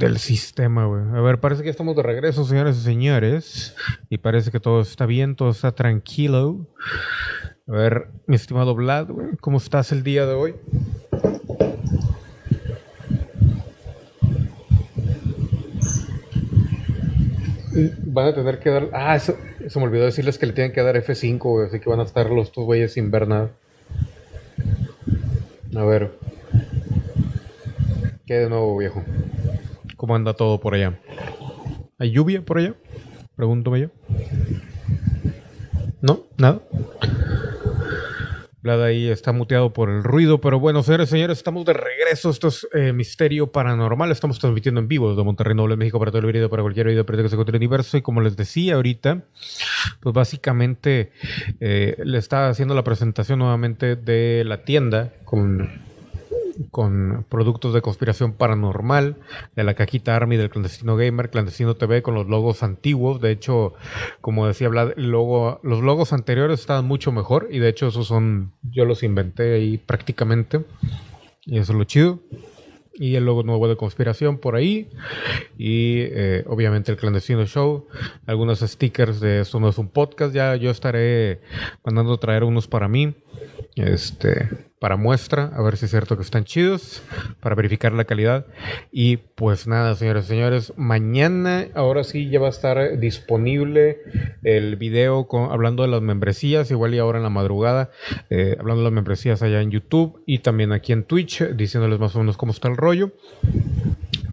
del sistema, güey. A ver, parece que estamos de regreso, señores y señores. Y parece que todo está bien, todo está tranquilo. A ver, mi estimado Vlad, güey, ¿cómo estás el día de hoy? Van a tener que dar. Ah, eso, se me olvidó decirles que le tienen que dar F5, güey, así que van a estar los dos güeyes sin ver nada. A ver. ¿Qué de nuevo, viejo? ¿Cómo anda todo por allá? ¿Hay lluvia por allá? Pregúntame yo. ¿No? ¿Nada? Vlad ahí está muteado por el ruido, pero bueno, señores señores, estamos de regreso. Esto es eh, Misterio Paranormal. Estamos transmitiendo en vivo desde Monterrey, Noble, México, para todo el video, para cualquier video que se encuentre el universo. Y como les decía ahorita, pues básicamente eh, le está haciendo la presentación nuevamente de la tienda con con productos de conspiración paranormal, de la cajita Army del clandestino gamer, clandestino TV con los logos antiguos. De hecho, como decía Vlad, logo, los logos anteriores estaban mucho mejor y de hecho esos son, yo los inventé ahí prácticamente. Y eso es lo chido. Y el logo nuevo de conspiración por ahí. Y eh, obviamente el clandestino show. Algunos stickers de esto no es un podcast. Ya yo estaré mandando traer unos para mí este, para muestra, a ver si es cierto que están chidos, para verificar la calidad. Y pues nada, señores y señores, mañana ahora sí ya va a estar disponible el video con, hablando de las membresías, igual y ahora en la madrugada, eh, hablando de las membresías allá en YouTube y también aquí en Twitch, diciéndoles más o menos cómo está el rollo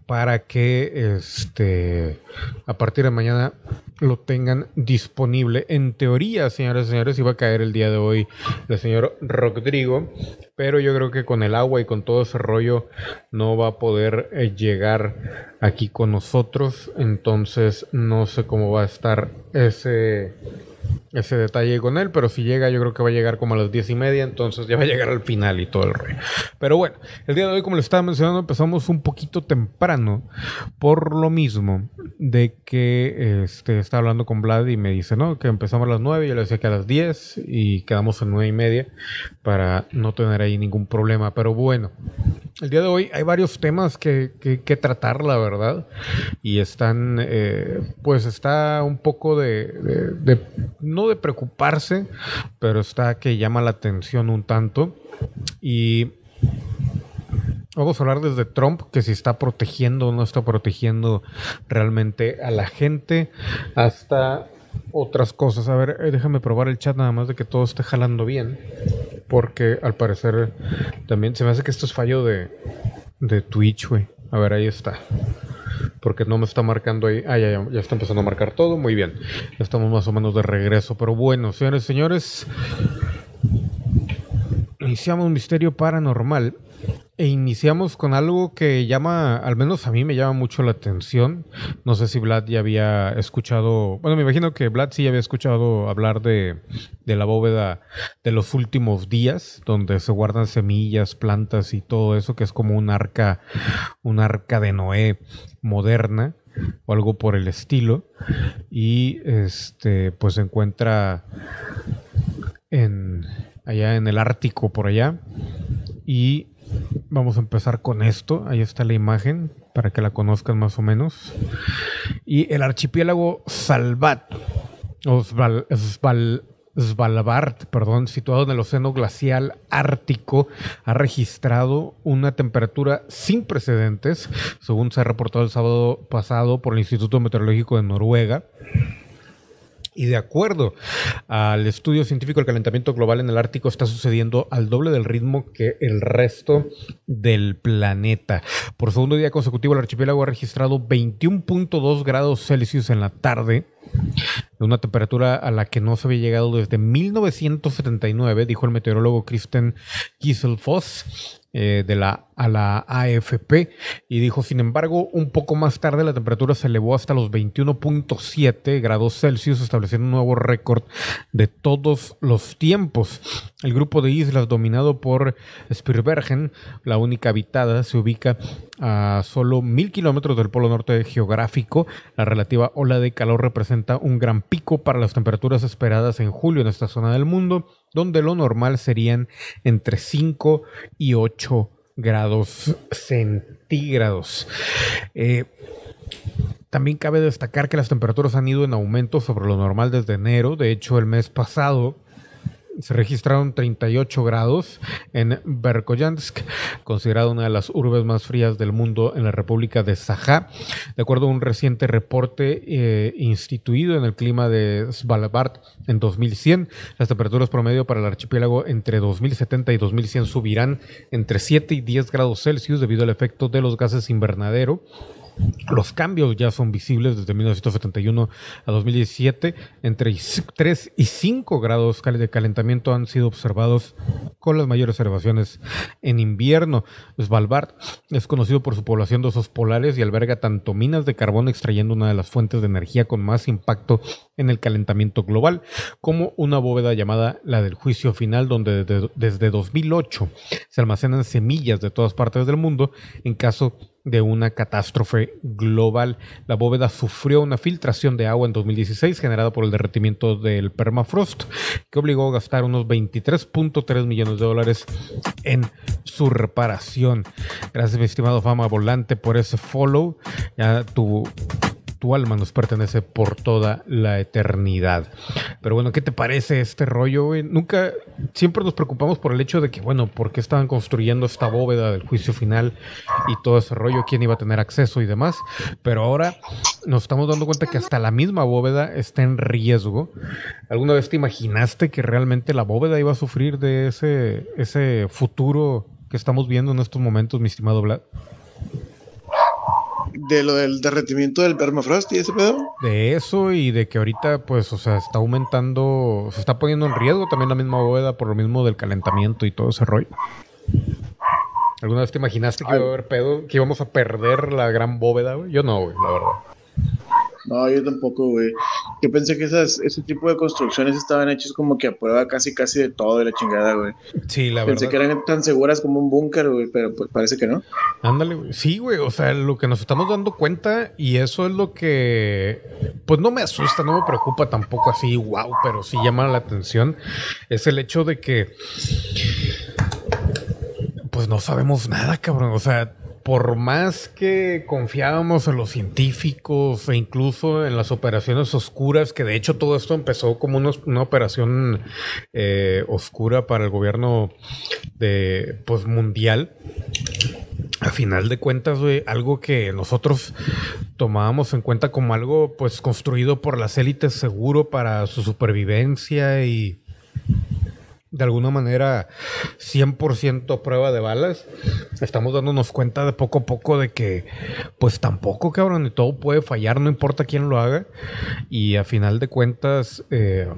para que este a partir de mañana lo tengan disponible. En teoría, señores y señores, iba a caer el día de hoy el señor Rodrigo, pero yo creo que con el agua y con todo ese rollo no va a poder eh, llegar aquí con nosotros. Entonces no sé cómo va a estar ese ese detalle con él, pero si llega, yo creo que va a llegar como a las diez y media, entonces ya va a llegar al final y todo el rey. Pero bueno, el día de hoy, como les estaba mencionando, empezamos un poquito temprano, por lo mismo de que este, estaba hablando con Vlad y me dice, no, que empezamos a las nueve, yo le decía que a las diez y quedamos a nueve y media para no tener ahí ningún problema. Pero bueno, el día de hoy hay varios temas que, que, tratar, la verdad, y están, eh, pues está un poco de no de preocuparse, pero está que llama la atención un tanto. Y Vamos a hablar desde Trump, que si está protegiendo o no está protegiendo realmente a la gente, hasta otras cosas. A ver, eh, déjame probar el chat nada más de que todo esté jalando bien, porque al parecer también se me hace que esto es fallo de, de Twitch, güey. A ver, ahí está porque no me está marcando ahí. Ah, ya, ya, ya, está empezando a marcar todo. Muy bien. Estamos más o menos de regreso. Pero bueno, señores y señores, iniciamos un misterio paranormal. E iniciamos con algo que llama, al menos a mí me llama mucho la atención. No sé si Vlad ya había escuchado, bueno, me imagino que Vlad sí había escuchado hablar de, la bóveda de los últimos días, donde se guardan semillas, plantas y todo eso, que es como un arca, un arca de Noé moderna o algo por el estilo. Y este, pues se encuentra en allá en el Ártico por allá. Y Vamos a empezar con esto. Ahí está la imagen para que la conozcan más o menos. Y el archipiélago Salvat, o Svalbard, perdón, situado en el Océano Glacial Ártico, ha registrado una temperatura sin precedentes, según se ha reportado el sábado pasado por el Instituto Meteorológico de Noruega. Y de acuerdo al estudio científico, el calentamiento global en el Ártico está sucediendo al doble del ritmo que el resto del planeta. Por segundo día consecutivo, el archipiélago ha registrado 21.2 grados Celsius en la tarde, una temperatura a la que no se había llegado desde 1979, dijo el meteorólogo Kristen Kieselfoss. Eh, de la, a la AFP y dijo, sin embargo, un poco más tarde la temperatura se elevó hasta los 21.7 grados Celsius, estableciendo un nuevo récord de todos los tiempos. El grupo de islas dominado por Spirbergen, la única habitada, se ubica a solo mil kilómetros del polo norte geográfico. La relativa ola de calor representa un gran pico para las temperaturas esperadas en julio en esta zona del mundo donde lo normal serían entre 5 y 8 grados centígrados. Eh, también cabe destacar que las temperaturas han ido en aumento sobre lo normal desde enero. De hecho, el mes pasado se registraron 38 grados en Verkhoyansk, considerada una de las urbes más frías del mundo en la República de Sajá. De acuerdo a un reciente reporte eh, instituido en el clima de Svalbard en 2100, las temperaturas promedio para el archipiélago entre 2070 y 2100 subirán entre 7 y 10 grados Celsius debido al efecto de los gases invernadero los cambios ya son visibles desde 1971 a 2017. Entre 3 y 5 grados de calentamiento han sido observados con las mayores observaciones en invierno. Svalbard es conocido por su población de osos polares y alberga tanto minas de carbón extrayendo una de las fuentes de energía con más impacto en el calentamiento global, como una bóveda llamada la del juicio final, donde desde, desde 2008 se almacenan semillas de todas partes del mundo en caso de una catástrofe global. La bóveda sufrió una filtración de agua en 2016 generada por el derretimiento del permafrost, que obligó a gastar unos 23.3 millones de dólares en su reparación. Gracias, mi estimado Fama Volante, por ese follow. Ya tu tu alma nos pertenece por toda la eternidad. Pero bueno, ¿qué te parece este rollo? Nunca, siempre nos preocupamos por el hecho de que, bueno, ¿por qué estaban construyendo esta bóveda del juicio final y todo ese rollo? ¿Quién iba a tener acceso y demás? Pero ahora nos estamos dando cuenta que hasta la misma bóveda está en riesgo. ¿Alguna vez te imaginaste que realmente la bóveda iba a sufrir de ese, ese futuro que estamos viendo en estos momentos, mi estimado Vlad? De lo del derretimiento del permafrost y ese pedo. De eso y de que ahorita, pues, o sea, está aumentando, se está poniendo en riesgo también la misma bóveda por lo mismo del calentamiento y todo ese rollo. ¿Alguna vez te imaginaste que iba a haber pedo, que íbamos a perder la gran bóveda, güey? Yo no, güey, la verdad. No, yo tampoco, güey. Yo pensé que esas, ese tipo de construcciones estaban hechas como que a prueba casi casi de todo de la chingada, güey. Sí, la verdad. Pensé que eran tan seguras como un búnker, güey, pero pues parece que no. Ándale, güey. Sí, güey, o sea, lo que nos estamos dando cuenta y eso es lo que, pues no me asusta, no me preocupa tampoco así, wow, pero sí llama la atención, es el hecho de que, pues no sabemos nada, cabrón. O sea, por más que confiábamos en los científicos e incluso en las operaciones oscuras, que de hecho todo esto empezó como una, operación eh, oscura para el gobierno de pues mundial. A final de cuentas, algo que nosotros tomábamos en cuenta como algo pues construido por las élites seguro para su supervivencia y de alguna manera 100% prueba de balas, estamos dándonos cuenta de poco a poco de que pues tampoco cabrón y todo puede fallar, no importa quién lo haga y a final de cuentas eh,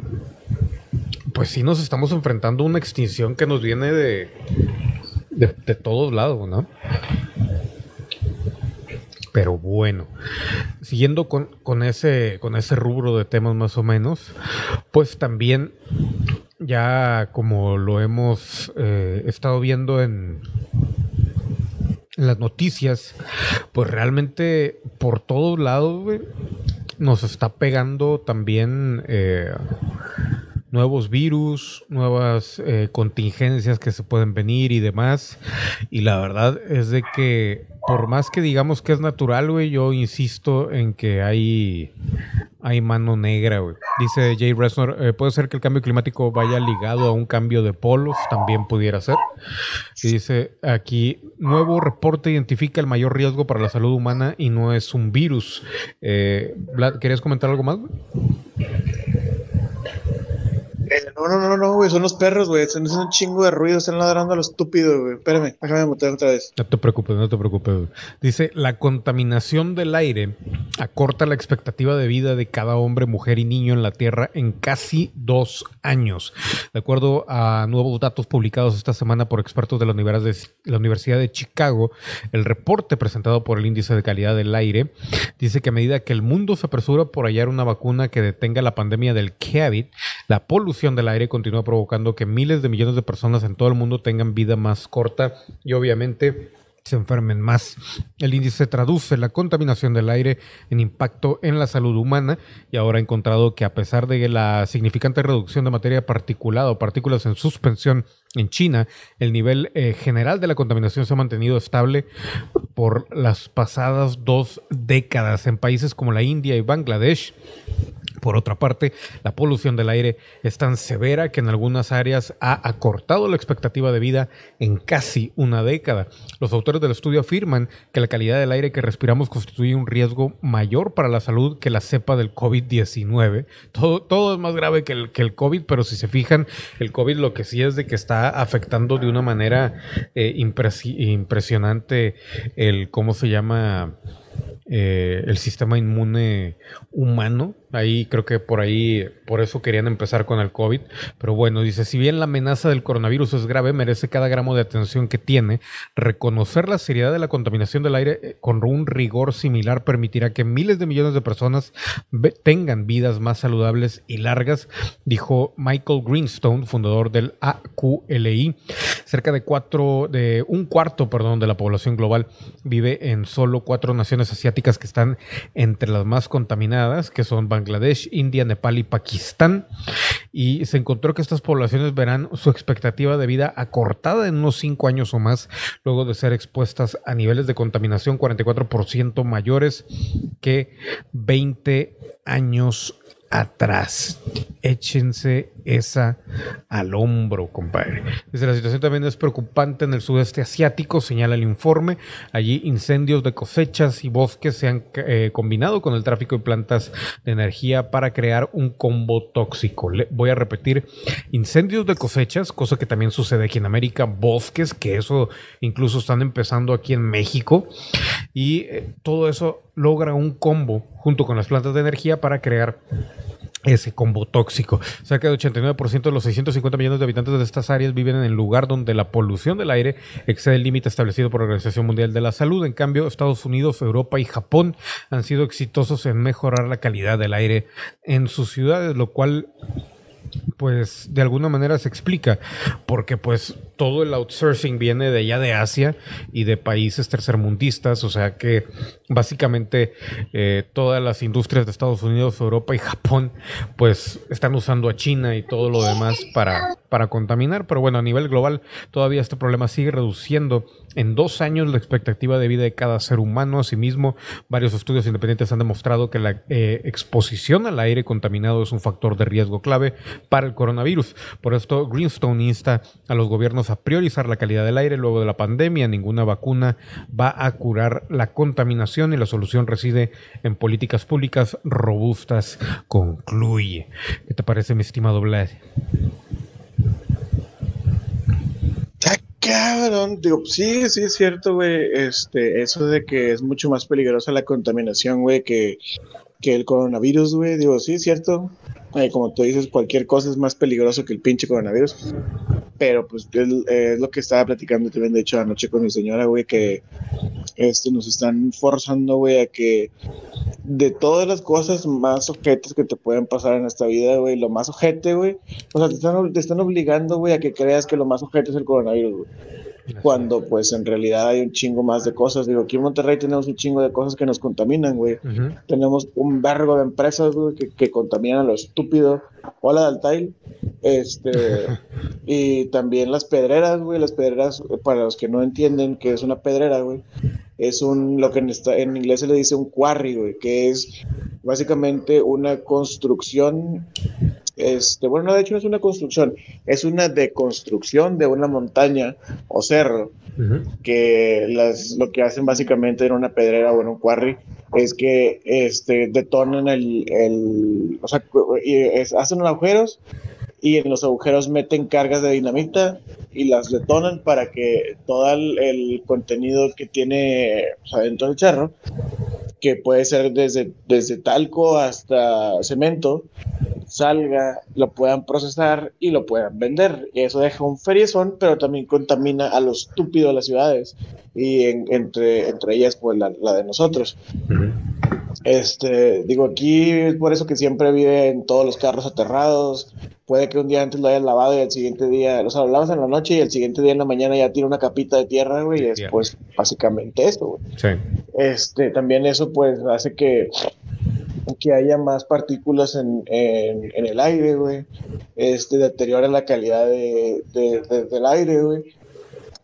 pues sí nos estamos enfrentando a una extinción que nos viene de, de, todos lados, ¿no? Pero bueno, siguiendo con, con, ese, con ese rubro de temas más o menos, pues también ya como lo hemos eh, estado viendo en, las noticias, pues realmente por todos lados nos está pegando también eh, nuevos virus, nuevas eh, contingencias que se pueden venir y demás. Y la verdad es de que por más que digamos que es natural, güey, yo insisto en que hay hay mano negra, güey. Dice Jay Resnor, eh, puede ser que el cambio climático vaya ligado a un cambio de polos, también pudiera ser. Y dice aquí, nuevo reporte identifica el mayor riesgo para la salud humana y no es un virus. Eh, ¿querías comentar algo más? Güey? Eh, no, no, no, no, güey, son los perros, güey. Haciendo un chingo de ruido, están ladrando a lo estúpido, güey. Espérame, déjame mutear otra vez. No te preocupes, no te preocupes. Güey. Dice, la contaminación del aire acorta la expectativa de vida de cada hombre, mujer y niño en la Tierra en casi dos años. De acuerdo a nuevos datos publicados esta semana por expertos de la Universidad de Chicago, el reporte presentado por el Índice de Calidad del Aire dice que a medida que el mundo se apresura por hallar una vacuna que detenga la pandemia del COVID, la polución del aire continúa provocando que miles de millones de personas en todo el mundo tengan vida más corta y obviamente se enfermen más. El índice traduce la contaminación del aire en impacto en la salud humana y ahora ha encontrado que a pesar de la significante reducción de materia particulada o partículas en suspensión en China, el nivel eh, general de la contaminación se ha mantenido estable por las pasadas dos décadas en países como la India y Bangladesh. Por otra parte, la polución del aire es tan severa que en algunas áreas ha acortado la expectativa de vida en casi una década. Los autores del estudio afirman que la calidad del aire que respiramos constituye un riesgo mayor para la salud que la cepa del COVID-19. Todo, es más grave que el, que el COVID, pero si se fijan, el COVID lo que sí es de que está afectando de una manera eh, impresionante el, ¿cómo se llama? Eh, el sistema inmune humano. Ahí creo que por ahí, por eso querían empezar con el COVID. Pero bueno, dice, si bien la amenaza del coronavirus es grave, merece cada gramo de atención que tiene. Reconocer la seriedad de la contaminación del aire eh, con un rigor similar permitirá que miles de millones de personas tengan vidas más saludables y largas, dijo Michael Greenstone, fundador del AQLI. Cerca de cuatro, de un cuarto, perdón, de la población global vive en solo cuatro naciones asiáticas que están entre las más contaminadas, que son Bangladesh, India, Nepal y Pakistán. Y se encontró que estas poblaciones verán su expectativa de vida acortada en unos cinco años o más, luego de ser expuestas a niveles de contaminación 44% mayores que 20 años atrás. Échense esa al hombro, compadre. La situación también es preocupante en el sudeste asiático, señala el informe. Allí incendios de cosechas y bosques se han eh, combinado con el tráfico de plantas de energía para crear un combo tóxico. voy a repetir, incendios de cosechas, cosa que también sucede aquí en América, bosques, que eso incluso están empezando aquí en México. Y eh, todo eso logra un combo junto con las plantas de energía para crear ese combo tóxico. Cerca del 89% de los 650 millones de habitantes de estas áreas viven en el lugar donde la polución del aire excede el límite establecido por la Organización Mundial de la Salud. En cambio, Estados Unidos, Europa y Japón han sido exitosos en mejorar la calidad del aire en sus ciudades, lo cual pues de alguna manera se explica, porque pues todo el outsourcing viene de allá de Asia y de países tercermundistas, o sea que básicamente eh, todas las industrias de Estados Unidos, Europa y Japón pues están usando a China y todo lo demás para, para contaminar, pero bueno, a nivel global todavía este problema sigue reduciendo en dos años la expectativa de vida de cada ser humano. Asimismo, varios estudios independientes han demostrado que la eh, exposición al aire contaminado es un factor de riesgo clave para el coronavirus. Por esto, Greenstone insta a los gobiernos a priorizar la calidad del aire luego de la pandemia. Ninguna vacuna va a curar la contaminación y la solución reside en políticas públicas robustas, concluye. ¿Qué te parece, mi estimado Vlad? Cabrón, digo, sí, sí es cierto, güey, este, eso de que es mucho más peligrosa la contaminación, güey, que, que el coronavirus, güey, digo, sí es cierto, eh, como tú dices, cualquier cosa es más peligroso que el pinche coronavirus, pero pues es, lo que estaba platicando también, de hecho, anoche con mi señora, güey, que este, nos están forzando, güey, a que de todas las cosas más objetos que te pueden pasar en esta vida, güey, lo más ojete, güey, o sea, te están, te están obligando, güey, a que creas que lo más ojete es el coronavirus, güey cuando pues en realidad hay un chingo más de cosas. Digo, aquí en Monterrey tenemos un chingo de cosas que nos contaminan, güey. Tenemos un vergo de empresas, güey, que, que, contaminan a lo estúpido. Hola, Daltail. Este, y también las pedreras, güey. Las pedreras, para los que no entienden qué es una pedrera, güey, es un, lo que en, en inglés se le dice un quarry, güey, que es básicamente una construcción este, bueno, de hecho no es una construcción, es una deconstrucción de una montaña o cerro, que las, lo que hacen básicamente en una pedrera o en un quarry es que este, detonan el, el o sea, hacen agujeros y en los agujeros meten cargas de dinamita y las detonan para que todo el, contenido que tiene dentro del cerro, que puede ser desde, desde talco hasta cemento, salga, lo puedan procesar y lo puedan vender. Y eso deja un feriezón, pero también contamina a lo estúpido de las ciudades y entre, entre ellas pues la, de nosotros. Este, digo, aquí es por eso que siempre viven todos los carros aterrados, puede que un día antes lo hayas lavado y al siguiente día, o sea, lo lavas en la noche y el siguiente día en la mañana ya tiene una capita de tierra, güey, y es pues básicamente esto, güey. Sí. Este, también eso pues hace que que haya más partículas en, en, el aire, güey. Este deteriora la calidad de, del aire, güey.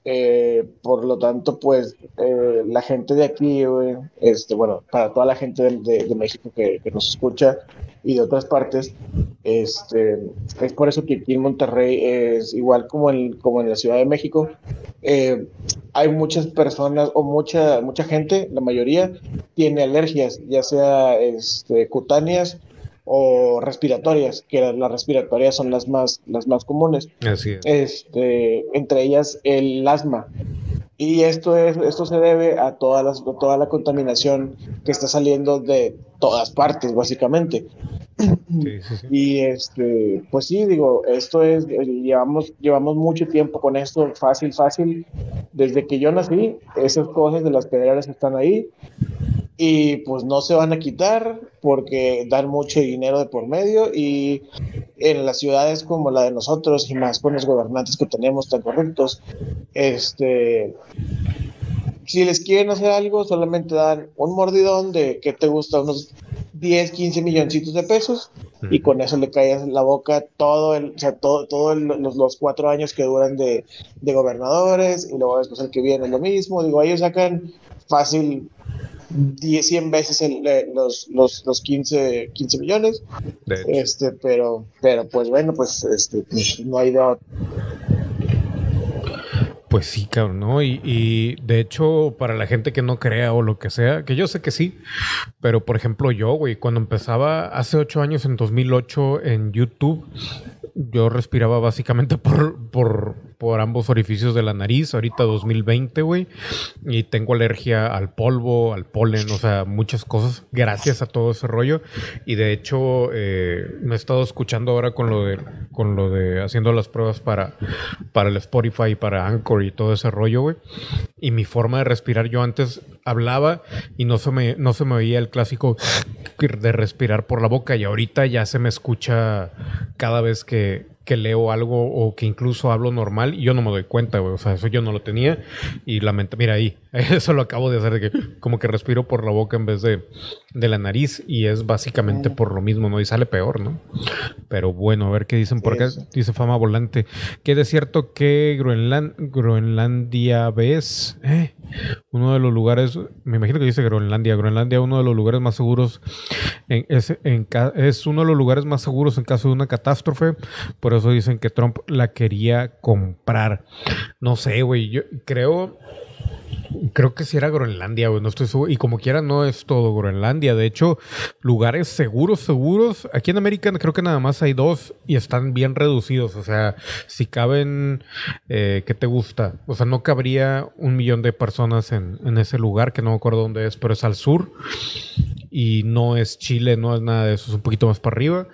Eh, por lo tanto, pues eh, la gente de aquí, este, bueno, para toda la gente de, México que, que, nos escucha y de otras partes, este, es por eso que aquí en Monterrey es igual como en, como en la Ciudad de México. Eh, hay muchas personas o mucha, mucha gente, la mayoría, tiene alergias, ya sea este, cutáneas o respiratorias, que las, respiratorias son las más, las más comunes. Así es. Este, entre ellas el asma. Y esto, es, esto se debe a toda, las, toda la contaminación que está saliendo de todas partes, básicamente. Y este, pues sí, digo, esto es, llevamos, llevamos mucho tiempo con esto, fácil, fácil. Desde que yo nací, esas cosas de las pedreras están ahí y pues no se van a quitar porque dan mucho dinero de por medio y en las ciudades como la de nosotros y más con los gobernantes que tenemos tan corruptos, este, si les quieren hacer algo, solamente dan un mordidón de que te gusta unos 10, 15 milloncitos de pesos y con eso le en la boca todo el, o sea, todo, todo los, los, cuatro años que duran de, de gobernadores y luego después el que viene lo mismo. Digo, ellos sacan fácil 10, 100 veces los, los, los 15, 15 millones. Este, pero, pero pues bueno, pues este, pues, no hay de Pues sí, cabrón, ¿no? Y, y, de hecho, para la gente que no crea o lo que sea, que yo sé que sí, pero por ejemplo yo, güey, cuando empezaba hace ocho años, en 2008, en YouTube, yo respiraba básicamente por, por, por ambos orificios de la nariz, ahorita 2020, güey, y tengo alergia al polvo, al polen, o sea, muchas cosas gracias a todo ese rollo. Y de hecho, eh, me he estado escuchando ahora con lo de, con lo de haciendo las pruebas para, para el Spotify, para Anchor y todo ese rollo, güey. Y mi forma de respirar, yo antes hablaba y no se me, no se me oía el clásico de respirar por la boca y ahorita ya se me escucha cada vez que, que leo algo o que incluso hablo normal y yo no me doy cuenta, güey. O sea, eso yo no lo tenía y lamento, mira ahí, eso lo acabo de hacer, de que como que respiro por la boca en vez de, de la nariz y es básicamente por lo mismo, ¿no? Y sale peor, ¿no? Pero bueno, a ver qué dicen por acá. Dice Fama Volante. Que de cierto que Groenland, Groenlandia ves, eh, uno de los lugares, me imagino que dice Groenlandia, Groenlandia uno de los lugares más seguros, en, es, en, es uno de los lugares más seguros en caso de una catástrofe, por eso dicen que Trump la quería comprar. No sé, güey, yo creo Creo que sí era Groenlandia, güey, no estoy seguro. Y como quiera, no es todo Groenlandia. De hecho, lugares seguros, seguros. Aquí en América creo que nada más hay dos y están bien reducidos. O sea, si caben, eh, ¿qué te gusta? O sea, no cabría un millón de personas en ese lugar, que no me acuerdo dónde es, pero es al sur y no es Chile, no es nada de eso, es un poquito más para arriba.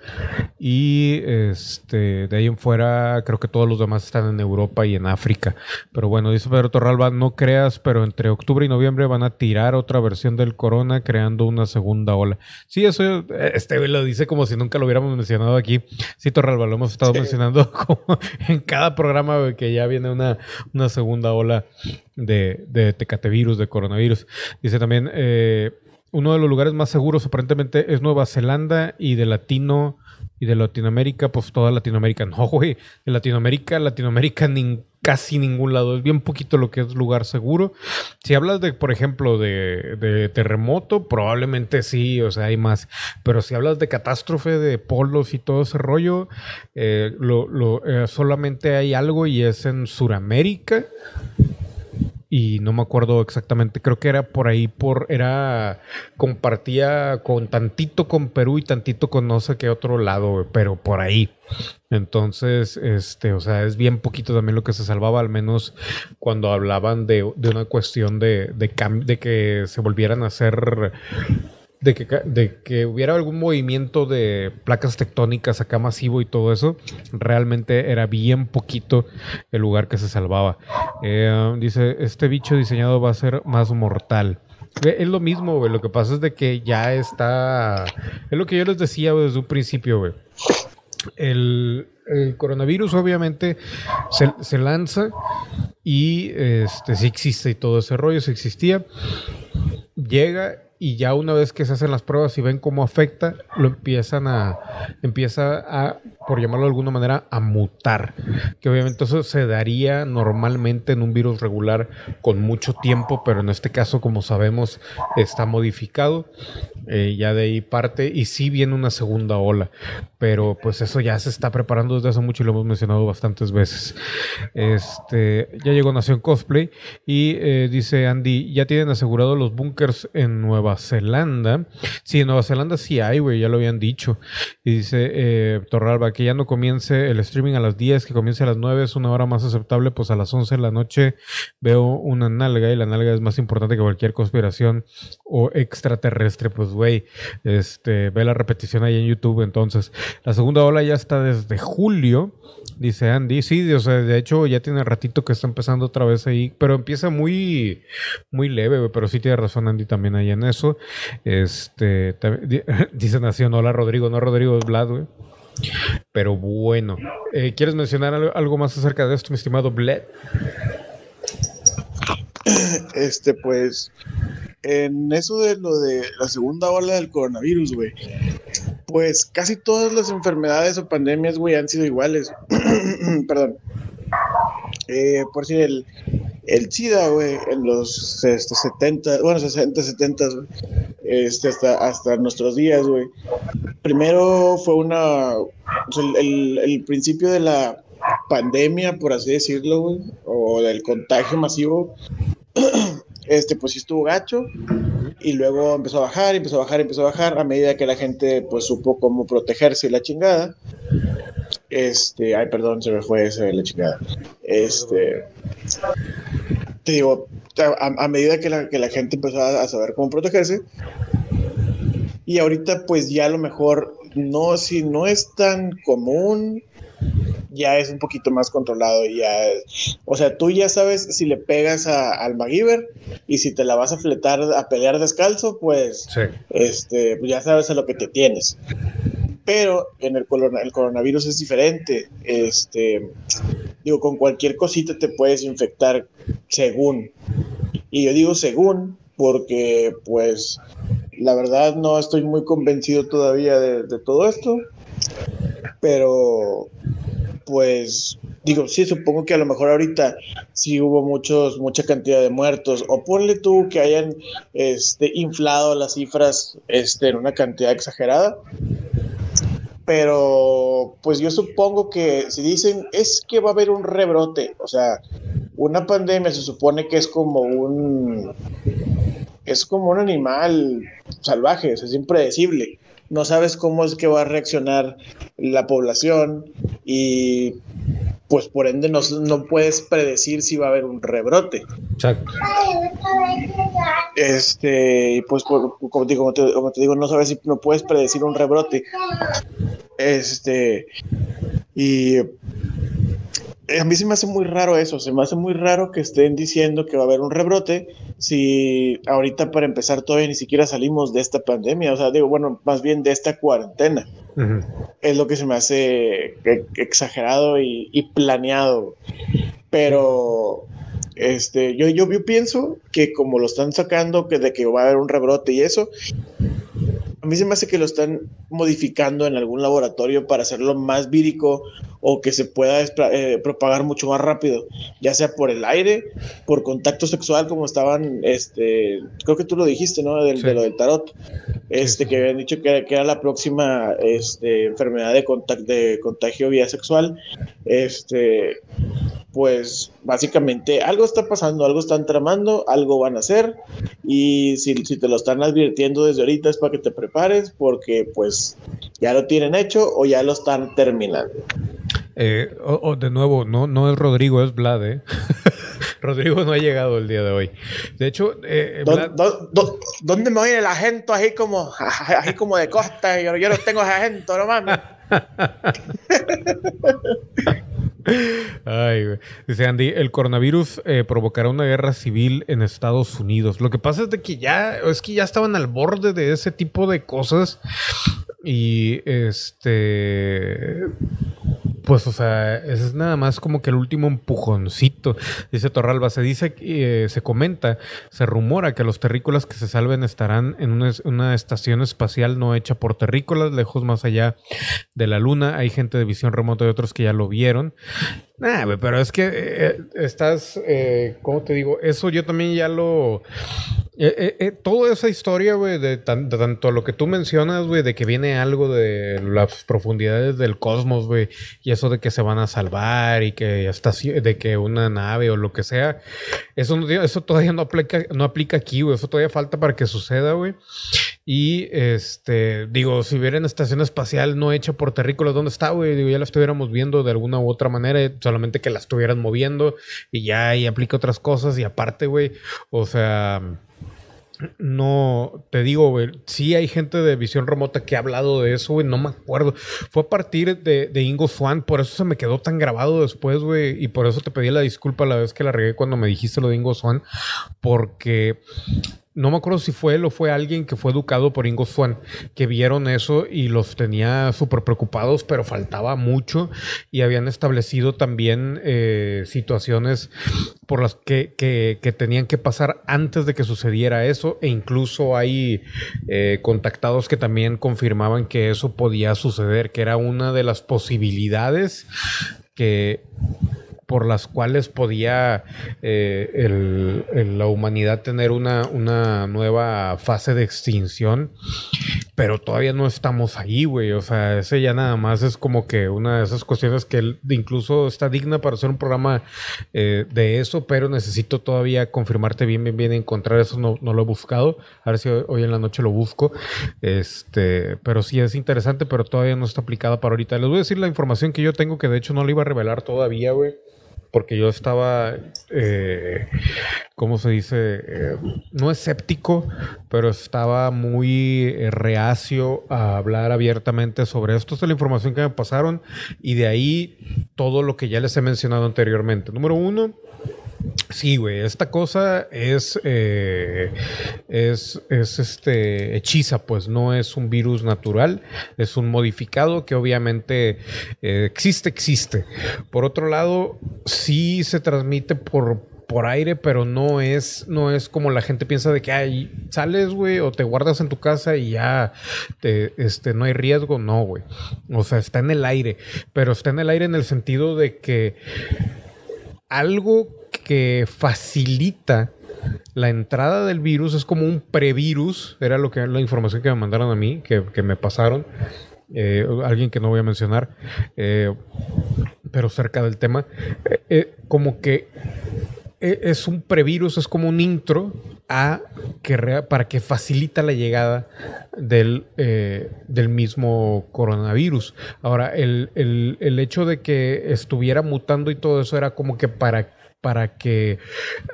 Y este, de ahí en fuera, creo que todos los demás están en Europa y en África. Pero bueno, dice Pedro Torralba, no creas, pero entre octubre y noviembre van a tirar otra versión del corona creando una segunda ola. Sí, eso este lo dice como si nunca lo hubiéramos mencionado aquí. Sí, Torralba, lo hemos estado mencionando como en cada programa que ya viene una, una segunda ola de, de tecatevirus, de coronavirus. Dice también, eh, uno de los lugares más seguros aparentemente es Nueva Zelanda y de Latino y de Latinoamérica, pues toda Latinoamérica. No, güey, de Latinoamérica, Latinoamérica casi ningún lado. Es bien poquito lo que es lugar seguro. Si hablas de, por ejemplo, de, terremoto, probablemente sí, o sea, hay más. Pero si hablas de catástrofe, de polos y todo ese rollo, eh, eh, solamente hay algo y es en Sudamérica y no me acuerdo exactamente, creo que era por ahí, por, era, compartía con tantito con Perú y tantito con no sé qué otro lado, pero por ahí. Entonces, este, o sea, es bien poquito también lo que se salvaba, al menos cuando hablaban de, de una cuestión de, de, de que se volvieran a hacer de que, de que hubiera algún movimiento de placas tectónicas acá masivo y todo eso, realmente era bien poquito el lugar que se salvaba. Eh, dice, este bicho diseñado va a ser más mortal. Es lo mismo, güey. Lo que pasa es de que ya está. Es lo que yo les decía desde un principio, güey. El, el coronavirus obviamente se, se lanza y este sí existe y todo ese rollo, sí existía. Llega y ya una vez que se hacen las pruebas y ven cómo afecta, lo empiezan a, empieza a, por llamarlo de alguna manera, a mutar. Que obviamente eso se daría normalmente en un virus regular con mucho tiempo, pero en este caso, como sabemos, está modificado. Eh, ya de ahí parte y sí viene una segunda ola, pero pues eso ya se está preparando desde hace mucho y lo hemos mencionado bastantes veces. Este, ya llegó Nación Cosplay y eh, dice Andy, ya tienen asegurado los bunkers en Nueva Zelanda. Sí, en Nueva Zelanda sí hay, güey, ya lo habían dicho. Y dice eh, Torralba que ya no comience el streaming a las 10, que comience a las 9, es una hora más aceptable, pues a las 11 de la noche veo una nalga y la nalga es más importante que cualquier conspiración o extraterrestre, pues güey, este, ve la repetición ahí en YouTube entonces. La segunda ola ya está desde julio Dice Andy, sí, o sea, de hecho ya tiene ratito que está empezando otra vez ahí, pero empieza muy, muy leve, pero sí tiene razón Andy también ahí en eso. Este, dice Nación, hola Rodrigo, no Rodrigo, es Vlad, güey. Pero bueno, eh, ¿quieres mencionar algo más acerca de esto, mi estimado Vlad? Este, pues, en eso de lo de la segunda ola del coronavirus, güey, pues casi todas las enfermedades o pandemias, güey, han sido iguales. Perdón. Eh, por si el, el SIDA, güey, en los este, 70, bueno, 60, 70, este, hasta, hasta nuestros días, güey. Primero fue una, el, el, principio de la pandemia, por así decirlo, güey, o del contagio masivo, este, pues sí estuvo gacho y luego empezó a bajar, empezó a bajar, empezó a bajar a medida que la gente pues supo cómo protegerse y la chingada. Este, ay, perdón, se me fue ese de la chingada. Este, te digo, a, medida que la, que la, gente empezó a, saber cómo protegerse, y ahorita pues ya a lo mejor no, si no es tan común, ya es un poquito más controlado. Ya, o sea, tú ya sabes si le pegas al MacGyver y si te la vas a fletar a pelear descalzo, pues, este, pues ya sabes a lo que te tienes. Pero en el, el coronavirus es diferente. Este, digo, con cualquier cosita te puedes infectar según. Y yo digo según porque, pues, la verdad no estoy muy convencido todavía de, de todo esto. Pero pues digo, sí, supongo que a lo mejor ahorita sí hubo muchos, mucha cantidad de muertos, o ponle tú que hayan este, inflado las cifras este, en una cantidad exagerada. Pero pues yo supongo que si dicen es que va a haber un rebrote, o sea, una pandemia se supone que es como un es como un animal salvaje, es impredecible no sabes cómo es que va a reaccionar la población y pues por ende no, no puedes predecir si va a haber un rebrote. Exacto. Este, pues como, te, como, te, digo, no sabes si no puedes predecir un rebrote. Este, y a mí se me hace muy raro eso, se me hace muy raro que estén diciendo que va a haber un rebrote si ahorita para empezar todavía ni siquiera salimos de esta pandemia, o sea, digo, bueno, más bien de esta cuarentena. Es lo que se me hace exagerado y, planeado. Pero este, yo, yo, yo pienso que como lo están sacando, que de que va a haber un rebrote y eso, a mí se me hace que lo están modificando en algún laboratorio para hacerlo más vírico o que se pueda eh, propagar mucho más rápido, ya sea por el aire, por contacto sexual, como estaban, este, creo que tú lo dijiste, ¿no? Del, De lo del tarot, este, que habían dicho que, que, era la próxima este, enfermedad de, de contagio vía sexual, este, pues básicamente algo está pasando, algo están tramando, algo van a hacer y si, si, te lo están advirtiendo desde ahorita es para que te prepares porque pues ya lo tienen hecho o ya lo están terminando. Eh, de nuevo, no, no es Rodrigo, es Vlad, ¿eh? Rodrigo no ha llegado el día de hoy. De hecho, eh, ¿dónde me oye el agento así como, así como de costa? Yo, yo no tengo ese agento, no mames. Ay, Dice Andy, el coronavirus eh, provocará una guerra civil en Estados Unidos. Lo que pasa es de que ya, es que ya estaban al borde de ese tipo de cosas. Y este pues, o sea, es nada más como que el último empujoncito. Dice Torralba, se dice, eh, se comenta, se rumora que los terrícolas que se salven estarán en una, estación espacial no hecha por terrícolas, lejos más allá de la luna. Hay gente de visión remota y otros que ya lo vieron. Nah, pero es que eh, estás, eh, ¿cómo te digo? Eso yo también ya lo... Eh, eh, toda esa historia, güey, de, tanto lo que tú mencionas, güey, de que viene algo de las profundidades del cosmos, güey, y eso de que se van a salvar y que hasta de que una nave o lo que sea, eso, eso todavía no aplica, no aplica aquí, güey, eso todavía falta para que suceda, güey. Y este, digo, si hubiera una estación espacial no hecha por terrícolas, ¿dónde está, güey? Digo, ya la estuviéramos viendo de alguna u otra manera, solamente que la estuvieran moviendo y ya ahí aplica otras cosas. Y aparte, güey, o sea, no, te digo, güey, sí hay gente de visión remota que ha hablado de eso, güey, no me acuerdo. Fue a partir de, de, Ingo Swan, por eso se me quedó tan grabado después, güey, y por eso te pedí la disculpa la vez que la regué cuando me dijiste lo de Ingo Swan, porque no me acuerdo si fue él o fue alguien que fue educado por Ingo Swan, que vieron eso y los tenía súper preocupados, pero faltaba mucho. Y habían establecido también eh, situaciones por las que, que, tenían que pasar antes de que sucediera eso. E incluso hay eh, contactados que también confirmaban que eso podía suceder, que era una de las posibilidades que por las cuales podía eh, la humanidad tener una, una, nueva fase de extinción, pero todavía no estamos ahí, güey. O sea, ese ya nada más es como que una de esas cuestiones que incluso está digna para hacer un programa eh, de eso, pero necesito todavía confirmarte bien, bien, bien, encontrar eso, no, no lo he buscado. A ver si hoy, en la noche lo busco. Este, pero sí es interesante, pero todavía no está aplicada para ahorita. Les voy a decir la información que yo tengo, que de hecho no la iba a revelar todavía, güey porque yo estaba, eh, ¿cómo se dice? Eh, no escéptico, pero estaba muy eh, reacio a hablar abiertamente sobre esto. Esta es la información que me pasaron y de ahí todo lo que ya les he mencionado anteriormente. Número uno, Sí, güey, esta cosa es, eh, es, es, este, hechiza, pues no es un virus natural, es un modificado que obviamente eh, existe, existe. Por otro lado, sí se transmite por, por aire, pero no es, no es como la gente piensa de que ay, sales, güey, o te guardas en tu casa y ya te, este, no hay riesgo. No, güey. O sea, está en el aire, pero está en el aire en el sentido de que algo que facilita la entrada del virus, es como un previrus, era lo que la información que me mandaron a mí, que, me pasaron, eh, alguien que no voy a mencionar, eh, pero cerca del tema, eh, como que es un previrus, es como un intro a que para que facilita la llegada del, del mismo coronavirus. Ahora, el, el, hecho de que estuviera mutando y todo eso era como que para para que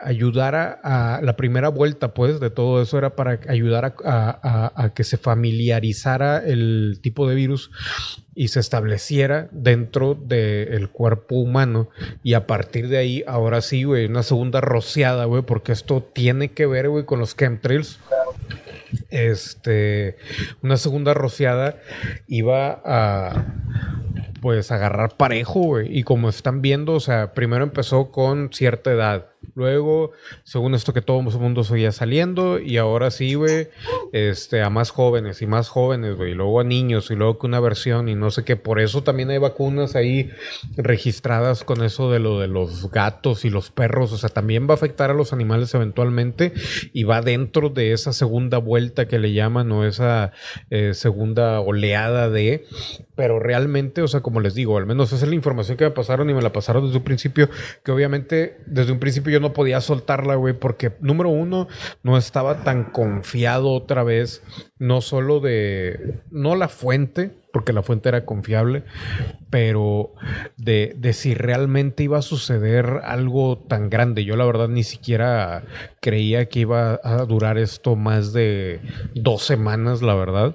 ayudara a la primera vuelta, pues, de todo eso era para ayudar a, que se familiarizara el tipo de virus y se estableciera dentro del cuerpo humano. Y a partir de ahí, ahora sí, güey, una segunda rociada, güey, porque esto tiene que ver, güey, con los chemtrails. Este, una segunda rociada iba a pues agarrar parejo, güey. Y como están viendo, o sea, primero empezó con cierta edad. Luego, según esto que todo el mundo seguía saliendo, y ahora sí, güey, este, a más jóvenes y más jóvenes, güey, y luego a niños, y luego que una versión, y no sé qué. Por eso también hay vacunas ahí registradas con eso de lo de los gatos y los perros. O sea, también va a afectar a los animales eventualmente, y va dentro de esa segunda vuelta que le llaman, o esa eh, segunda oleada de. Pero realmente, o sea, como les digo, al menos esa es la información que me pasaron y me la pasaron desde un principio, que obviamente desde un principio yo no podía soltarla, güey, porque número uno, no estaba tan confiado otra vez, no solo de, no la fuente, porque la fuente era confiable, pero de, de, si realmente iba a suceder algo tan grande. Yo la verdad ni siquiera creía que iba a durar esto más de dos semanas, la verdad.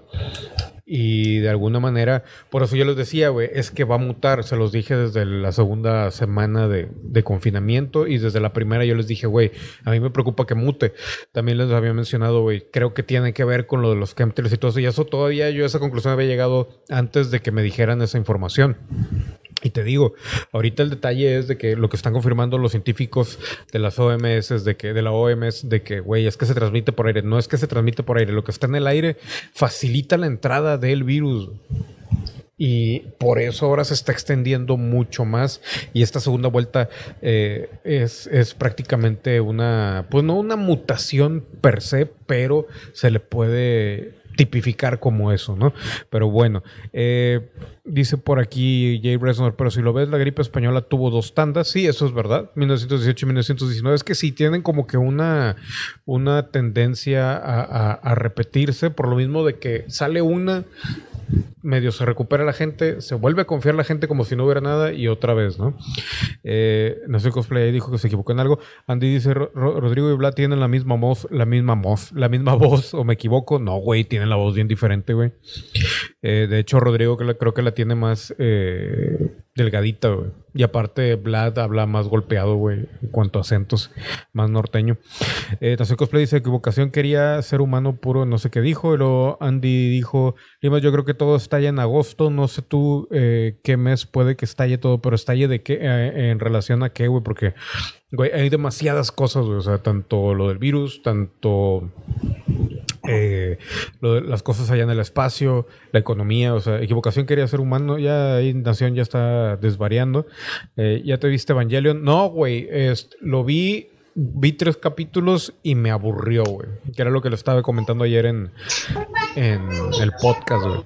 Y de alguna manera, por eso yo les decía, güey, es que va a mutar. Se los dije desde la segunda semana de, de confinamiento y desde la primera yo les dije, güey, a mí me preocupa que mute. También les había mencionado, güey, creo que tiene que ver con lo de los chemtrails y todo eso. Y eso todavía yo a esa conclusión había llegado antes de que me dijeran esa información. Y te digo, ahorita el detalle es de que lo que están confirmando los científicos de las OMS, es de que, de la OMS, de que, güey, es que se transmite por aire. No es que se transmite por aire, lo que está en el aire facilita la entrada del virus. Y por eso ahora se está extendiendo mucho más. Y esta segunda vuelta eh, es, es, prácticamente una, pues no una mutación per se, pero se le puede tipificar como eso, ¿no? Pero bueno, eh, dice por aquí Jay Resnor, pero si lo ves, la gripe española tuvo dos tandas, sí, eso es verdad, 1918 y 1919, es que sí tienen como que una, una tendencia a repetirse, por lo mismo de que sale una medio se recupera la gente, se vuelve a confiar la gente como si no hubiera nada y otra vez, ¿no? Eh, no sé, cosplay dijo que se equivocó en algo. Andy dice, Rodrigo y Vlad tienen la misma voz, la misma voz, la misma voz, o me equivoco. No, güey, tienen la voz bien diferente, güey. Eh, de hecho, Rodrigo creo que la tiene más eh, delgadita, güey. Y aparte, Vlad habla más golpeado, güey, en cuanto a acentos, más norteño. Eh, Cosplay dice, equivocación quería ser humano puro, no sé qué dijo. Luego Andy dijo, Lima, yo creo que todo estalla en agosto. No sé tú eh, qué mes puede que estalle todo, pero estalle de qué, eh, en relación a qué, güey, porque, güey, hay demasiadas cosas, güey. O sea, tanto lo del virus, tanto eh, las cosas allá en el espacio, la economía, o sea, equivocación quería ser humano, ya Nación ya está desvariando. Eh, ¿Ya te viste Evangelion? No, güey, lo vi vi tres capítulos y me aburrió, güey. Que era lo que le estaba comentando ayer en, en el podcast, güey.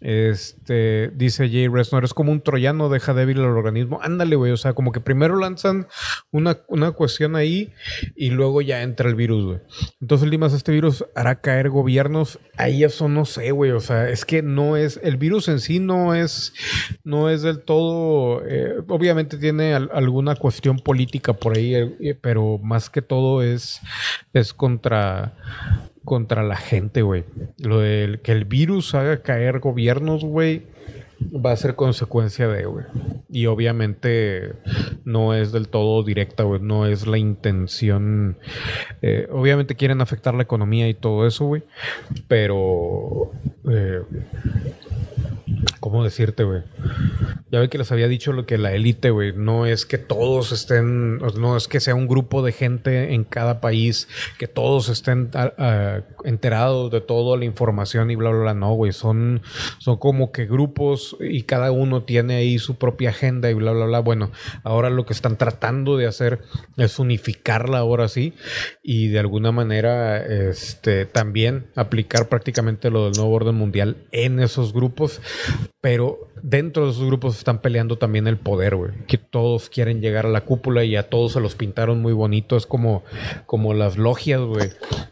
Este, dice Jay Resnor, es como un troyano, deja débil el organismo. Ándale, güey. O sea, como que primero lanzan una, una cuestión ahí y luego ya entra el virus, güey. Entonces, Limas, este virus hará caer gobiernos. Ahí eso no sé, güey. O sea, es que no es, el virus en sí no es, no es del todo, eh, obviamente tiene alguna cuestión política por ahí, eh, pero más que todo es, es contra, contra la gente, güey. Lo del que el virus haga caer gobiernos, güey, va a ser consecuencia de, güey. Y obviamente no es del todo directa, güey. No es la intención. Eh, obviamente quieren afectar la economía y todo eso, güey. Pero... Eh, ¿Cómo decirte, güey? Ya ve que les había dicho lo que la élite, güey, no es que todos estén, no es que sea un grupo de gente en cada país, que todos estén enterados de toda la información y bla, bla, bla. No, güey, son, son como que grupos y cada uno tiene ahí su propia agenda y bla, bla, bla. Bueno, ahora lo que están tratando de hacer es unificarla ahora sí y de alguna manera este, también aplicar prácticamente lo del nuevo orden mundial en esos grupos pero dentro de esos grupos están peleando también el poder, güey. Que todos quieren llegar a la cúpula y a todos se los pintaron muy bonito. Es como, como las logias, güey.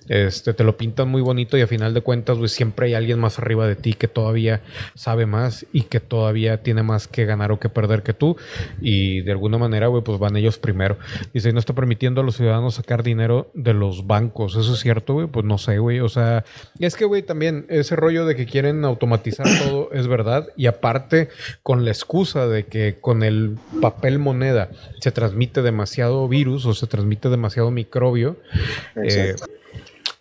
Este, te lo pintan muy bonito y a final de cuentas, güey, siempre hay alguien más arriba de ti que todavía sabe más y que todavía tiene más que ganar o que perder que tú. Y de alguna manera, güey, pues van ellos primero. Dice, no está permitiendo a los ciudadanos sacar dinero de los bancos. ¿Eso es cierto, güey? Pues no sé, güey. O sea, es que, güey, también ese rollo de que quieren automatizar todo es verdad y aparte con la excusa de que con el papel moneda se transmite demasiado virus o se transmite demasiado microbio, eh,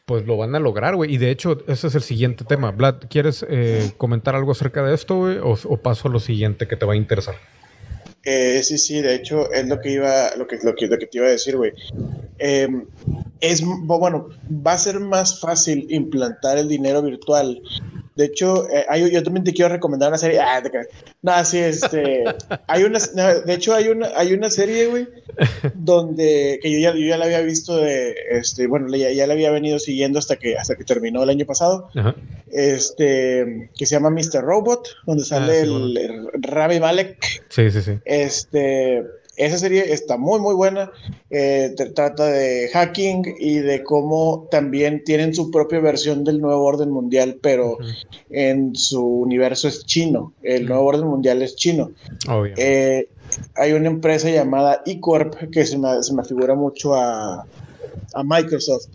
pues lo van a lograr, güey. Y de hecho, ese es el siguiente tema. Vlad, ¿quieres eh, comentar algo acerca de esto, güey? O, paso a lo siguiente que te va a interesar? Eh, sí, sí, de hecho, es lo que iba, lo que, lo que, lo que te iba a decir, güey. Em, es, bueno, va a ser más fácil implantar el dinero virtual de hecho, eh, yo también te quiero recomendar una serie. Ah, no, sí, este. hay una, de hecho, hay una, hay una serie, güey, donde que yo ya, yo ya la había visto de. Este, bueno, ya, ya la había venido siguiendo hasta que, hasta que terminó el año pasado. Este. Que se llama Mr. Robot, donde sale ah, el, el Ravi Malek. Sí, sí, sí. Este esa serie está muy, muy buena. Eh, trata de hacking y de cómo también tienen su propia versión del nuevo orden mundial, pero en su universo es chino. El nuevo orden mundial es chino. Eh, hay una empresa llamada eCorp que se me, se me figura mucho a, a Microsoft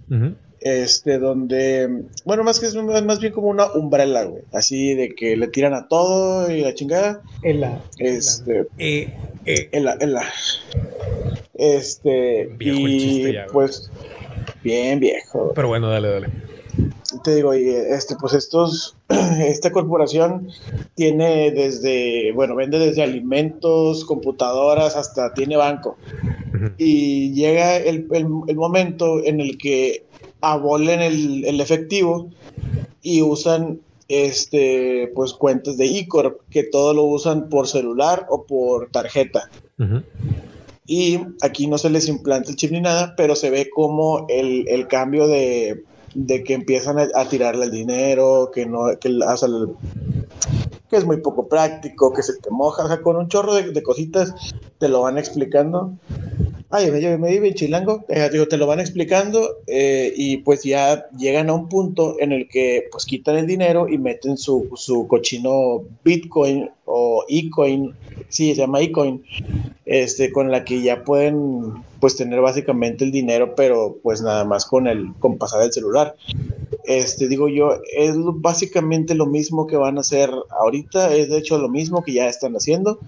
este, donde, bueno, más que es más bien como una umbrella, güey, así de que le tiran a todo y la chingada. En la. Este. Eh, eh. En la, en la. Este. y, pues, bien viejo. Pero bueno, dale, dale. te digo, este, pues estos, esta corporación tiene desde, bueno, vende desde alimentos, computadoras, hasta tiene banco. Y llega el, momento en el que abolen el, efectivo y usan este, pues cuentas de eCorp, que todo lo usan por celular o por tarjeta. Y aquí no se les implanta el chip ni nada, pero se ve como el, el cambio de, de que empiezan a, tirarle el dinero, que no, que, que es muy poco práctico, que se te moja, o sea, con un chorro de, cositas te lo van explicando. Ay, me, me bien chilango, eh, digo, te lo van explicando eh, y pues ya llegan a un punto en el que pues quitan el dinero y meten su, su cochino Bitcoin o eCoin, sí, se llama eCoin, este, con la que ya pueden pues tener básicamente el dinero, pero pues nada más con el, con pasar el celular. Este, digo yo, es básicamente lo mismo que van a hacer ahorita, es de hecho lo mismo que ya están haciendo,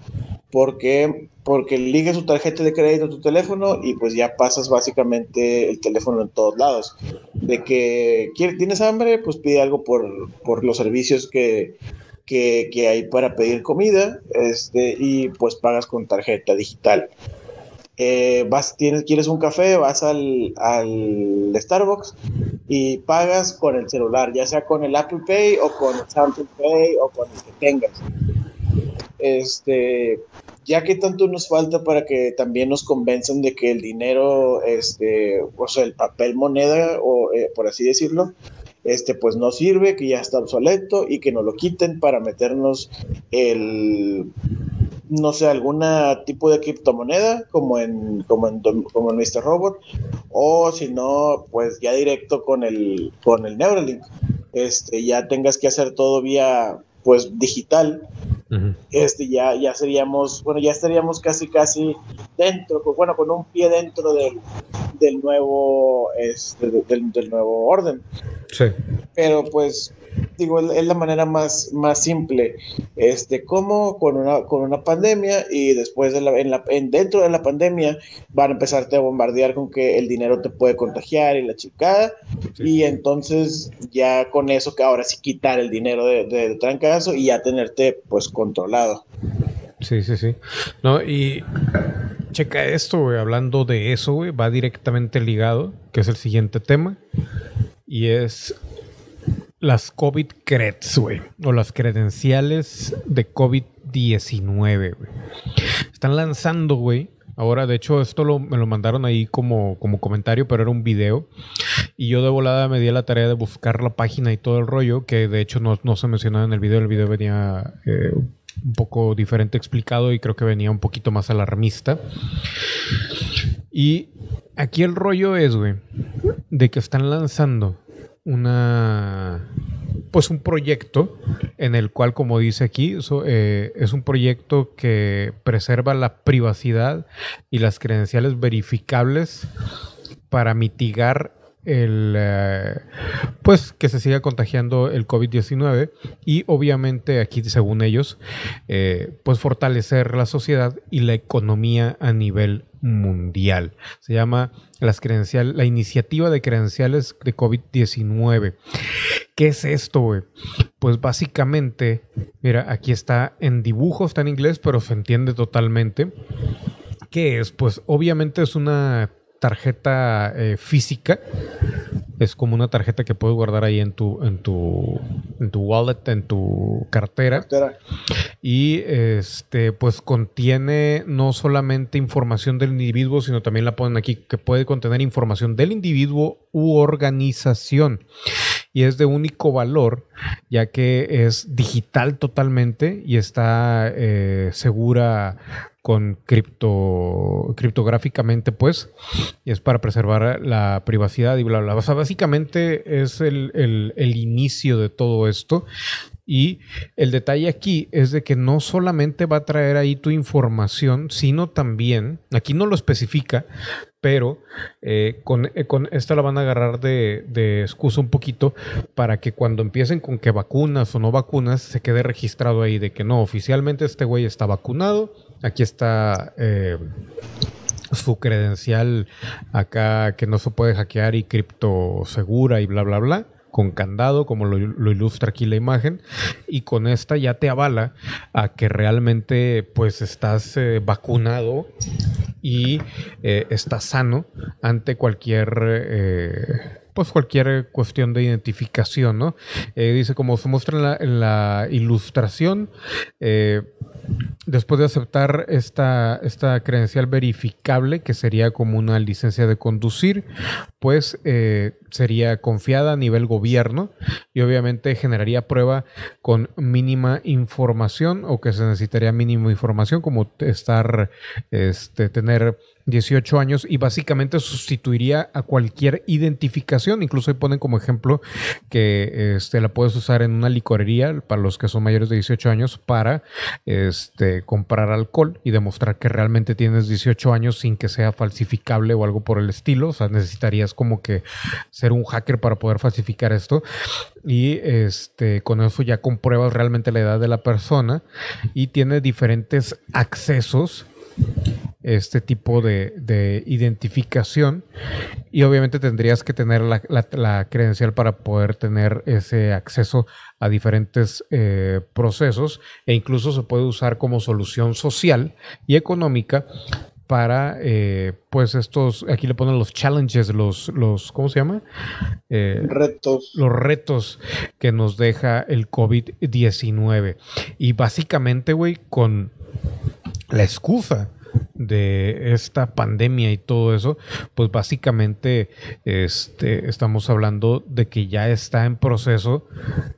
porque porque ligue su tarjeta de crédito a tu teléfono y pues ya pasas básicamente el teléfono en todos lados. De que tienes hambre, pues pide algo por, por los servicios que, que, que, hay para pedir comida este, y pues pagas con tarjeta digital. Eh, vas, tienes, quieres un café, vas al, al, Starbucks y pagas con el celular, ya sea con el Apple Pay o con el Samsung Pay o con el que tengas. Este, ya que tanto nos falta para que también nos convenzan de que el dinero, este, o sea, el papel moneda, o eh, por así decirlo, este, pues no sirve, que ya está obsoleto y que nos lo quiten para meternos el, no sé, algún tipo de criptomoneda como en, como en, como en Mr. Robot, o si no, pues ya directo con el, con el Neuralink, este, ya tengas que hacer todo vía, pues digital este ya, ya seríamos, bueno, ya estaríamos casi casi dentro, bueno, con un pie dentro del, del nuevo, este, del, del, nuevo orden. Sí. Pero pues digo, es la manera más, más simple. Este, como con una, con una pandemia y después de la, en la, en, dentro de la pandemia van a empezarte a bombardear con que el dinero te puede contagiar y la chicada. Y entonces ya con eso que ahora sí quitar el dinero de, de, trancazo y ya tenerte pues controlado. Sí, sí, sí. No, y checa esto, güey, hablando de eso, güey, va directamente ligado, que es el siguiente tema. Y es las COVID creds, güey. O las credenciales de COVID-19, güey. Están lanzando, güey. Ahora, de hecho, esto me lo mandaron ahí como, como comentario, pero era un video. Y yo de volada me di a la tarea de buscar la página y todo el rollo, que de hecho no, se mencionaba en el video. El video venía eh, un poco diferente explicado y creo que venía un poquito más alarmista. Y aquí el rollo es, güey, de que están lanzando una pues un proyecto en el cual, como dice aquí, eh, es un proyecto que preserva la privacidad y las credenciales verificables para mitigar el eh, pues que se siga contagiando el COVID-19 y obviamente aquí según ellos eh, pues fortalecer la sociedad y la economía a nivel mundial. Se llama las la iniciativa de credenciales de COVID-19. ¿Qué es esto? Pues básicamente, mira, aquí está en dibujo, está en inglés, pero se entiende totalmente. ¿Qué es? Pues obviamente es una tarjeta eh, física. Es como una tarjeta que puedes guardar ahí en tu, en tu, en tu wallet, en tu cartera. Y este, pues contiene no solamente información del individuo, sino también la ponen aquí, que puede contener información del individuo u organización. Y es de único valor, ya que es digital totalmente y está eh, segura con cripto, criptográficamente, pues, y es para preservar la privacidad y bla, bla. O sea, básicamente es el, el inicio de todo esto. Y el detalle aquí es de que no solamente va a traer ahí tu información, sino también, aquí no lo especifica, pero eh, con, eh, con, esta la van a agarrar de, de, excusa un poquito para que cuando empiecen con que vacunas o no vacunas, se quede registrado ahí de que no, oficialmente este güey está vacunado, Aquí está eh, su credencial acá que no se puede hackear y cripto segura y bla, bla, bla con candado, como lo, ilustra aquí la imagen, y con esta ya te avala a que realmente pues estás eh, vacunado y eh, estás sano ante cualquier pues cualquier cuestión de identificación, ¿no? Dice, como se muestra en la, ilustración, eh, después de aceptar esta, esta credencial verificable, que sería como una licencia de conducir, pues eh, sería confiada a nivel gobierno y obviamente generaría prueba con mínima información o que se necesitaría mínima información, como estar, este, tener 18 años y básicamente sustituiría a cualquier identificación. Incluso ahí ponen como ejemplo que este, la puedes usar en una licorería para los que son mayores de 18 años para este, comprar alcohol y demostrar que realmente tienes 18 años sin que sea falsificable o algo por el estilo. O sea, necesitarías como que ser un hacker para poder falsificar esto. Y este, con eso ya compruebas realmente la edad de la persona y tiene diferentes accesos este tipo de, identificación y obviamente tendrías que tener la, credencial para poder tener ese acceso a diferentes eh, procesos e incluso se puede usar como solución social y económica para eh, pues estos aquí le ponen los challenges los los cómo se llama eh, retos. los retos que nos deja el covid 19 y básicamente güey con la excusa de esta pandemia y todo eso, pues básicamente este, estamos hablando de que ya está en proceso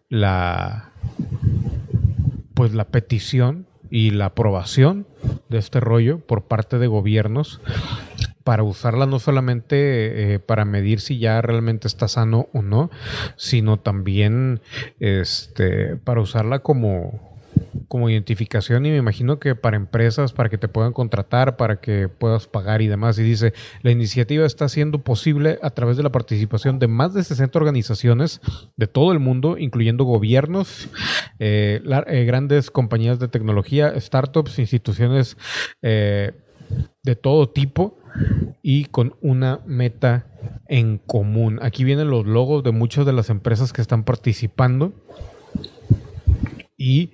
la pues la petición y la aprobación de este rollo por parte de gobiernos para usarla no solamente eh, para medir si ya realmente está sano o no, sino también este, para usarla como, como identificación y me imagino que para empresas, para que te puedan contratar, para que puedas pagar y demás. Y dice, la iniciativa está siendo posible a través de la participación de más de 60 organizaciones de todo el mundo, incluyendo gobiernos, eh, eh, grandes compañías de tecnología, startups, instituciones eh, de todo tipo y con una meta en común. Aquí vienen los logos de muchas de las empresas que están participando. Y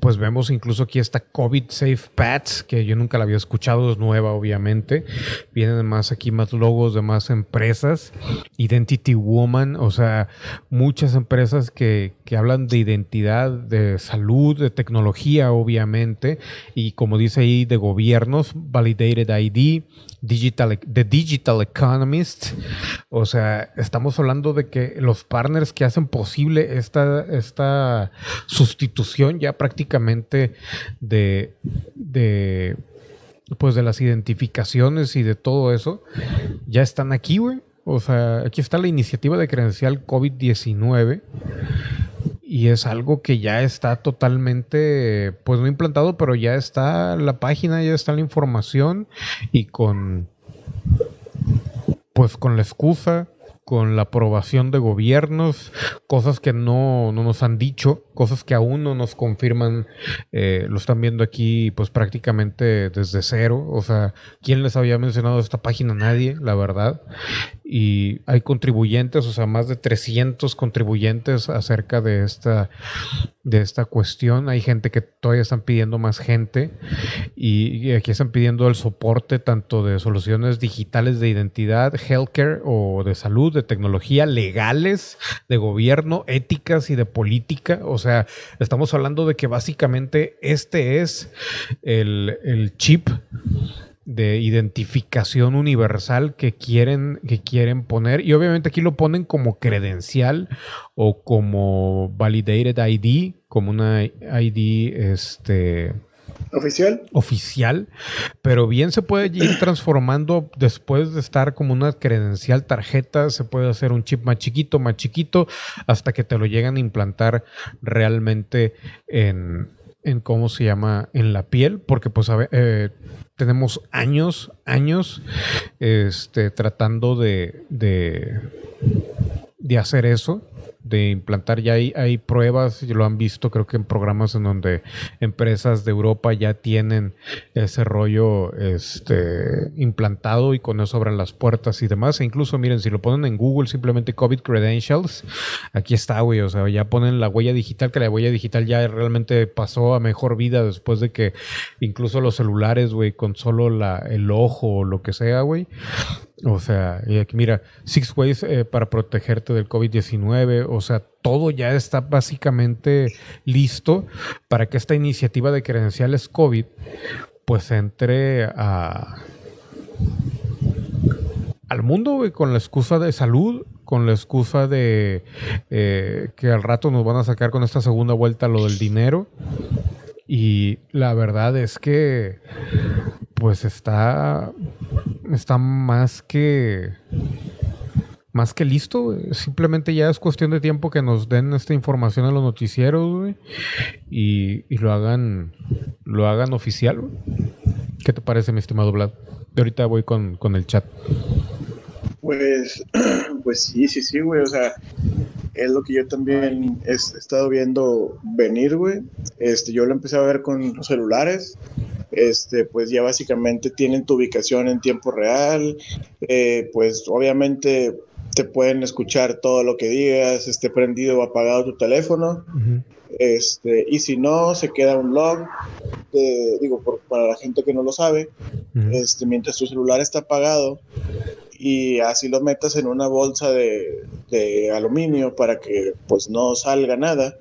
pues vemos incluso aquí esta COVID Safe Pats, que yo nunca la había escuchado, es nueva obviamente. Vienen más aquí más logos de más empresas. Identity Woman, o sea, muchas empresas que, que hablan de identidad, de salud, de tecnología obviamente. Y como dice ahí, de gobiernos, Validated ID, Digital, The Digital Economist. O sea, estamos hablando de que los partners que hacen posible esta, esta sustitución ya prácticamente de, de, pues de las identificaciones y de todo eso, ya están aquí, güey. O sea, aquí está la iniciativa de credencial COVID-19 y es algo que ya está totalmente, pues no implantado, pero ya está la página, ya está la información y con, pues con la excusa con la aprobación de gobiernos, cosas que no, nos han dicho, cosas que aún no nos confirman, eh, lo están viendo aquí pues prácticamente desde cero, o sea, ¿quién les había mencionado esta página? Nadie, la verdad. Y hay contribuyentes, o sea, más de 300 contribuyentes acerca de esta, de esta cuestión. Hay gente que todavía están pidiendo más gente y aquí están pidiendo el soporte tanto de soluciones digitales de identidad, healthcare o de salud de tecnología, legales, de gobierno, éticas y de política. O sea, estamos hablando de que básicamente este es el, el chip de identificación universal que quieren, que quieren poner. Y obviamente aquí lo ponen como credencial o como validated ID, como una ID este, Oficial. Oficial, pero bien se puede ir transformando después de estar como una credencial tarjeta, se puede hacer un chip más chiquito, más chiquito, hasta que te lo llegan a implantar realmente en, en cómo se llama, en la piel, porque pues a eh, tenemos años, años este, tratando de de hacer eso de implantar. Ya hay, hay pruebas, lo han visto creo que en programas en donde empresas de Europa ya tienen ese rollo este, implantado y con eso abren las puertas y demás. E incluso miren, si lo ponen en Google simplemente COVID Credentials, aquí está, güey. O sea, ya ponen la huella digital, que la huella digital ya realmente pasó a mejor vida después de que incluso los celulares, güey, con solo la, el ojo o lo que sea, güey, o sea, y aquí mira, Six Ways eh, para protegerte del COVID-19, o sea, todo ya está básicamente listo para que esta iniciativa de credenciales COVID pues entre a, al mundo con la excusa de salud, con la excusa de eh, que al rato nos van a sacar con esta segunda vuelta lo del dinero. Y la verdad es que pues está está más que más que listo. Simplemente ya es cuestión de tiempo que nos den esta información a los noticieros y, lo hagan lo hagan oficial. ¿Qué te parece, mi estimado Vlad? ahorita voy con, el chat. Pues, pues sí, sí, sí, güey. O sea, es lo que yo también he estado viendo venir, güey. Este, yo lo empecé a ver con los celulares. Este, pues ya básicamente tienen tu ubicación en tiempo real, eh, pues obviamente te pueden escuchar todo lo que digas, esté prendido o apagado tu teléfono. Este, y si no, se queda un log, digo, para la gente que no lo sabe, este, mientras tu celular está apagado y así lo metas en una bolsa de, de, aluminio para que pues no salga nada,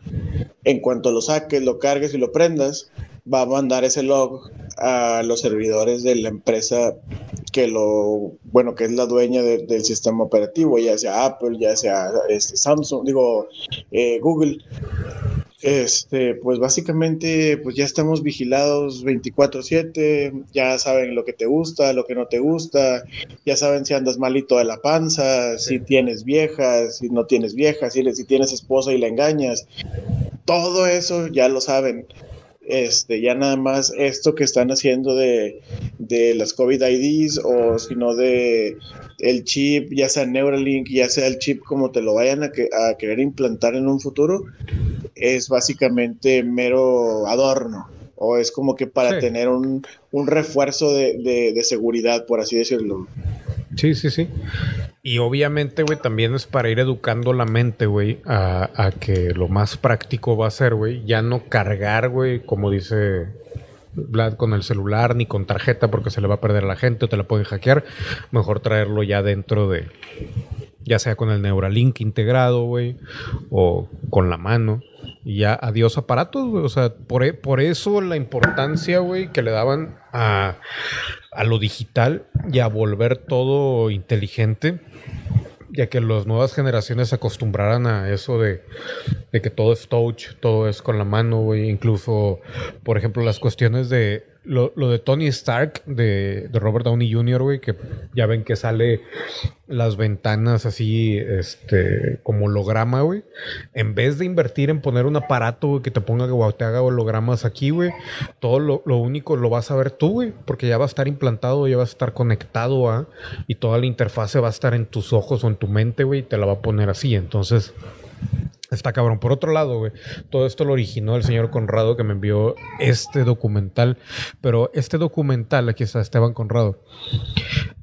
en cuanto lo saques, lo cargues y lo prendas, va a mandar ese log a los servidores de la empresa que lo, bueno, que es la dueña del sistema operativo, ya sea Apple, ya sea este, Samsung, digo, eh, Google. Este, pues básicamente, pues ya estamos vigilados 24/7, ya saben lo que te gusta, lo que no te gusta, ya saben si andas malito de la panza, si tienes viejas, si no tienes viejas, si, si tienes esposa y la engañas. Todo eso ya lo saben. Este, ya nada más esto que están haciendo de, las COVID IDs o si no de el chip, ya sea Neuralink, ya sea el chip como te lo vayan a, querer implantar en un futuro, es básicamente mero adorno o es como que para tener un, refuerzo de, de, seguridad, por así decirlo. Sí, sí, sí. Y obviamente, güey, también es para ir educando la mente, güey, a, que lo más práctico va a ser, güey, ya no cargar, güey, como dice Vlad, con el celular ni con tarjeta porque se le va a perder a la gente o te la pueden hackear. Mejor traerlo ya dentro de, ya sea con el Neuralink integrado, güey, o con la mano. Y ya adiós aparatos, güey. O sea, por, e, por eso la importancia, güey, que le daban a, a lo digital y a volver todo inteligente ya que las nuevas generaciones se acostumbraran a eso de, que todo es touch, todo es con la mano, güey. Incluso, por ejemplo, las cuestiones de lo, de Tony Stark, de, Robert Downey Jr., güey, que ya ven que sale las ventanas así, este, como holograma, güey. En vez de invertir en poner un aparato, que te ponga, que te haga hologramas aquí, güey, todo lo, lo, único lo vas a ver tú, güey, porque ya va a estar implantado, ya va a estar conectado a, y toda la interfase va a estar en tus ojos o en tu mente, güey, y te la va a poner así. Entonces, Está cabrón. Por otro lado, todo esto lo originó el señor Conrado que me envió este documental. Pero este documental, aquí está Esteban Conrado,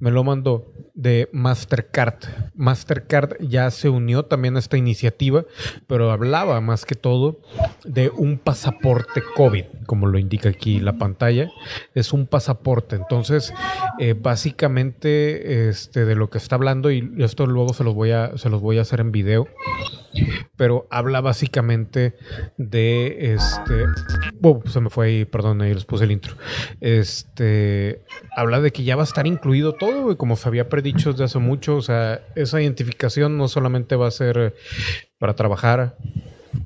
me lo mandó de Mastercard. Mastercard ya se unió también a esta iniciativa, pero hablaba más que todo de un pasaporte COVID, como lo indica aquí la pantalla. Es un pasaporte. Entonces, eh, básicamente, este, de lo que está hablando, y esto luego se los voy a, se los voy a hacer en video pero habla básicamente de este. Oh, se me fue ahí, perdón, ahí les puse el intro. Este. Habla de que ya va a estar incluido todo, como se había predicho desde hace mucho. O sea, esa identificación no solamente va a ser para trabajar,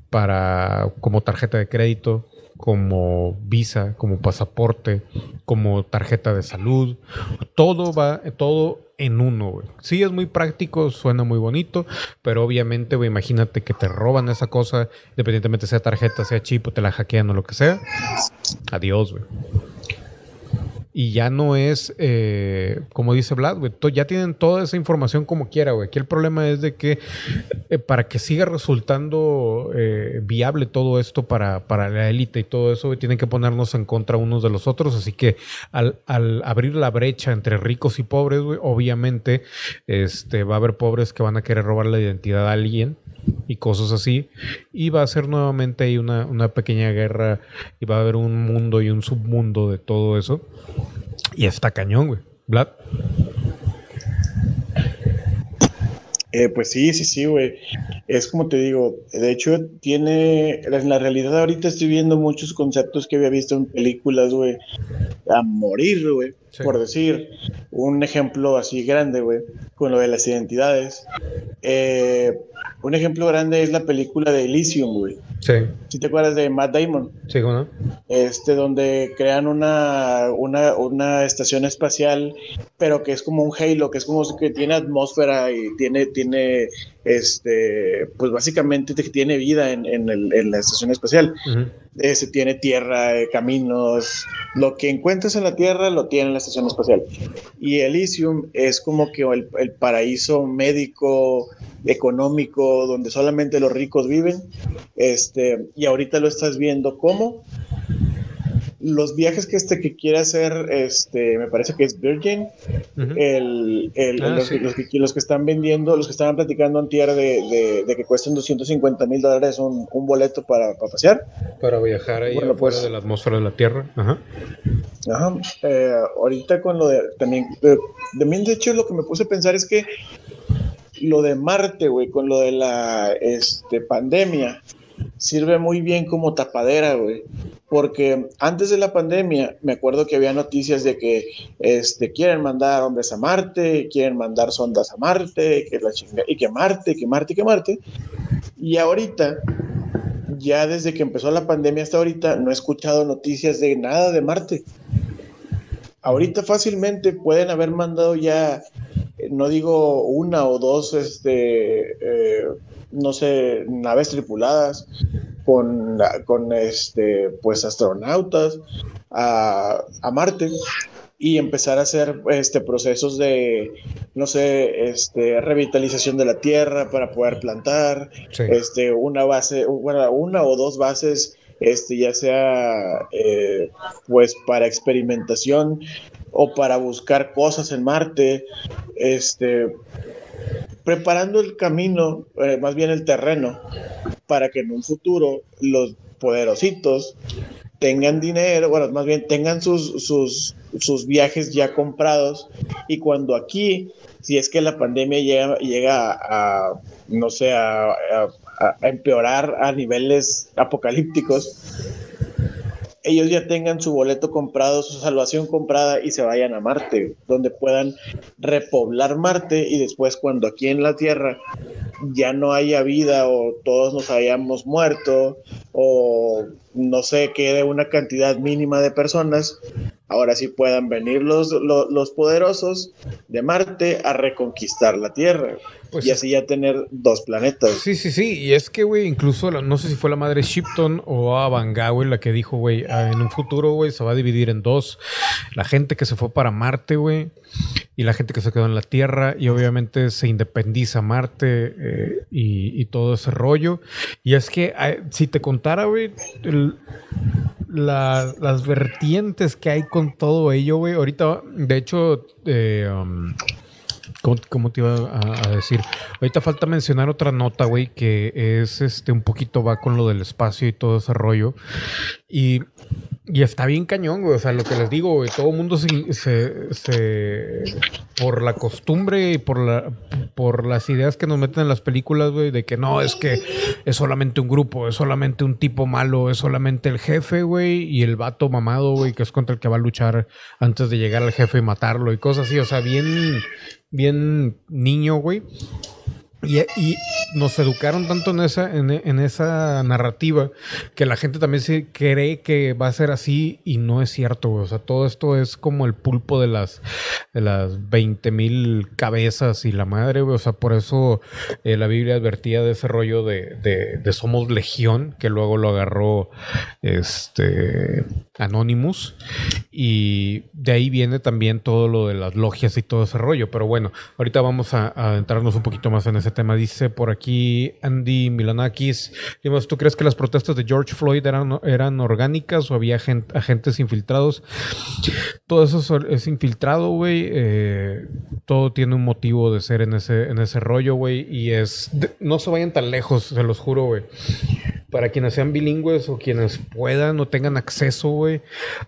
para como tarjeta de crédito, como visa, como pasaporte, como tarjeta de salud. Todo va, todo en uno, güey. Sí, es muy práctico, suena muy bonito, pero obviamente, güey, imagínate que te roban esa cosa, independientemente sea tarjeta, sea chip o te la hackean o lo que sea. Adiós, güey. Y ya no es, eh, como dice Vlad, ya tienen toda esa información como quiera, güey. Aquí el problema es de que eh, para que siga resultando eh, viable todo esto para, para la élite y todo eso, tienen que ponernos en contra unos de los otros. Así que al, al abrir la brecha entre ricos y pobres, güey, obviamente este, va a haber pobres que van a querer robar la identidad a alguien y cosas así. Y va a ser nuevamente ahí una, una pequeña guerra y va a haber un mundo y un submundo de todo eso. Y está cañón, güey. Vlad. Eh, pues sí, sí, sí, güey. Es como te digo, de hecho tiene, en la realidad ahorita estoy viendo muchos conceptos que había visto en películas, güey, a morir, güey, por decir un ejemplo así grande, güey, con lo de las identidades. Eh, un ejemplo grande es la película de Elysium, güey. Sí. ¿Sí te acuerdas de Matt Damon? Sí, ¿no? Este, donde crean una, una, una, estación espacial, pero que es como un halo, que es como que tiene atmósfera y tiene, tiene este, pues básicamente tiene vida en, en, el, en la estación espacial. Uh tiene tierra, eh, caminos, lo que encuentres en la Tierra lo tiene en la estación espacial. Y Elysium es como que el, el paraíso médico, económico, donde solamente los ricos viven. Este, y ahorita lo estás viendo como los viajes que este que quiere hacer, este, me parece que es Virgin, el, el, ah, los, los, que, los, que, están vendiendo, los que estaban platicando en tierra de, de, que cuestan 250 mil dólares un, un, boleto para, para, pasear. Para viajar ahí bueno, pues, de la atmósfera de la Tierra. Ajá. Ajá. Eh, ahorita con lo de, también, de, también de hecho lo que me puse a pensar es que lo de Marte, güey, con lo de la este, pandemia, sirve muy bien como tapadera, güey. Porque antes de la pandemia, me acuerdo que había noticias de que este, quieren mandar hombres a Marte, quieren mandar sondas a Marte, que la chinga, y que Marte, que Marte, que Marte. Y ahorita, ya desde que empezó la pandemia hasta ahorita, no he escuchado noticias de nada de Marte. Ahorita fácilmente pueden haber mandado ya, no digo una o dos, este, eh, no sé, naves tripuladas con, con este, pues astronautas a, a Marte y empezar a hacer este, procesos de, no sé, este, revitalización de la tierra para poder plantar, sí. este, una base, bueno, una o dos bases, este, ya sea eh, pues para experimentación o para buscar cosas en Marte, este, preparando el camino, eh, más bien el terreno, para que en un futuro los poderositos tengan dinero, bueno, más bien tengan sus, sus, sus viajes ya comprados y cuando aquí, si es que la pandemia llega, llega a, no sé, a, a, a empeorar a niveles apocalípticos, ellos ya tengan su boleto comprado, su salvación comprada y se vayan a Marte, donde puedan repoblar Marte y después cuando aquí en la Tierra ya no haya vida o todos nos hayamos muerto o no sé, quede una cantidad mínima de personas, ahora sí puedan venir los, los, los poderosos de Marte a reconquistar la Tierra. Pues y así ya tener dos planetas. Sí, sí, sí. Y es que, güey, incluso no sé si fue la madre Shipton o Avanga, güey, la que dijo, güey, ah, en un futuro, güey, se va a dividir en dos. La gente que se fue para Marte, güey, y la gente que se quedó en la Tierra. Y obviamente se independiza Marte eh, y, y, todo ese rollo. Y es que, si te contara, güey, la, las vertientes que hay con todo ello, güey. Ahorita, de hecho, eh, um, ¿Cómo, te iba a, decir? Ahorita falta mencionar otra nota, güey, que es este un poquito va con lo del espacio y todo ese rollo. Y, y está bien cañón, güey. O sea, lo que les digo, güey, todo mundo se, se, por la costumbre y por la por las ideas que nos meten en las películas, güey, de que no, es que es solamente un grupo, es solamente un tipo malo, es solamente el jefe, güey, y el vato mamado, güey, que es contra el que va a luchar antes de llegar al jefe y matarlo y cosas así. O sea, bien bien niño, güey. Y, nos educaron tanto en esa, en, esa narrativa que la gente también se cree que va a ser así y no es cierto, O sea, todo esto es como el pulpo de las, de las 20 mil cabezas y la madre, O sea, por eso eh, la Biblia advertía de ese rollo de, de, somos legión, que luego lo agarró este Anonymous. Y de ahí viene también todo lo de las logias y todo ese rollo. Pero bueno, ahorita vamos a, a adentrarnos un poquito más en ese tema. Dice por aquí Andy Milanakis. ¿tú crees que las protestas de George Floyd eran, eran orgánicas o había agentes infiltrados? Todo eso es infiltrado, güey. Eh, todo tiene un motivo de ser en ese, en ese rollo, güey. Y es... no se vayan tan lejos, se los juro, güey para quienes sean bilingües o quienes puedan o tengan acceso, güey,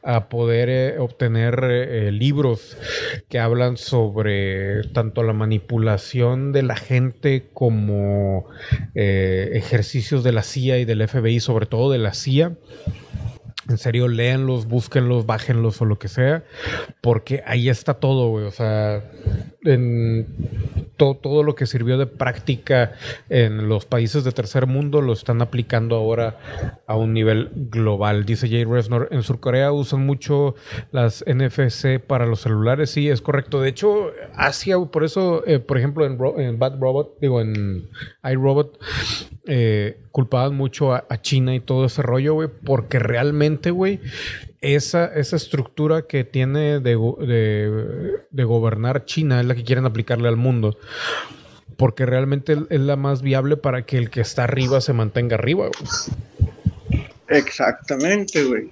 a poder eh, obtener eh, libros que hablan sobre tanto la manipulación de la gente como eh, ejercicios de la CIA y del FBI, sobre todo de la CIA en serio, léanlos, búsquenlos, bájenlos o lo que sea, porque ahí está todo, güey. O sea, en todo lo que sirvió de práctica en los países de tercer mundo lo están aplicando ahora a un nivel global. Dice Jay Resnor, en Surcorea usan mucho las NFC para los celulares. Sí, es correcto. De hecho, Asia, por eso, eh, por ejemplo, en, en Bad Robot, digo, en iRobot, eh, culpaban mucho a, China y todo ese rollo, güey, porque realmente, güey, esa, esa estructura que tiene de, gobernar China es la que quieren aplicarle al mundo. Porque realmente es la más viable para que el que está arriba se mantenga arriba. Exactamente, güey.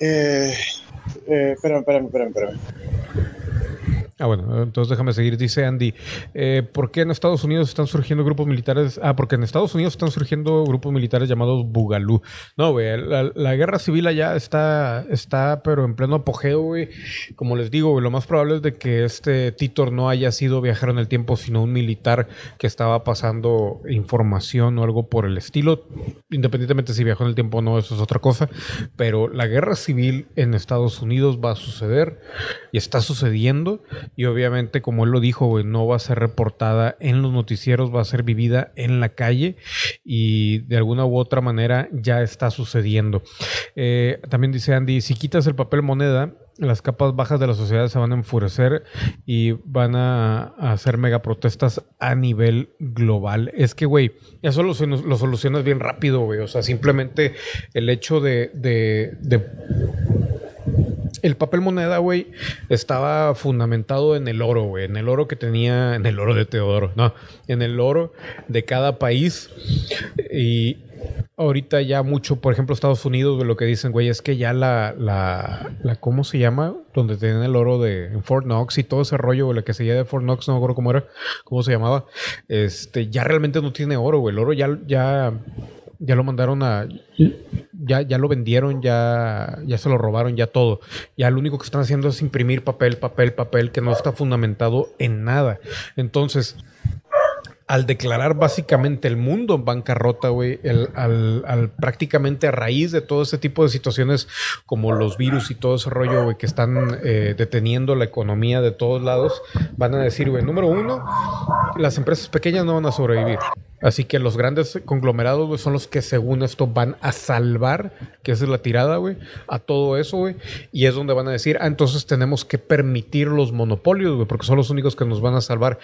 Eh, eh, espérame, espérame. Ah, bueno, entonces déjame seguir. Dice Andy, eh, ¿por qué en Estados Unidos están surgiendo grupos militares? Ah, porque en Estados Unidos están surgiendo grupos militares llamados Bugalú. No, güey, la, guerra civil allá está, está, pero en pleno apogeo, güey. Como les digo, lo más probable es de que este Titor no haya sido viajero en el tiempo, sino un militar que estaba pasando información o algo por el estilo. Independientemente si viajó en el tiempo o no, eso es otra cosa. Pero la guerra civil en Estados Unidos va a suceder y está sucediendo y obviamente, como él lo dijo, no va a ser reportada en los noticieros, va a ser vivida en la calle y de alguna u otra manera ya está sucediendo. Eh, también dice Andy, si quitas el papel moneda, las capas bajas de la sociedad se van a enfurecer y van a, hacer mega protestas a nivel global. Es que, güey, eso lo, lo, solucionas bien rápido, güey. O sea, simplemente el hecho de el papel moneda, güey, estaba fundamentado en el oro, güey, en el oro que tenía, en el oro de Teodoro, no, en el oro de cada país. Y ahorita ya mucho, por ejemplo, Estados Unidos, lo que dicen, güey, es que ya la, la, la ¿cómo se llama? Donde tienen el oro de Fort Knox y todo ese rollo, güey, la que seguía de Fort Knox, no me acuerdo cómo era, cómo se llamaba, este, ya realmente no tiene oro, güey, el oro ya, ya ya lo mandaron a. Ya, ya lo vendieron, ya, ya se lo robaron, ya todo. Ya lo único que están haciendo es imprimir papel, papel, papel, que no está fundamentado en nada. Entonces, al declarar básicamente el mundo en bancarrota, güey, al, prácticamente a raíz de todo ese tipo de situaciones como los virus y todo ese rollo, güey, que están eh, deteniendo la economía de todos lados, van a decir, güey, número uno, las empresas pequeñas no van a sobrevivir. Así que los grandes conglomerados, güey, son los que según esto van a salvar, que esa es la tirada, güey, a todo eso, güey. Y es donde van a decir, ah, entonces tenemos que permitir los monopolios, güey, porque son los únicos que nos van a salvar.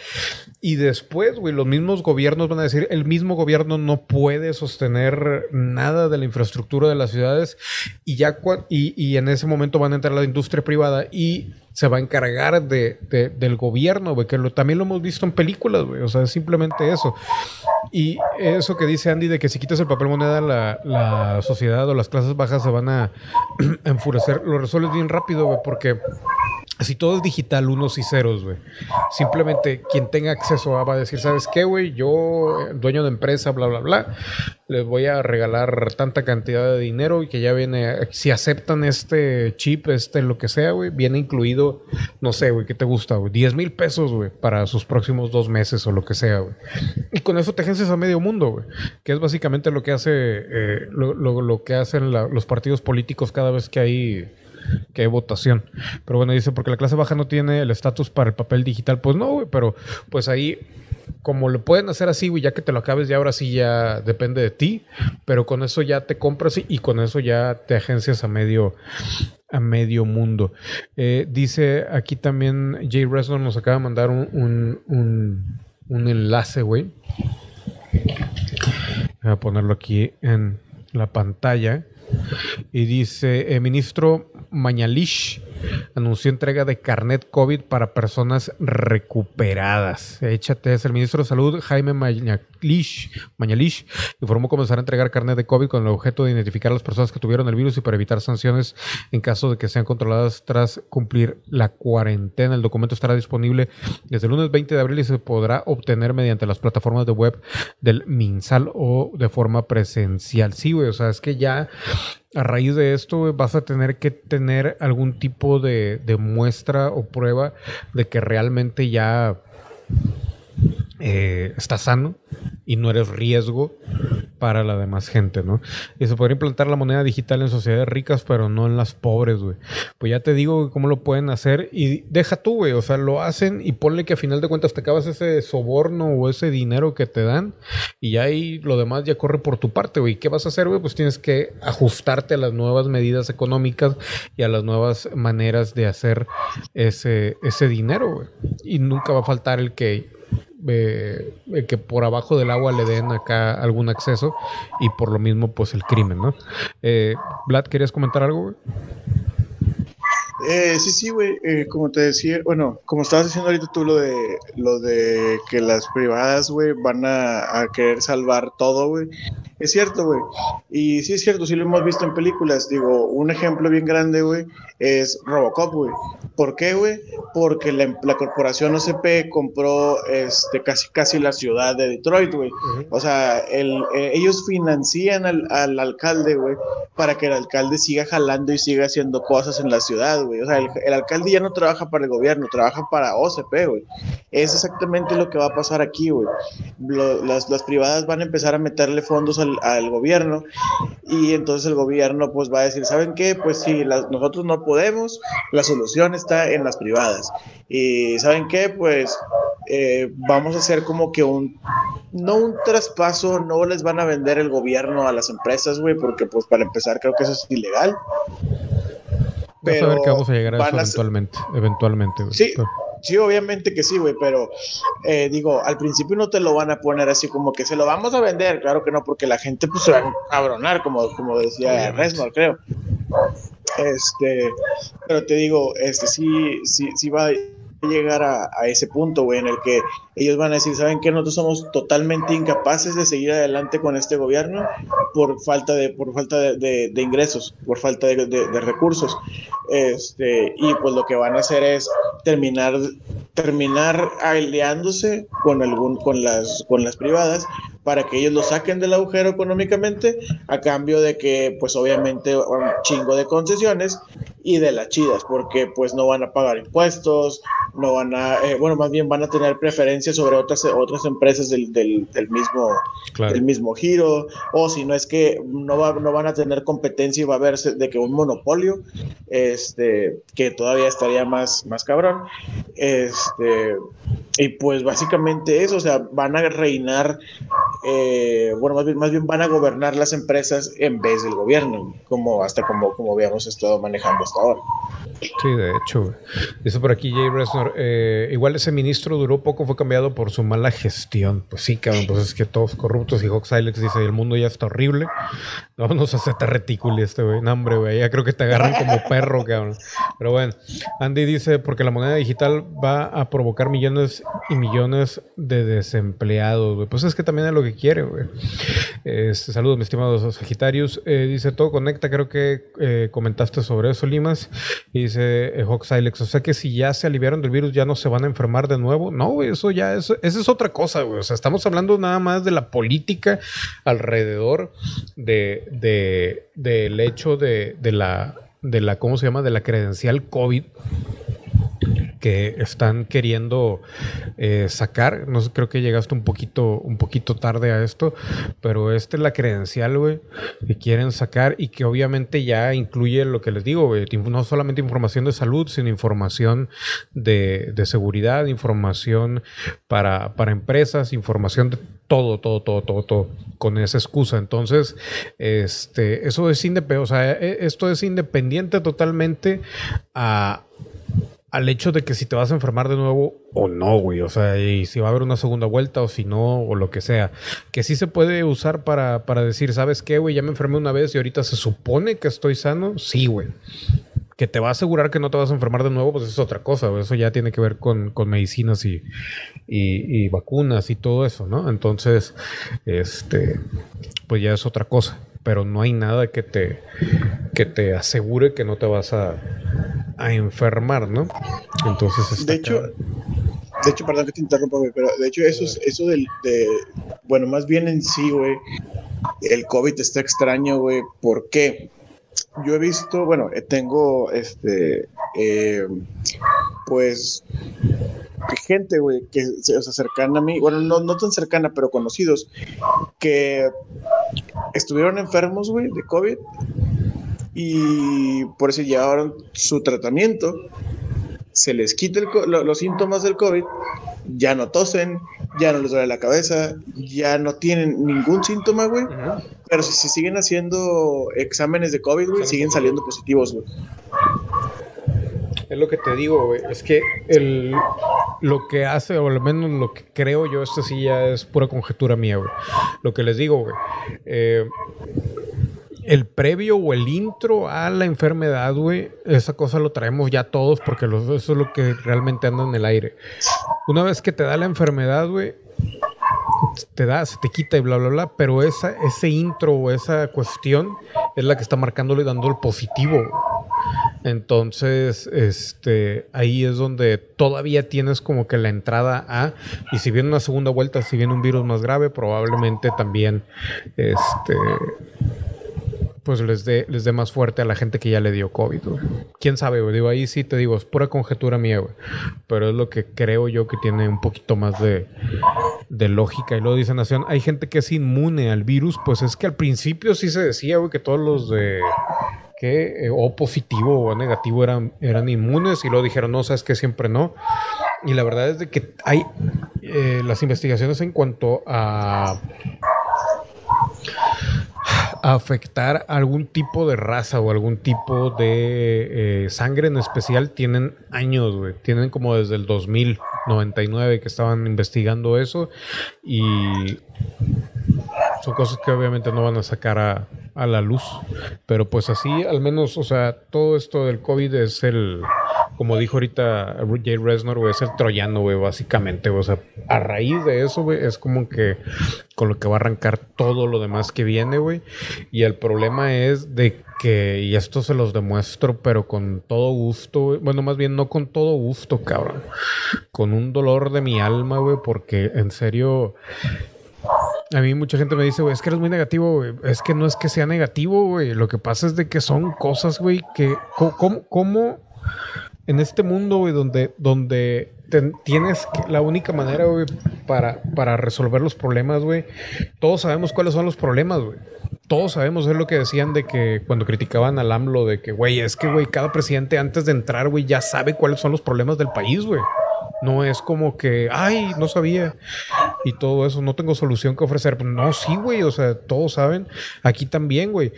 Y después, güey, los mismos gobiernos van a decir, el mismo gobierno no puede sostener nada de la infraestructura de las ciudades. Y ya, y, y en ese momento van a entrar la industria privada y se va a encargar de, del gobierno, güey, que lo, también lo hemos visto en películas, güey, o sea, es simplemente eso. Y eso que dice Andy de que si quitas el papel moneda, la, la sociedad o las clases bajas se van a enfurecer, lo resuelves bien rápido, güey, porque si todo es digital, unos y ceros, güey. Simplemente quien tenga acceso a va a decir, ¿sabes qué, güey? Yo, dueño de empresa, bla, bla, bla, les voy a regalar tanta cantidad de dinero y que ya viene, si aceptan este chip, este lo que sea, güey, viene incluido, no sé, güey, ¿qué te gusta, güey? 10 mil pesos, güey, para sus próximos dos meses o lo que sea, güey. Y con eso te agencias a medio mundo, güey. Que es básicamente lo que hace, eh, lo, que hacen los partidos políticos cada vez que hay que votación. Pero bueno, dice, porque la clase baja no tiene el estatus para el papel digital. Pues no, güey, pero pues ahí como lo pueden hacer así, güey, ya que te lo acabes, ya ahora sí ya depende de ti, pero con eso ya te compras y, con eso ya te agencias a medio a medio mundo. Eh, dice aquí también Jay Reznor nos acaba de mandar un, un, un enlace, güey. Voy a ponerlo aquí en la pantalla. Y dice, eh, ministro Manhalich anunció entrega de carnet COVID para personas recuperadas. Échate, es el ministro de Salud, Jaime Mañalish, Mañalish, informó comenzar a entregar carnet de COVID con el objeto de identificar a las personas que tuvieron el virus y para evitar sanciones en caso de que sean controladas tras cumplir la cuarentena. El documento estará disponible desde el lunes 20 de abril y se podrá obtener mediante las plataformas de web del MinSal o de forma presencial. Sí, güey, o sea, es que ya a raíz de esto vas a tener que tener algún tipo de, muestra o prueba de que realmente ya eh, estás sano y no eres riesgo para la demás gente, ¿no? Y se podría implantar la moneda digital en sociedades ricas, pero no en las pobres, güey. Pues ya te digo cómo lo pueden hacer y deja tú, güey, o sea, lo hacen y ponle que a final de cuentas te acabas ese soborno o ese dinero que te dan y ya ahí lo demás ya corre por tu parte, güey. ¿Qué vas a hacer, güey? Pues tienes que ajustarte a las nuevas medidas económicas y a las nuevas maneras de hacer ese, ese dinero, güey. Y nunca va a faltar el que eh, que por abajo del agua le den acá algún acceso y por lo mismo pues el crimen, ¿no? Eh, Vlad, ¿querías comentar algo? Güey? Eh, sí, sí, güey, eh, como te decía, bueno, como estabas diciendo ahorita tú lo de lo de que las privadas, güey, van a, a, querer salvar todo, güey. Es cierto, güey. Y sí es cierto, sí lo hemos visto en películas. Digo, un ejemplo bien grande, güey, es Robocop, güey. ¿Por qué, güey? Porque la, la, corporación OCP compró este, casi, casi la ciudad de Detroit, güey. Uh -huh. O sea, el, eh, ellos financian al, al alcalde, güey, para que el alcalde siga jalando y siga haciendo cosas en la ciudad, güey. O sea, el, el, alcalde ya no trabaja para el gobierno, trabaja para OCP, güey. Es exactamente lo que va a pasar aquí, güey. Las, las privadas van a empezar a meterle fondos al, al, gobierno y entonces el gobierno pues va a decir, ¿saben qué? Pues si la, nosotros no podemos, la solución está en las privadas. Y ¿saben qué? Pues eh, vamos a hacer como que un, no un traspaso, no les van a vender el gobierno a las empresas, güey, porque pues para empezar creo que eso es ilegal. Pero Vas a ver que vamos a llegar a eso eventualmente, eventualmente. Güey. Sí, sí, obviamente que sí, güey, pero eh, digo, al principio no te lo van a poner así como que se lo vamos a vender, claro que no, porque la gente pues se va a cabronar, como, como decía Resmar, creo. Este, pero te digo, este sí, sí, sí va llegar a, a ese punto, güey, en el que ellos van a decir, ¿saben qué? Nosotros somos totalmente incapaces de seguir adelante con este gobierno por falta de, por falta de, de, de ingresos, por falta de, de, recursos. Este, y pues lo que van a hacer es terminar, terminar aliándose con, algún, con, las, con las privadas para que ellos lo saquen del agujero económicamente a cambio de que pues obviamente un chingo de concesiones y de las chidas porque pues no van a pagar impuestos no van a eh, bueno más bien van a tener preferencia sobre otras otras empresas del, del, del mismo claro. del mismo giro o si no es que no, va, no van a tener competencia y va a verse de que un monopolio este que todavía estaría más más cabrón este y pues básicamente eso, o sea, van a reinar, eh, bueno, más bien, más bien van a gobernar las empresas en vez del gobierno, como hasta como, como habíamos estado manejando hasta ahora. Sí, de hecho. Dice por aquí Jay Resnor, eh, igual ese ministro duró poco, fue cambiado por su mala gestión. Pues sí, cabrón, pues es que todos corruptos y Hawk Silex dice, el mundo ya está horrible. Vámonos a hacerte reticuli este güey. No, hombre, güey, ya creo que te agarran como perro, cabrón. Pero bueno, Andy dice, porque la moneda digital va a provocar millones y millones de desempleados, güey. Pues es que también es lo que quiere, güey. Este, saludos, mis estimados Sagitarios. Eh, dice, todo conecta, creo que eh, comentaste sobre eso, Limas. Dice eh, o sea que si ya se aliviaron del virus, ya no se van a enfermar de nuevo. No, eso ya es, esa es otra cosa, güey. O sea, estamos hablando nada más de la política alrededor de, de, del hecho de, de la de la, ¿cómo se llama? De la credencial COVID que están queriendo eh, sacar. No sé, creo que llegaste un poquito, un poquito tarde a esto, pero esta es la credencial, güey, que quieren sacar y que obviamente ya incluye lo que les digo, no solamente información de salud, sino información de, de seguridad, información para, para empresas, información de todo, todo, todo, todo, todo, con esa excusa. Entonces, este, eso es independiente, o sea, e, esto es independiente totalmente a, al hecho de que si te vas a enfermar de nuevo o no, güey. O sea, y si va a haber una segunda vuelta o si no, o lo que sea. Que sí se puede usar para, para decir, ¿sabes qué, güey? Ya me enfermé una vez y ahorita se supone que estoy sano. Sí, güey. Que te va a asegurar que no te vas a enfermar de nuevo, pues es otra cosa. Eso ya tiene que ver con, con medicinas y, y, y vacunas y todo eso, ¿no? Entonces, este, pues ya es otra cosa pero no hay nada que te, que te asegure que no te vas a, a enfermar, ¿no? Entonces, de hecho, de hecho, perdón que te interrumpa, güey, pero de hecho eso, es, eso del, de, bueno, más bien en sí, güey, el COVID está extraño, güey, ¿por qué? Yo he visto, bueno, eh, tengo, este, eh, pues, gente, güey, que se, o sea, cercana a mí, bueno, no, no tan cercana, pero conocidos, que estuvieron enfermos, güey, de COVID y por eso llevaron su tratamiento, se les quita los síntomas del COVID, ya no tosen, ya no les duele la cabeza, ya no tienen ningún síntoma, güey, pero si se siguen haciendo exámenes de COVID, güey, siguen saliendo positivos, güey. Es lo que te digo, güey. Es que el, lo que hace, o al menos lo que creo yo, esto sí ya es pura conjetura mía, güey. Lo que les digo, güey. Eh, el previo o el intro a la enfermedad, güey, esa cosa lo traemos ya todos porque eso es lo que realmente anda en el aire. Una vez que te da la enfermedad, güey, te da, se te quita y bla, bla, bla, pero esa, ese intro o esa cuestión es la que está marcándole y dando el positivo. Entonces, este, ahí es donde todavía tienes como que la entrada a, y si viene una segunda vuelta, si viene un virus más grave, probablemente también, este, pues les dé, les dé más fuerte a la gente que ya le dio COVID, Quién sabe. Digo, ahí sí te digo, es pura conjetura mía, güey. Pero es lo que creo yo que tiene un poquito más de, de lógica. Y luego dice Nación, hay gente que es inmune al virus. Pues es que al principio sí se decía, güey, que todos los de que eh, o positivo o negativo eran, eran inmunes y luego dijeron, no, sabes que siempre no. Y la verdad es de que hay eh, las investigaciones en cuanto a afectar algún tipo de raza o algún tipo de eh, sangre en especial tienen años. Tienen como desde el 2099 que estaban investigando eso y son cosas que obviamente no van a sacar a, a la luz. Pero pues así, al menos, o sea, todo esto del COVID es el, como dijo ahorita Jay Resnor, güey, es el troyano, güey, básicamente. O sea, a raíz de eso, güey, es como que con lo que va a arrancar todo lo demás que viene, güey. Y el problema es de que, y esto se los demuestro, pero con todo gusto. Bueno, más bien no con todo gusto, cabrón. Con un dolor de mi alma, güey, porque en serio a mí mucha gente me dice, güey, es que eres muy negativo, güey. Es que no es que sea negativo, güey. Lo que pasa es de que son cosas, güey, que... ¿Cómo, cómo en este mundo, güey, donde, donde tienes la única manera, güey, para, para resolver los problemas, güey? Todos sabemos cuáles son los problemas, güey. Todos sabemos, es lo que decían de que cuando criticaban al AMLO, de que, güey, es que, güey, cada presidente antes de entrar, güey, ya sabe cuáles son los problemas del país, güey. No es como que, ay, no sabía. Y todo eso, no tengo solución que ofrecer. No, sí, güey, o sea, todos saben. Aquí también, güey.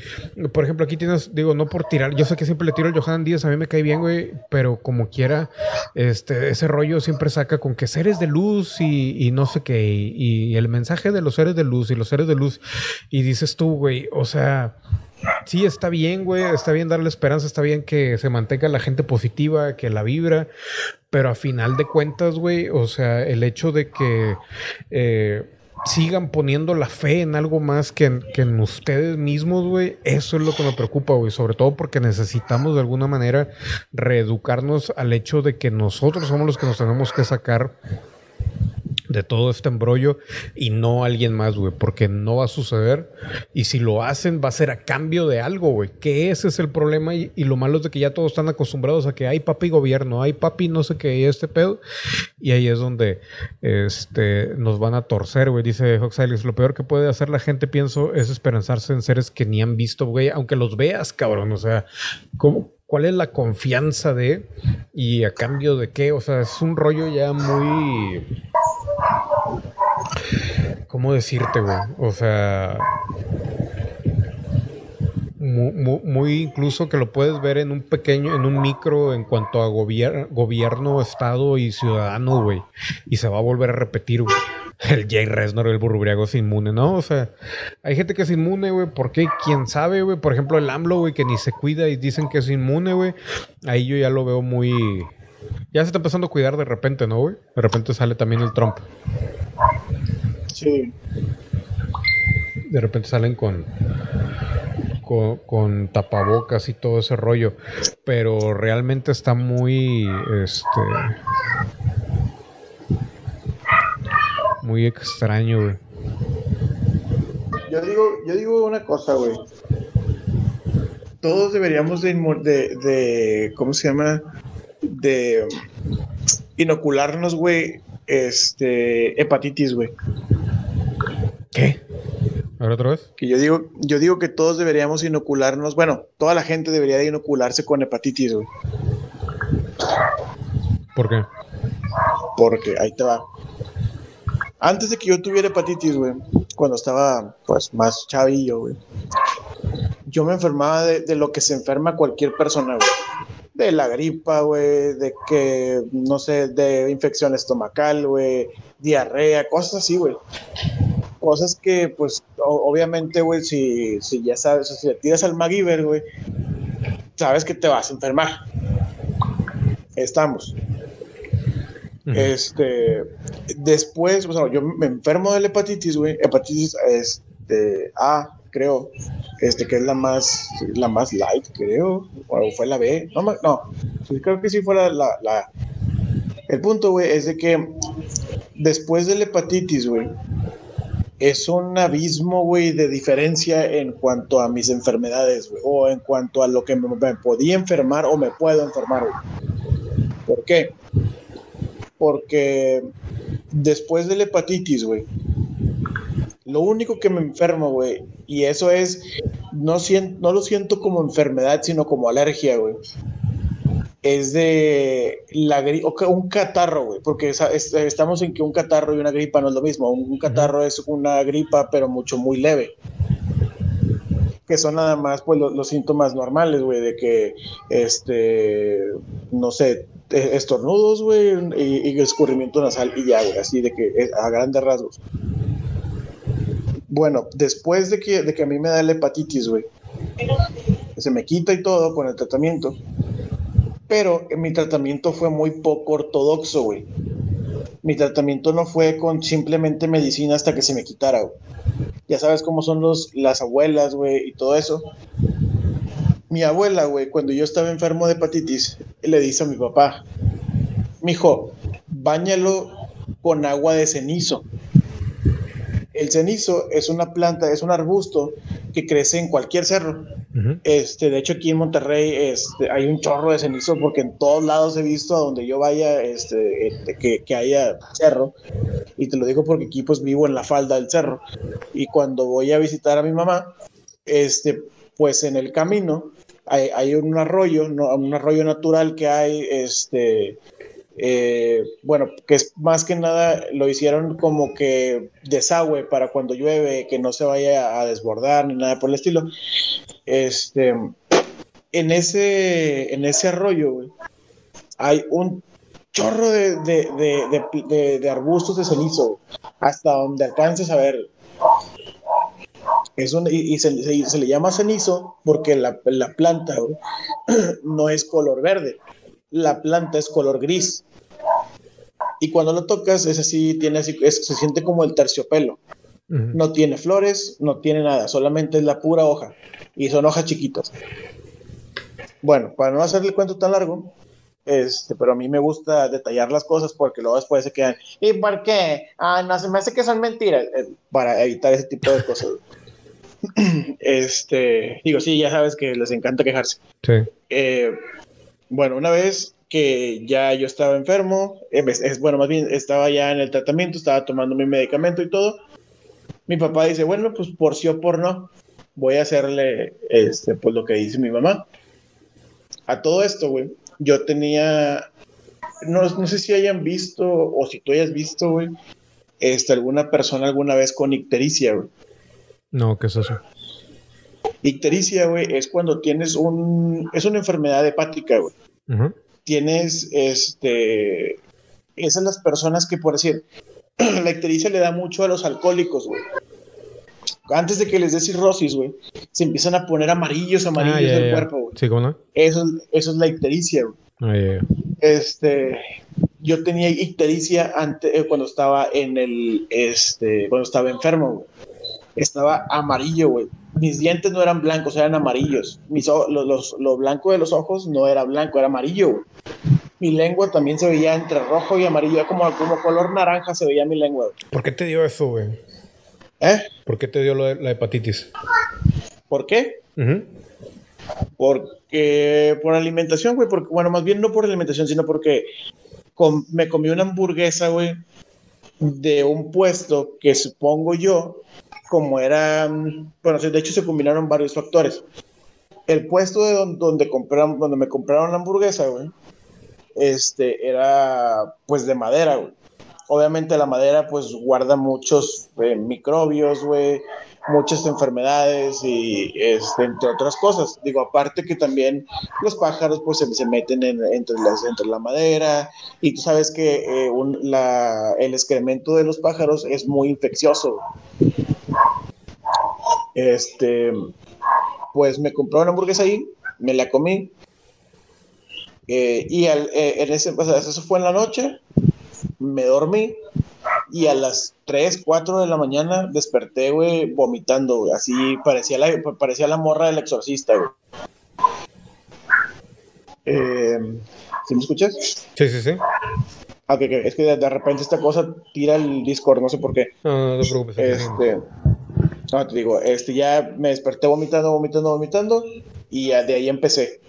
Por ejemplo, aquí tienes, digo, no por tirar, yo sé que siempre le tiro al Johan Díaz, a mí me cae bien, güey, pero como quiera, este, ese rollo siempre saca con que seres de luz y, no sé qué, y el mensaje de los seres de luz y los seres de luz. Y dices tú, güey, o sea Sí, está bien, güey, está bien darle esperanza, está bien que se mantenga la gente positiva, que la vibra, pero a final de cuentas, güey, o sea, el hecho de que eh, sigan poniendo la fe en algo más que que en ustedes mismos, güey, eso es lo que me preocupa, güey, sobre todo porque necesitamos de alguna manera reeducarnos al hecho de que nosotros somos los que nos tenemos que sacar de todo este embrollo y no alguien más, güey, porque no va a suceder. Y si lo hacen, va a ser a cambio de algo, güey. Que ese es el problema y, lo malo es de que ya todos están acostumbrados a que hay papi gobierno, hay papi no sé qué, este pedo. Y ahí es donde este, nos van a torcer, güey. Dice Hoxailis, lo peor que puede hacer la gente, pienso, es esperanzarse en seres que ni han visto, güey, aunque los veas, cabrón. O sea, ¿cómo? ¿Cuál es la confianza de y a cambio de qué? O sea, es un rollo ya muy ¿Cómo decirte, güey? O sea, muy, incluso que lo puedes ver en un pequeño, en un micro en cuanto a gobierno, Estado y ciudadano, güey. Y se va a volver a repetir, güey. El Jay Resnor, el burrubriago es inmune, ¿no? O sea, hay gente que es inmune, güey. ¿Por qué? ¿Quién sabe, güey? Por ejemplo, el AMLO, güey, que ni se cuida y dicen que es inmune, güey. Ahí yo ya lo veo muy... Ya se está empezando a cuidar de repente, ¿no, güey? De repente sale también el Trump. Sí. De repente salen con, con, tapabocas y todo ese rollo. Pero realmente está muy. Este. Muy extraño, güey. Yo digo, yo digo una cosa, güey. Todos deberíamos de, de, de ¿cómo se llama? De inocularnos, güey, este, hepatitis, güey. ¿Qué? A ver otra vez. Que yo digo, yo digo que todos deberíamos inocularnos, bueno, toda la gente debería de inocularse con hepatitis, güey. ¿Por qué? Porque ahí te va. Antes de que yo tuviera hepatitis, güey, cuando estaba pues más chavillo, güey, yo me enfermaba de, de lo que se enferma cualquier persona, güey de la gripa, güey, de que, no sé, de infección estomacal, güey, diarrea, cosas así, güey cosas que, pues, obviamente, güey, si, si ya sabes, si le tiras al MacGyver, güey, sabes que te vas a enfermar. Estamos. Este, después, o sea, yo me enfermo de la hepatitis, güey, hepatitis este, A, creo, este, que es la más, la más light, creo, o fue la B, no, no, creo que sí fue la, la, el punto, güey, es de que después de la hepatitis, güey, es un abismo, güey, de diferencia en cuanto a mis enfermedades, güey, o en cuanto a lo que me, podía enfermar o me puedo enfermar, güey. ¿Por qué? Porque después de la hepatitis, güey, lo único que me enfermo, güey, y eso es, no, siento, no lo siento como enfermedad, sino como alergia, güey es de la gripa, un catarro, güey, porque estamos en que un catarro y una gripa no es lo mismo. Un, catarro es una gripa, pero mucho, muy leve. Que son nada más, pues, los, síntomas normales, güey, de que, este, no sé, e, estornudos, güey, y, escurrimiento nasal y ya, güey, así de que eh, a grandes rasgos. Bueno, después de que, de que a mí me da la hepatitis, güey, se me quita y todo con el tratamiento pero mi tratamiento fue muy poco ortodoxo, güey. Mi tratamiento no fue con simplemente medicina hasta que se me quitara. Ya sabes cómo son los, las abuelas, güey, y todo eso. Mi abuela, güey, cuando yo estaba enfermo de hepatitis, le dice a mi papá, mijo, báñalo con agua de cenizo. El cenizo es una planta, es un arbusto que crece en cualquier cerro. este, de hecho, aquí en Monterrey este, hay un chorro de cenizo porque en todos lados he visto a donde yo vaya este, este, que, que, haya cerro. Y te lo digo porque aquí pues vivo en la falda del cerro. Y cuando voy a visitar a mi mamá, este, pues en el camino hay, hay un arroyo, un arroyo natural que hay, este, eh, bueno, que es más que nada lo hicieron como que desagüe para cuando llueve, que no se vaya a desbordar ni nada por el estilo. Este, en ese, en ese arroyo, hay un chorro de, de, arbustos de cenizo, hasta donde alcances a ver. Es y, se, le llama cenizo porque la, planta no es color verde, la planta es color gris y cuando lo tocas es así, tiene así, se siente como el terciopelo. No tiene flores, no tiene nada, solamente es la pura hoja. Y son hojas chiquitas. Bueno, para no hacerle el cuento tan largo, Este, pero a mí me gusta detallar las cosas porque luego después se quedan, ¿y por qué? Ah, no, se me hace que son mentiras, eh, para evitar ese tipo de cosas. este, digo, sí, ya sabes que les encanta quejarse. Sí. Eh, bueno, una vez que ya yo estaba enfermo, eh, es, bueno, más bien estaba ya en el tratamiento, estaba tomando mi medicamento y todo. Mi papá dice, bueno, pues por sí o por no, voy a hacerle este, pues lo que dice mi mamá. A todo esto, güey, yo tenía, no, no sé si hayan visto o si tú hayas visto, güey, este, alguna persona alguna vez con ictericia, güey. No, ¿qué es eso? Ictericia, güey, es cuando tienes un, es una enfermedad hepática, güey. Tienes, este, esas las personas que, por decir, la ictericia le da mucho a los alcohólicos, güey. Antes de que les dé cirrosis, güey, se empiezan a poner amarillos, amarillos Ah, del cuerpo, güey. Sí, ¿cómo no? Eso, eso es la ictericia, güey. Ah, ya, ya. Este, yo tenía ictericia ante, eh, cuando estaba en el, este, cuando estaba enfermo, güey. Estaba amarillo, güey. Mis dientes no eran blancos, eran amarillos. Mis, los, los- lo blanco de los ojos no era blanco, era amarillo, güey. Mi lengua también se veía entre rojo y amarillo, como, como color naranja se veía mi lengua, güey. ¿Por qué te dio eso, güey? ¿Eh? ¿Por qué te dio de la hepatitis? ¿Por qué? Porque por alimentación, güey, porque, bueno, más bien no por alimentación, sino porque com- me comí una hamburguesa, güey, de un puesto que supongo yo, como era, mm, bueno, de hecho se combinaron varios factores. El puesto de don- donde, compraron, donde me compraron la hamburguesa, güey, este, era pues de madera. Obviamente la madera pues guarda muchos eh, microbios, güey, muchas enfermedades y este, entre otras cosas. Digo, aparte que también los pájaros pues se, meten en- entre, la madera y tú sabes que eh, el excremento de los pájaros es muy infeccioso. Este, pues me compré una hamburguesa ahí, me la comí eh, y al- eh, en ese, o sea, eso fue en la noche, me dormí y a las 3, 4 de la mañana desperté, güey, vomitando, güey. Así parecía la, parecía la morra del exorcista, güey. Eh, ¿Sí me escuchas? Sí, sí, sí. Ah, ok, ok. Es que de, de repente esta cosa tira el Discord, no sé por qué. No, no te preocupes. Este, no, te digo, este, ya me desperté vomitando, vomitando, vomitando, y ya de ahí empecé.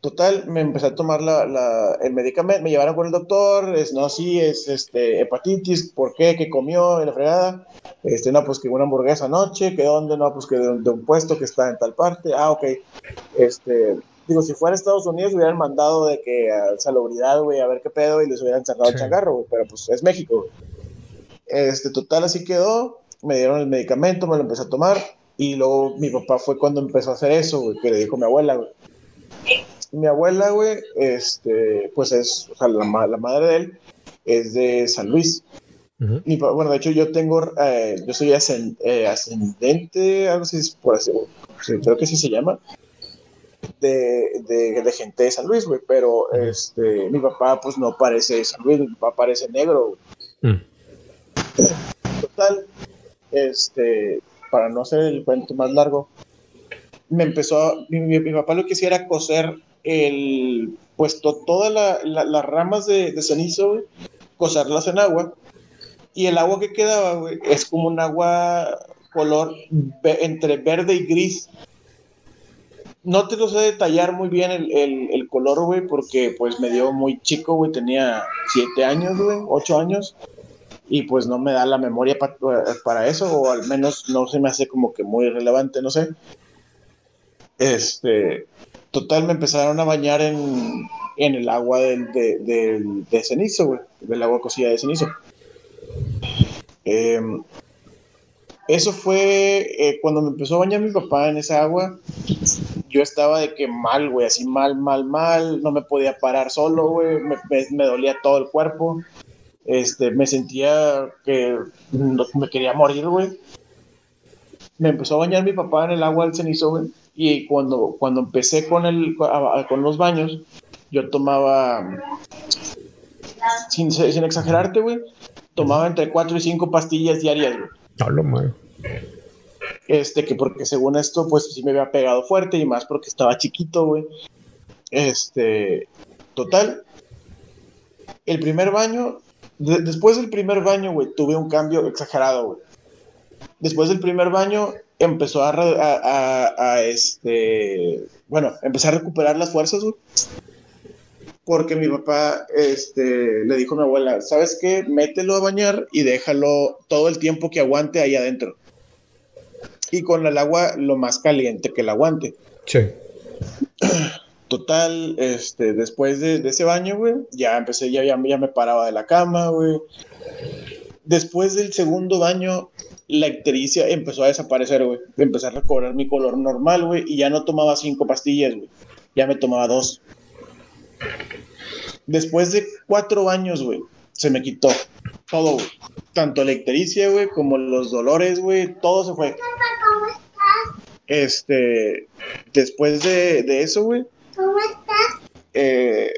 Total, me empecé a tomar la, la- el medicamento, me llevaron con el doctor, es, no, sí, es este, hepatitis, ¿por qué? ¿Qué comió? En la fregada. Este, no, pues que una hamburguesa anoche, que dónde, no, pues que de, un- de un puesto que está en tal parte. Ah, ok. Este, digo, si fuera Estados Unidos hubieran mandado de que a salubridad, güey, a ver qué pedo y les hubieran cerrado el Sí. changarro, güey, pero pues es México. Este, total, así quedó. Me dieron el medicamento, me lo empecé a tomar. Y luego mi papá fue cuando empezó a hacer eso, güey, que le dijo a mi abuela, güey. Mi abuela, güey, este, pues es, o sea, la, la madre de él es de San Luis. Pa- bueno, de hecho, yo tengo, eh, yo soy eh, ascendente, algo así, por así, sí, creo que así se llama, de, de, de gente de San Luis, güey, pero este, mi papá, pues no parece San Luis, mi papá parece negro. Mm. Total, este, para no hacer el cuento más largo, me empezó, mi- mi papá lo que hacía era coser el, pues to- todas la- la- las ramas de, cenizo, güey, coserlas en agua, y el agua que quedaba, güey, es como un agua color entre verde y gris. No te lo sé detallar muy bien el, color, güey, porque pues me dio muy chico, güey, tenía siete años, güey, ocho años y pues no me da la memoria pa- para eso, o al menos no se me hace como que muy relevante, no sé. Este, total, me empezaron a bañar en, en el agua del, de, de cenizo, güey, del agua cocida de cenizo. Em, eso fue eh, cuando me empezó a bañar mi papá en esa agua. Yo estaba de que mal, güey, así mal, mal, mal. No me podía parar solo, güey. Me, me- dolía todo el cuerpo. Este, me sentía que me quería morir, güey. Me empezó a bañar mi papá en el agua del cenizo, güey. Y cuando, cuando empecé con, el, a- a- con los baños, yo tomaba, sin, sin exagerarte, güey, tomaba entre 4 y 5 pastillas diarias, güey. No lo malo. Este, que porque según esto, pues sí me había pegado fuerte y más porque estaba chiquito, güey. Este, total, el primer baño, después del primer baño, güey, tuve un cambio exagerado, güey. Después del primer baño empezó a, a, este, bueno, empecé a recuperar las fuerzas, güey. Porque mi papá este, le dijo a mi abuela, ¿sabes qué? Mételo a bañar y déjalo todo el tiempo que aguante ahí adentro. Y con el agua lo más caliente que el aguante. Sí. Total, este, después de, ese baño, güey, ya empecé, ya, ya, me paraba de la cama, güey. Después del segundo baño, la ictericia empezó a desaparecer, güey. Empecé a recobrar mi color normal, güey, y ya no tomaba cinco pastillas, güey. Ya me tomaba dos. Después de cuatro baños, güey, se me quitó todo, güey. Tanto la ictericia, güey, como los dolores, güey, todo se fue. Este, después de, de eso, güey, ¿Cómo estás? Eh,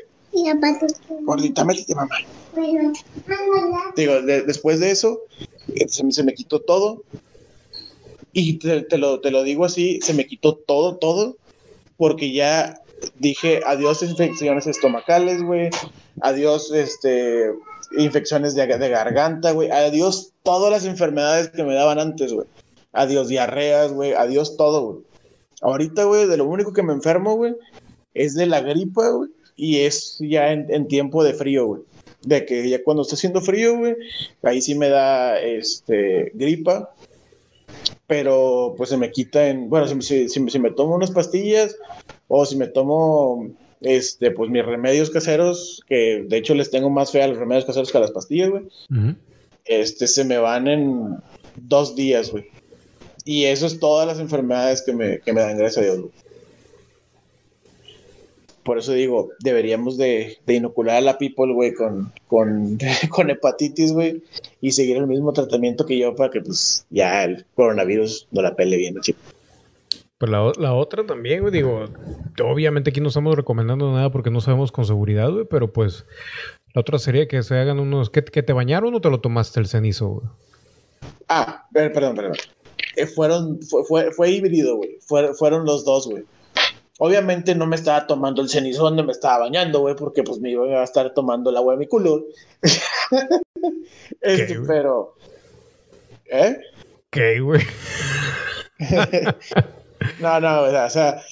gordita, métete, mamá. Digo, después de eso, eh, se, me quitó todo. Y te, lo, te lo digo así, se me quitó todo, todo, porque ya dije adiós infecciones estomacales, güey, adiós este, infecciones de, garganta, güey, adiós todas las enfermedades que me daban antes, güey, adiós diarreas, güey, adiós todo, güey. Ahorita, güey, de lo único que me enfermo, güey, es de la gripa, güey, y es ya en, tiempo de frío, güey. De que ya cuando está haciendo frío, güey, ahí sí me da este, gripa, pero pues se me quita en, bueno, si, si, me tomo unas pastillas o si me tomo, este, pues mis remedios caseros, que de hecho les tengo más fe a los remedios caseros que a las pastillas, güey, este, se me van en dos días, güey. Y eso es todas las enfermedades que me, que me dan, gracias a Dios, güey por eso digo, deberíamos de, inocular a la people, güey, con, con, hepatitis, güey, y seguir el mismo tratamiento que yo para que, pues, ya el coronavirus no la pele bien, chico. Pues la, la, otra también, güey, digo, obviamente aquí no estamos recomendando nada porque no sabemos con seguridad, güey, pero pues la otra sería que se hagan unos, ¿que, te bañaron o te lo tomaste el cenizo, güey? Ah, perdón, perdón. Eh, fueron, fue, fue, fue híbrido, güey. fueron los dos, güey. Obviamente no me estaba tomando el cenizo donde me estaba bañando, güey, porque pues me iba a estar tomando el agua de mi culo. este, pero. ¿Eh? ¿Qué, güey? no, no, o sea,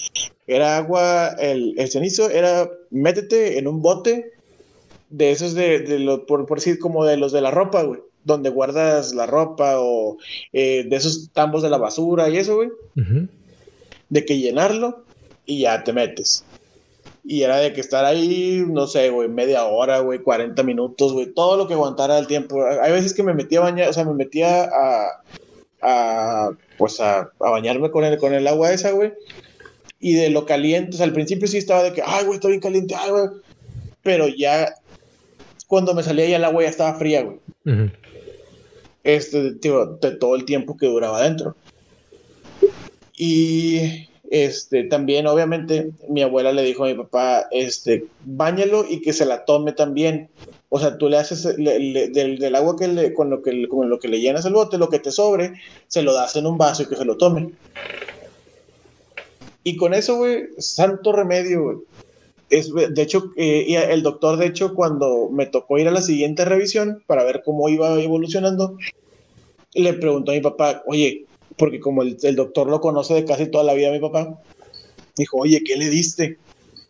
era agua, el, el, cenizo era, métete en un bote de esos de, de lo, por, por decir, como de los de la ropa, güey, donde guardas la ropa o eh, de esos tambos de la basura y eso, güey. De que llenarlo y ya te metes. Y era de que estar ahí, no sé, güey, media hora, güey, 40 minutos, güey, todo lo que aguantara el tiempo. Hay veces que me metía a bañar, o sea, me metía a, a pues a, bañarme con el, con el agua esa, güey. Y de lo caliente, o sea, al principio sí estaba de que, ay, güey, está bien caliente, ay, güey. Pero ya, cuando me salía ya el agua ya estaba fría, güey. Este, tío, de todo el tiempo que duraba adentro. Y este, también, obviamente, mi abuela le dijo a mi papá, este, báñalo y que se la tome también. O sea, tú le haces del, agua que le, con lo que, con lo que le llenas el bote, lo que te sobre, se lo das en un vaso y que se lo tome. Y con eso, güey, santo remedio. Es, de hecho, eh, el doctor, de hecho, cuando me tocó ir a la siguiente revisión para ver cómo iba evolucionando, le preguntó a mi papá, oye, porque como el, doctor lo conoce de casi toda la vida mi papá, dijo, oye, ¿qué le diste?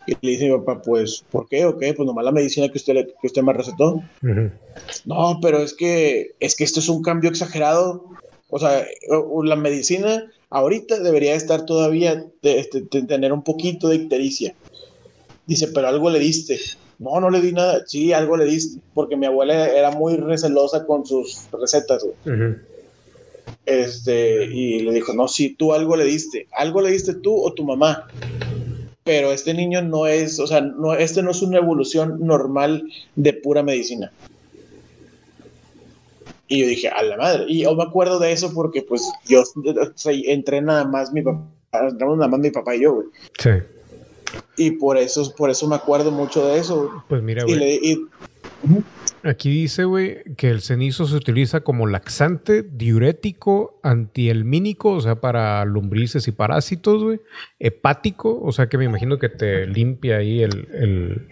Y le dice mi papá, pues, ¿por qué? ¿O qué? Pues nomás la medicina que usted, que usted me recetó. No, pero es que, es que esto es un cambio exagerado. O sea, la medicina ahorita debería estar todavía, de, este, tener un poquito de ictericia. Dice, pero algo le diste. No, no le di nada. Sí, algo le diste. Porque mi abuela era muy recelosa con sus recetas. Este, y le dijo, no, si tú algo le diste, algo le diste tú o tu mamá. Pero este niño no es, o sea, no, este no es una evolución normal de pura medicina. Y yo dije, a la madre. Y yo me acuerdo de eso porque, pues, yo entré nada más mi papá, nada más mi papá y yo, güey. Sí. Y por eso, por eso me acuerdo mucho de eso. Pues mira, güey. Aquí dice, güey, que el cenizo se utiliza como laxante, diurético, antielmínico, o sea, para lombrices y parásitos, güey. Hepático, o sea, que me imagino que te limpia ahí el,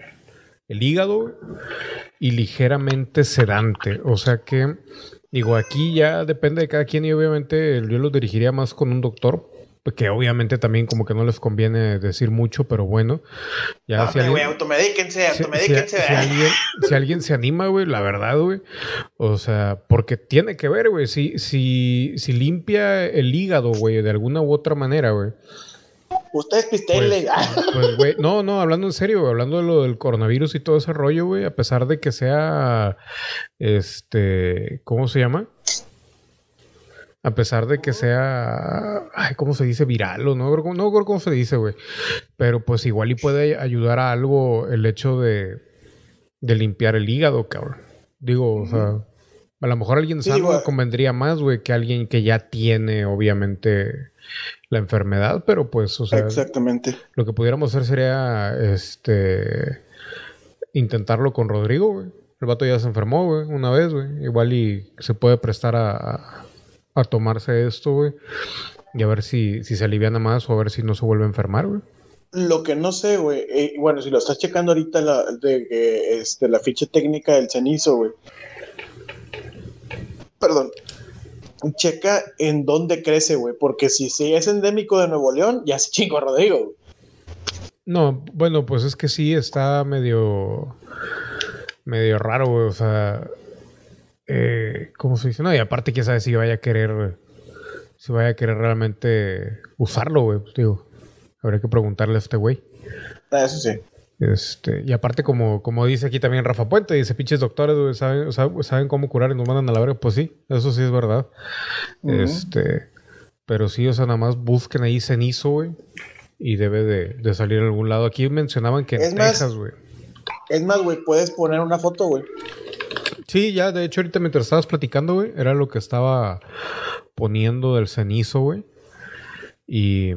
el hígado y ligeramente sedante. O sea que, digo, aquí ya depende de cada quien y obviamente yo lo dirigiría más con un doctor que obviamente también como que no les conviene decir mucho, pero bueno. Ya si alguien, automedíquense, automedíquense. Si, alguien, si, alguien, se anima, güey, la verdad, güey. O sea, porque tiene que ver, güey. Si, si, si limpia el hígado, güey, de alguna u otra manera, güey. Ustedes pistenle. Pues, pues, güey, no, no, hablando en serio, güey, hablando de lo del coronavirus y todo ese rollo, güey, a pesar de que sea, este, ¿cómo se llama? A pesar de que sea, ay, ¿cómo se dice? Viral o no, no creo cómo se dice, güey. Pero pues igual y puede ayudar a algo el hecho de, de limpiar el hígado, cabrón. Digo, o sea, a lo mejor alguien sano convendría más, güey, que alguien que ya tiene, obviamente, la enfermedad, pero pues, o sea. Exactamente. Lo que pudiéramos hacer sería, este, intentarlo con Rodrigo, güey. El vato ya se enfermó, güey, una vez, güey. Igual y se puede prestar a a tomarse esto, güey. Y a ver si, si se aliviana más o a ver si no se vuelve a enfermar, güey. Lo que no sé, güey, eh, bueno, si lo estás checando ahorita la, de, este, la ficha técnica del cenizo, güey. Perdón. Checa en dónde crece, güey, porque si, si es endémico de Nuevo León, ya se chingo Rodrigo. No, bueno, pues es que sí está medio medio raro, güey, o sea, eh, ¿cómo se dice? No, y aparte, quién sabe si vaya a querer, si vaya a querer realmente usarlo, güey. Pues, digo, habría que preguntarle a este güey. Ah, eso sí. Este, y aparte, como, como dice aquí también Rafa Puente, dice, pinches doctores, güey, ¿saben, saben, cómo curar y nos mandan a la verga. Pues sí, eso sí es verdad. Este, pero sí, o sea, nada más busquen ahí cenizo, güey. Y debe de, salir a algún lado. Aquí mencionaban que en Texas, güey. Es más, güey, puedes poner una foto, güey. Sí, ya, de hecho, ahorita mientras estabas platicando, güey, era lo que estaba poniendo del cenizo, güey. Y.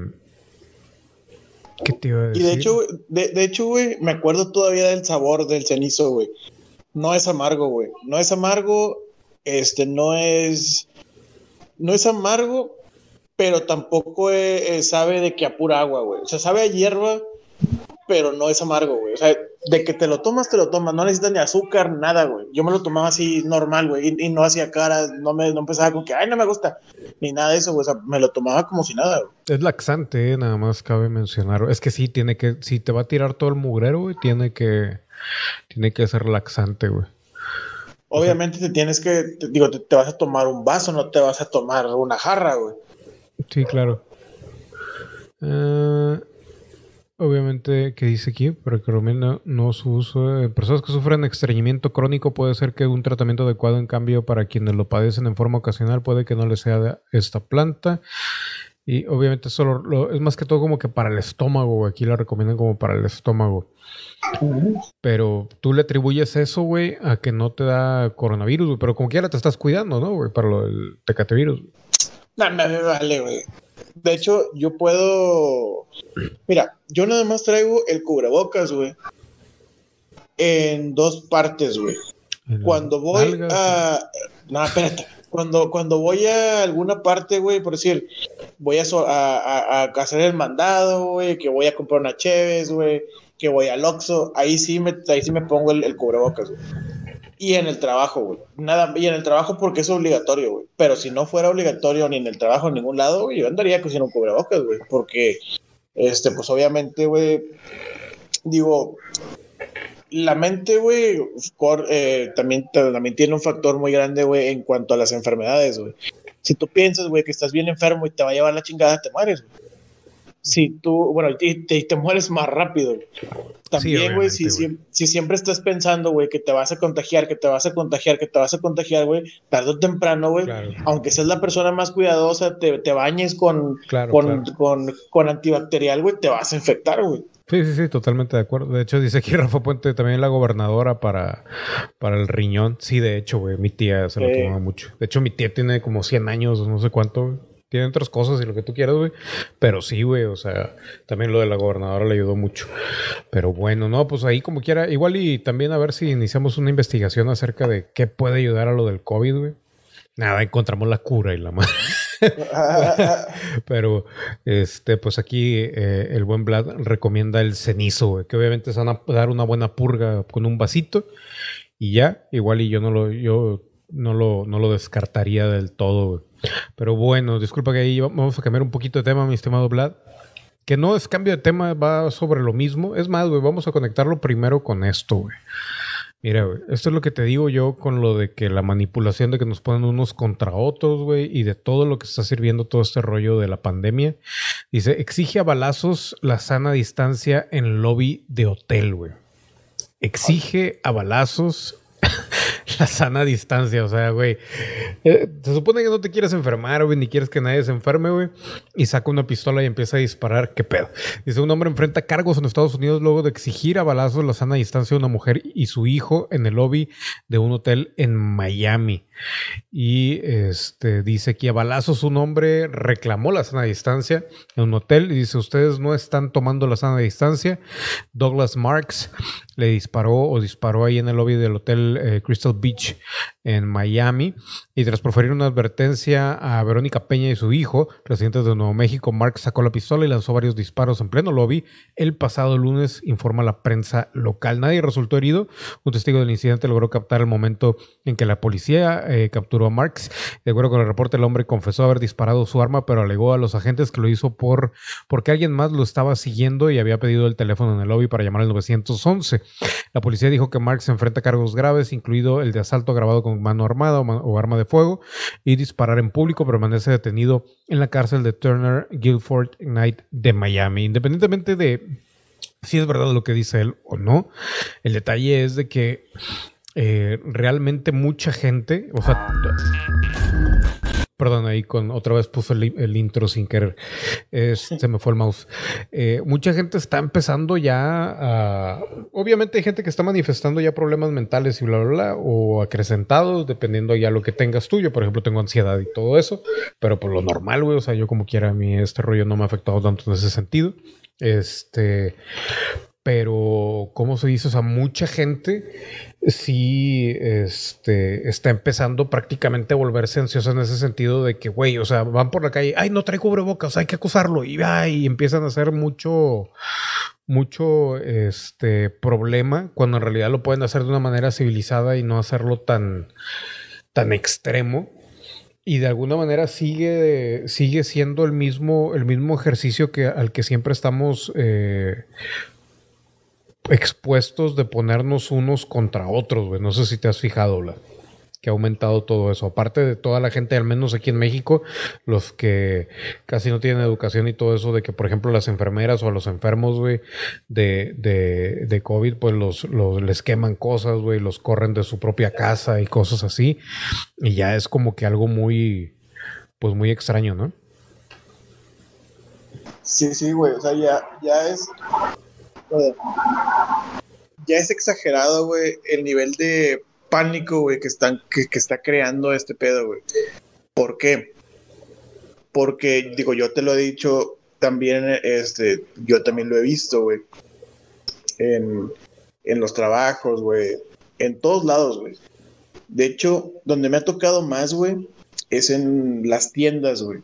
¿Qué te iba a decir? Y de hecho, de, de hecho, güey, me acuerdo todavía del sabor del cenizo, güey. No es amargo, güey. No es amargo, este, no es. No es amargo, pero tampoco eh, sabe de que a pura agua, güey. O sea, sabe a hierba, pero no es amargo, güey. O sea, de que te lo tomas, te lo tomas. No necesitas ni azúcar, nada, güey. Yo me lo tomaba así normal, güey. Y, no hacía cara, no me no empezaba con que, ay, no me gusta. Ni nada de eso, güey. O sea, me lo tomaba como si nada, güey. Es laxante, eh, nada más cabe mencionar. Es que sí, tiene que, si te va a tirar todo el mugrero, güey, tiene que, tiene que ser laxante, güey. Obviamente te tienes que, digo, te, te, vas a tomar un vaso, no te vas a tomar una jarra, güey. Sí, claro. Eh... Obviamente, que dice aquí, pero que recomienda no su uso. En personas que sufren estreñimiento crónico puede ser que un tratamiento adecuado, en cambio, para quienes lo padecen en forma ocasional, puede que no les sea esta planta. Y obviamente solo es más que todo como que para el estómago, aquí la recomiendan como para el estómago. Pero tú le atribuyes eso, güey, a que no te da coronavirus, güey. Pero como quiera te estás cuidando, ¿no, güey? Para lo del tecatevirus. No, me vale, güey. De hecho, yo puedo. Mira, yo nada más traigo el cubrebocas, güey. En dos partes, güey. Cuando voy a. No, espérate. Cuando, cuando voy a alguna parte, güey, por decir, voy a, a, hacer el mandado, güey, que voy a comprar una Cheves, güey, que voy al Oxxo, ahí sí me, ahí sí me pongo el, el cubrebocas, güey. Y en el trabajo, güey. Nada, y en el trabajo porque es obligatorio, güey. Pero si no fuera obligatorio ni en el trabajo, en ningún lado, güey, yo andaría con un cubrebocas, güey. Porque, este, pues obviamente, güey, digo, la mente, güey, eh, también, también tiene un factor muy grande, güey, en cuanto a las enfermedades, güey. Si tú piensas, güey, que estás bien enfermo y te va a llevar la chingada, te mueres, güey si tú, bueno, te, te, mueres más rápido. También, güey, si, si, siempre estás pensando, güey, que te vas a contagiar, que te vas a contagiar, que te vas a contagiar, güey, tarde o temprano, güey, aunque seas la persona más cuidadosa, te, te bañes con, con, con, con, antibacterial, güey, te vas a infectar, güey. Sí, sí, sí, totalmente de acuerdo. De hecho, dice aquí Rafa Puente también la gobernadora para, para el riñón. Sí, de hecho, güey, mi tía se lo tomaba mucho. De hecho, mi tía tiene como 100 años, no sé cuánto, tiene otras cosas y lo que tú quieras, güey. Pero sí, güey, o sea, también lo de la gobernadora le ayudó mucho. Pero bueno, no, pues ahí como quiera, igual y también a ver si iniciamos una investigación acerca de qué puede ayudar a lo del COVID, güey. Nada, encontramos la cura y la madre. Pero, este, pues aquí eh, el buen Vlad recomienda el cenizo, güey, que obviamente se van a dar una buena purga con un vasito y ya, igual y yo no lo, yo no lo, no lo descartaría del todo, güey. Pero bueno, disculpa que ahí vamos a cambiar un poquito de tema, mi estimado Vlad. Que no es cambio de tema, va sobre lo mismo. Es más, güey, vamos a conectarlo primero con esto, güey. Mira, güey, esto es lo que te digo yo con lo de que la manipulación de que nos ponen unos contra otros, güey, y de todo lo que está sirviendo todo este rollo de la pandemia. Dice, exige a balazos la sana distancia en lobby de hotel, güey. Exige a balazos la sana distancia, o sea, güey. Eh, se supone que no te quieres enfermar, güey, ni quieres que nadie se enferme, güey. Y saca una pistola y empieza a disparar. ¿Qué pedo? Dice, un hombre enfrenta cargos en Estados Unidos luego de exigir a balazos la sana distancia de una mujer y su hijo en el lobby de un hotel en Miami. Y este dice que a balazos un hombre reclamó la sana distancia en un hotel y dice, ustedes no están tomando la sana distancia. Douglas Marks le disparó o disparó ahí en el lobby del hotel eh, Crystal Beach en Miami y tras proferir una advertencia a Verónica Peña y su hijo, residentes de Nuevo México, Mark sacó la pistola y lanzó varios disparos en pleno lobby. El pasado lunes informa la prensa local. Nadie resultó herido. Un testigo del incidente logró captar el momento en que la policía eh, capturó a Marks. De acuerdo con el reporte, el hombre confesó haber disparado su arma, pero alegó a los agentes que lo hizo por porque alguien más lo estaba siguiendo y había pedido el teléfono en el lobby para llamar al 911. La policía dijo que Marks enfrenta cargos graves, incluido el de asalto agravado con mano armada o, arma de fuego y disparar en público. Permanece detenido en la cárcel de Turner Guilford Knight de Miami. Independientemente de si es verdad lo que dice él o no, el detalle es de que eh, realmente mucha gente, o sea, Perdón, ahí con otra vez puso el, intro sin querer. se me fue el mouse. Eh, mucha gente está empezando ya a. Obviamente hay gente que está manifestando ya problemas mentales y bla, bla, bla, o acrecentados, dependiendo ya lo que tengas tú. Yo, por ejemplo, tengo ansiedad y todo eso, pero por lo normal, güey. O sea, yo como quiera, a mí este rollo no me ha afectado tanto en ese sentido. Este. Pero, ¿cómo se dice? O sea, mucha gente sí este, está empezando prácticamente a volverse ansiosa en ese sentido de que, güey, o sea, van por la calle, ay, no trae cubrebocas, hay que acusarlo, y, y empiezan a hacer mucho, mucho este, problema, cuando en realidad lo pueden hacer de una manera civilizada y no hacerlo tan, tan extremo. Y de alguna manera sigue, sigue siendo el mismo, el mismo ejercicio que, al que siempre estamos eh, expuestos de ponernos unos contra otros, güey. No sé si te has fijado, la que ha aumentado todo eso. Aparte de toda la gente, al menos aquí en México, los que casi no tienen educación y todo eso, de que, por ejemplo, las enfermeras o los enfermos, güey, de, de, de, COVID, pues los, los, les queman cosas, güey, los corren de su propia casa y cosas así. Y ya es como que algo muy, pues muy extraño, ¿no? Sí, sí, güey. O sea, ya, ya es ya es exagerado, güey, el nivel de pánico, güey, que, están, que, está creando este pedo, güey. ¿Por qué? Porque, digo, yo te lo he dicho también, este, yo también lo he visto, güey. En, en los trabajos, güey. En todos lados, güey. De hecho, donde me ha tocado más, güey, es en las tiendas, güey.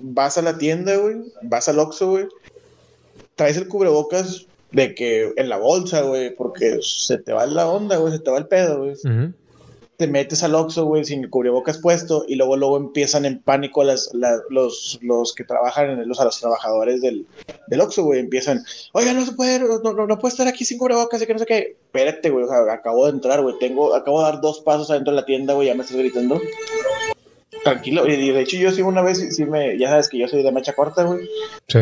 Vas a la tienda, güey, vas al Oxxo, güey, traes el cubrebocas de que en la bolsa, güey, porque se te va la onda, güey, se te va el pedo, güey. Te metes al Oxxo, güey, sin el cubrebocas puesto y luego luego empiezan en pánico las, los, los que trabajan en los, a los trabajadores del, del Oxxo, güey, empiezan, oiga, no se puede, no, no, no puede estar aquí sin cubrebocas y que no sé qué. Espérate, güey, o sea, acabo de entrar, güey, tengo, acabo de dar dos pasos adentro de la tienda, güey, ya me estás gritando. Tranquilo, y de hecho yo sí una vez, sí me, ya sabes que yo soy de mecha corta, güey. Sí.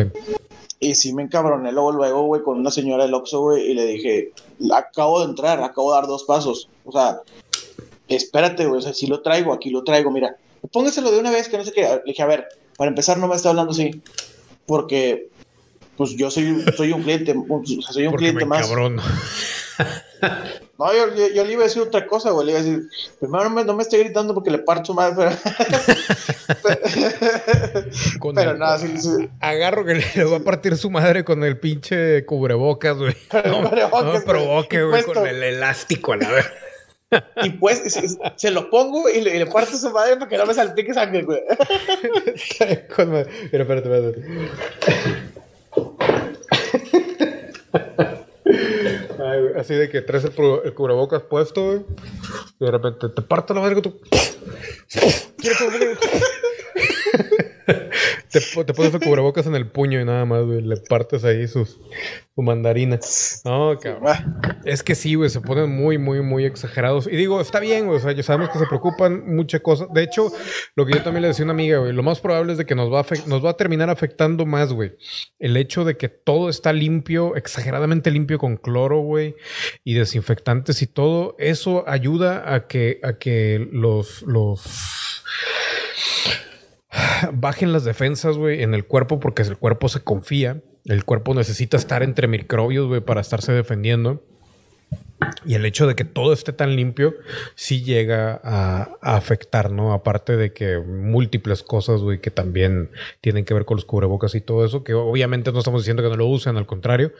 Y sí me encabroné luego, luego, güey, con una señora del Oxxo, güey, y le dije, acabo de entrar, acabo de dar dos pasos. O sea, espérate, güey, o sea, si lo traigo, aquí lo traigo, mira. Póngaselo de una vez, que no sé qué. Le dije, a ver, para empezar no me está hablando así, porque, pues yo soy, soy un cliente, soy un cliente más. Cabrón. No, yo, yo, le iba a decir otra cosa, güey. Le iba a decir, primero no me, no me esté gritando porque le parto más. Pero, pero nada, sí, sí, Agarro que le va a partir su madre con el pinche cubrebocas, güey. No, no, me provoque, güey, con el elástico a la vez. Y pues se, lo pongo y le, parto su madre para que no me salpique sangre, güey. Mira, espérate, espérate. Así de que traes el, el cubrebocas puesto, güey. Y de repente te parto la madre tú. ¿Quieres te, te, pones el cubrebocas en el puño y nada más, güey. Le partes ahí sus, su mandarina. No, cabrón. Es que sí, güey, se ponen muy, muy, muy exagerados. Y digo, está bien, güey. O sea, ya sabemos que se preocupan muchas cosas. De hecho, lo que yo también le decía a una amiga, güey, lo más probable es de que nos va a, nos va a terminar afectando más, güey. El hecho de que todo está limpio, exageradamente limpio con cloro, güey, y desinfectantes y todo, eso ayuda a que, a que los, los bajen las defensas, güey, en el cuerpo porque el cuerpo se confía. El cuerpo necesita estar entre microbios, güey, para estarse defendiendo. Y el hecho de que todo esté tan limpio sí llega a, afectar, ¿no? Aparte de que múltiples cosas, güey, que también tienen que ver con los cubrebocas y todo eso, que obviamente no estamos diciendo que no lo usen, al contrario,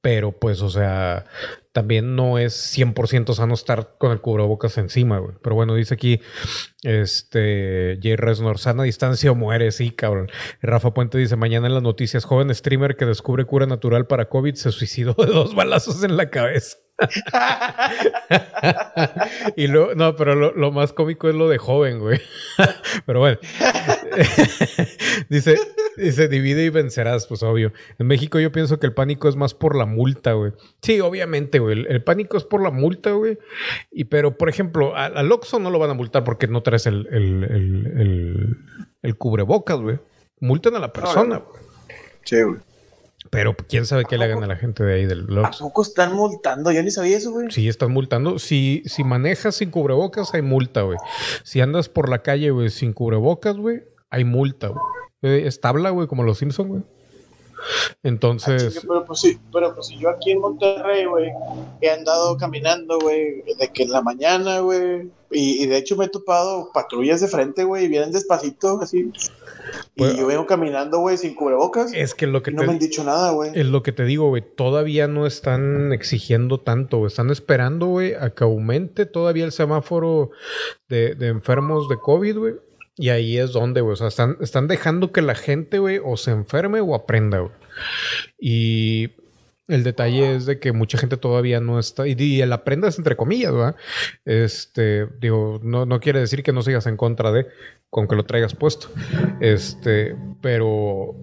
pero pues, o sea, también no es 100% sano estar con el cubrebocas encima, güey. Pero bueno, dice aquí, este, J. Resnor, sana distancia o muere, sí, cabrón. Rafa Puente dice, mañana en las noticias, joven streamer que descubre cura natural para COVID se suicidó de dos balazos en la cabeza. y lo, no, pero lo, más cómico es lo de joven, güey. pero bueno. dice, dice, divide y vencerás, pues obvio. En México yo pienso que el pánico es más por la multa, güey. Sí, obviamente, güey. El, pánico es por la multa, güey. Y pero, por ejemplo, al, Oxxo no lo van a multar porque no traes el, el, el cubrebocas, güey. Multan a la persona, güey. Sí, güey. Pero quién sabe qué le hagan a la gente de ahí del blog. ¿A poco están multando? Yo ni sabía eso, güey. Sí, están multando. Si, si manejas sin cubrebocas, hay multa, güey. Si andas por la calle, güey, sin cubrebocas, güey, hay multa, güey. Eh, es tabla, güey, como los Simpsons, güey. Entonces. Ah, pero, pues sí, pero pues si yo aquí en Monterrey, güey, he andado caminando, güey, de que en la mañana, güey, y, de hecho me he topado patrullas de frente, güey, y vienen despacito, así. Y pues, yo vengo caminando, güey, sin cubrebocas. Es que lo que no me han dicho nada, güey. Es lo que te digo, güey. Todavía no están exigiendo tanto, güey. Están esperando, güey, a que aumente todavía el semáforo de, de enfermos de COVID, güey y ahí es donde, güey. O sea, están, están dejando que la gente, güey, o se enferme o aprenda, güey. Y el detalle es de que mucha gente todavía no está, y, el aprenda es entre comillas, ¿verdad? Este, digo, no, no quiere decir que no sigas en contra de, con que lo traigas puesto. Este, pero,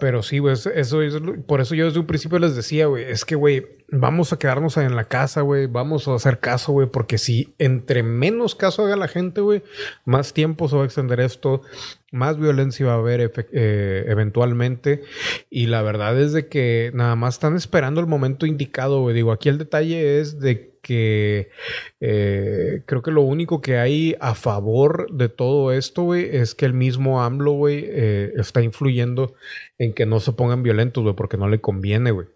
pero sí, güey, eso es, por eso yo desde un principio les decía, güey, es que, güey, vamos a quedarnos en la casa, güey, vamos a hacer caso, güey, porque si entre menos caso haga la gente, güey, más tiempo se va a extender esto, más violencia va a haber eh, eventualmente, y la verdad es de que nada más están esperando el momento indicado, güey, digo, aquí el detalle es de que eh, creo que lo único que hay a favor de todo esto, güey, es que el mismo AMLO, güey, eh, está influyendo en que no se pongan violentos, güey, porque no le conviene, güey.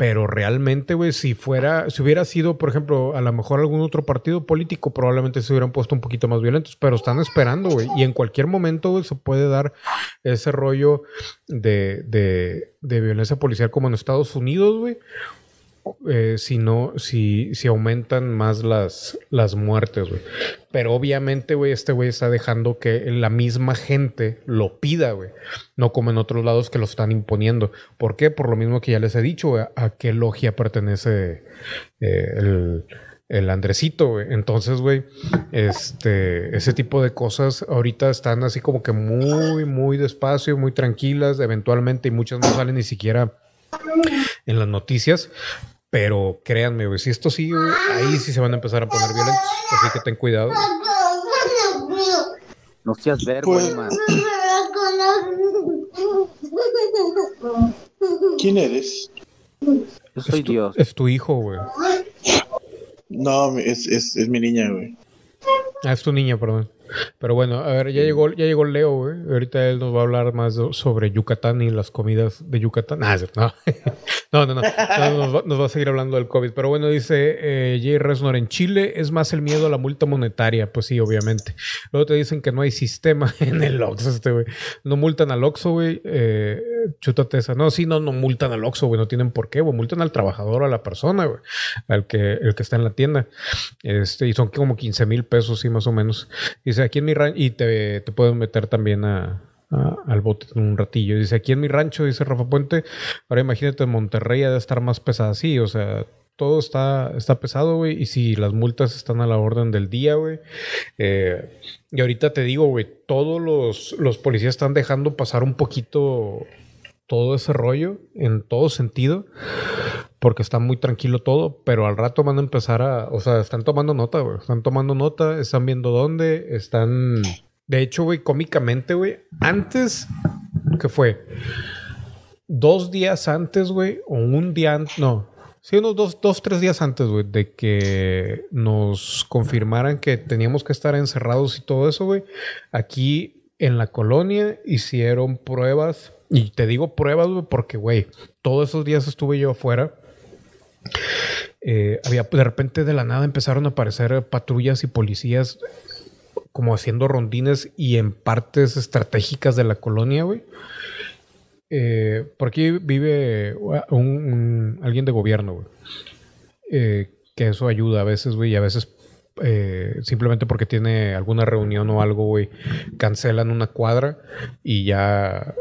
Pero realmente, güey, si fuera, si hubiera sido, por ejemplo, a lo mejor algún otro partido político, probablemente se hubieran puesto un poquito más violentos, pero están esperando, güey. Y en cualquier momento, güey, se puede dar ese rollo de, de, de violencia policial como en Estados Unidos, güey eh, si si aumentan más las, las muertes, güey. Pero obviamente, güey, este güey está dejando que la misma gente lo pida, güey. No como en otros lados que lo están imponiendo. ¿Por qué? Por lo mismo que ya les he dicho, a qué logia pertenece eh, el, el Andresito, güey. Entonces, güey, este, ese tipo de cosas ahorita están así como que muy, muy despacio, muy tranquilas, eventualmente, y muchas no salen ni siquiera en las noticias. Pero créanme, güey, si esto sigue, ahí sí se van a empezar a poner violentos. Así que ten cuidado. No seas verbo, pues, ¿Quién eres? Yo soy Dios. Es tu hijo, güey. No, es, es, es mi niña, güey. Ah, es tu niña, perdón. Pero bueno, a ver, ya llegó, ya llegó Leo, güey. Ahorita él nos va a hablar más sobre Yucatán y las comidas de Yucatán. Ah, no. No, no, no. nos, va, a seguir hablando del COVID. Pero bueno, dice eh, Jay Resnor, en Chile es más el miedo a la multa monetaria. Pues sí, obviamente. Luego te dicen que no hay sistema en el Oxxo, este güey. No multan al Oxxo, güey. Eh, chútate esa. No, sí, no, no multan al Oxxo, güey. No tienen por qué, güey. Multan al trabajador a la persona, güey. Al que, el que está en la tienda. Este, y son como 15 mil pesos, sí, más o menos. Dice, aquí en mi rancho, y te, te pueden meter también a, al bote en un ratillo. Dice, aquí en mi rancho, dice Rafa Puente, ahora imagínate en Monterrey ha de estar más pesada así, o sea, todo está, está pesado, güey, y si las multas están a la orden del día, güey. Eh, y ahorita te digo, güey, todos los, los policías están dejando pasar un poquito todo ese rollo en todo sentido porque está muy tranquilo todo, pero al rato van a empezar a, o sea, están tomando nota, están tomando nota, están viendo dónde, están de hecho, güey, cómicamente, güey, antes, ¿qué fue? Dos días antes, güey, o un día antes, no, sí, unos dos, dos, tres días antes, güey, de que nos confirmaran que teníamos que estar encerrados y todo eso, güey, aquí en la colonia hicieron pruebas, y te digo pruebas, güey, porque, güey, todos esos días estuve yo afuera. Eh, había de repente de la nada empezaron a aparecer patrullas y policías como haciendo rondines y en partes estratégicas de la colonia, güey. Eh, por aquí vive un, alguien de gobierno, güey. Eh, que eso ayuda a veces, güey, y a veces eh, simplemente porque tiene alguna reunión o algo, güey, cancelan una cuadra y ya,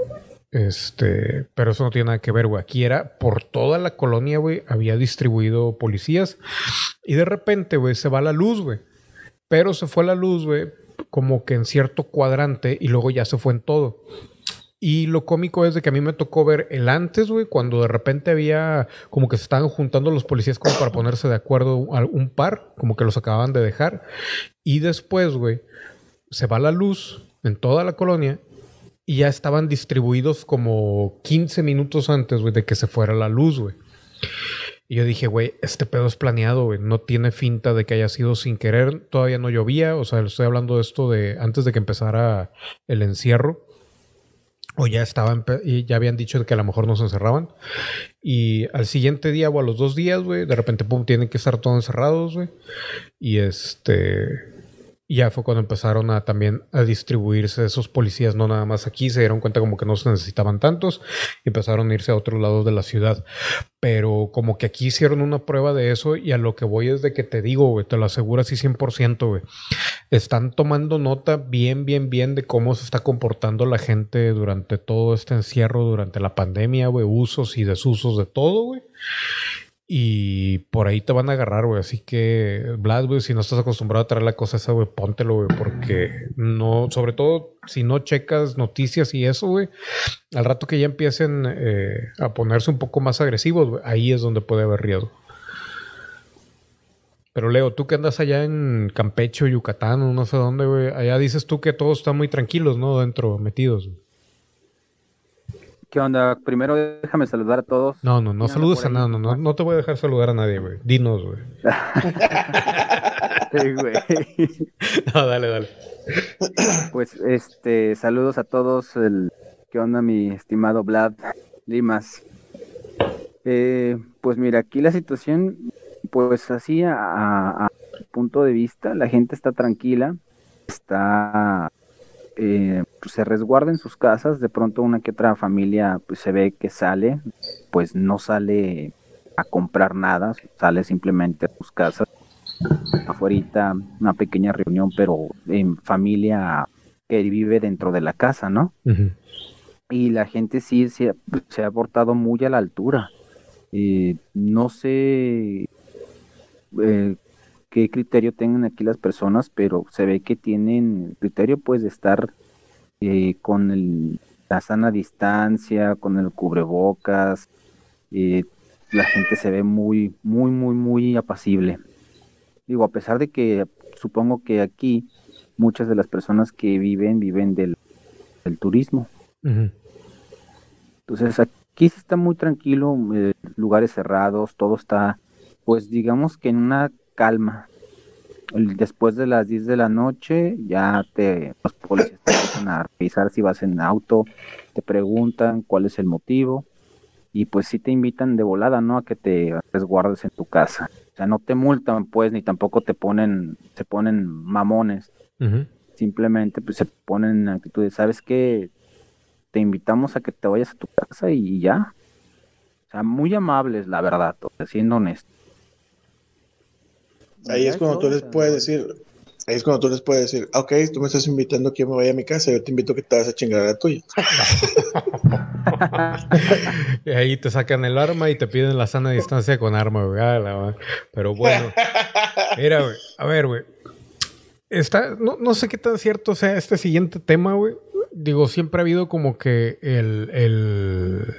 este, pero eso no tiene nada que ver, güey. Aquí era por toda la colonia, güey, había distribuido policías y de repente, güey, se va la luz, güey. Pero se fue la luz, güey, como que en cierto cuadrante y luego ya se fue en todo. Y lo cómico es de que a mí me tocó ver el antes, güey, cuando de repente había como que se estaban juntando los policías como para ponerse de acuerdo un par, como que los acababan de dejar. Y después, güey, se va la luz en toda la colonia y ya estaban distribuidos como 15 minutos antes, güey, de que se fuera la luz, güey. Y yo dije, güey, este pedo es planeado, güey. No tiene finta de que haya sido sin querer. Todavía no llovía. O sea, estoy hablando de esto de antes de que empezara el encierro. O ya estaban, ya habían dicho que a lo mejor nos encerraban. Y al siguiente día o a los dos días, güey, de repente, pum, tienen que estar todos encerrados, güey. Y este ya fue cuando empezaron a también a distribuirse esos policías, no nada más aquí, se dieron cuenta como que no se necesitaban tantos y empezaron a irse a otros lados de la ciudad. Pero como que aquí hicieron una prueba de eso y a lo que voy es de que te digo, güey, te lo aseguro así 100%, güey. Están tomando nota bien, bien, bien de cómo se está comportando la gente durante todo este encierro, durante la pandemia, güey, usos y desusos de todo, güey. Y por ahí te van a agarrar, güey. Así que, Vlad, güey, si no estás acostumbrado a traer la cosa esa, güey, póntelo, güey. Porque no, sobre todo si no checas noticias y eso, güey, al rato que ya empiecen eh, a ponerse un poco más agresivos, güey, ahí es donde puede haber riesgo. Pero Leo, tú que andas allá en Campecho, Yucatán, no sé dónde, güey, allá dices tú que todos están muy tranquilos, ¿no? Dentro, metidos. ¿Qué onda? Primero déjame saludar a todos. No, no, no saludes a nadie, no, no, no te voy a dejar saludar a nadie, güey. Dinos, güey. sí, güey. no, dale, dale. Pues, este, saludos a todos. El, ¿Qué onda, mi estimado Vlad Limas? Eh, pues mira, aquí la situación, pues así a, a punto de vista, la gente está tranquila, está eh, se resguarda en sus casas, de pronto una que otra familia pues, se ve que sale, pues no sale a comprar nada, sale simplemente a sus casas, afuera una pequeña reunión, pero en familia que vive dentro de la casa, ¿no? Y la gente sí se, se, ha portado muy a la altura. Eh, no sé eh, qué criterio tengan aquí las personas, pero se ve que tienen criterio pues de estar eh, con la sana distancia, con el cubrebocas, eh, la gente se ve muy, muy, muy, muy apacible. Digo, a pesar de que supongo que aquí muchas de las personas que viven, viven del, turismo. Entonces aquí se está muy tranquilo, eh, lugares cerrados, todo está, pues digamos que en una calma. Después de las 10 de la noche ya te los policías te empiezan a revisar si vas en auto, te preguntan cuál es el motivo y pues sí te invitan de volada, ¿no? A que te resguardes en tu casa. O sea, no te multan, pues, ni tampoco te ponen, se ponen mamones. Simplemente, pues, se ponen en actitudes, ¿sabes qué? Te invitamos a que te vayas a tu casa y ya. O sea, muy amables, la verdad, siendo honesto. Ahí es cuando tú les puedes decir, Ahí es cuando tú les puedes decir, ok, tú me estás invitando a que yo me vaya a mi casa, yo te invito a que te vas a chingar a la tuya. y ahí te sacan el arma y te piden la sana distancia con arma, güey. Pero bueno, mira, güey, a ver, güey. Está, no, no sé qué tan cierto sea este siguiente tema, güey. Digo, siempre ha habido como que el, el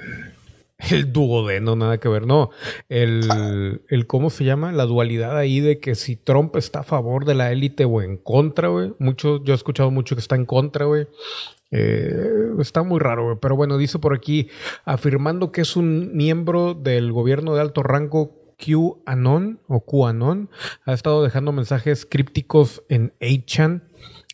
el duodeno, nada que ver, no. El, el, ¿cómo se llama? La dualidad ahí de que si Trump está a favor de la élite o en contra, güey. Mucho, yo he escuchado mucho que está en contra, güey. Eh, está muy raro, güey. Pero bueno, dice por aquí, afirmando que es un miembro del gobierno de alto rango QAnon o QAnon, ha estado dejando mensajes crípticos en 8chan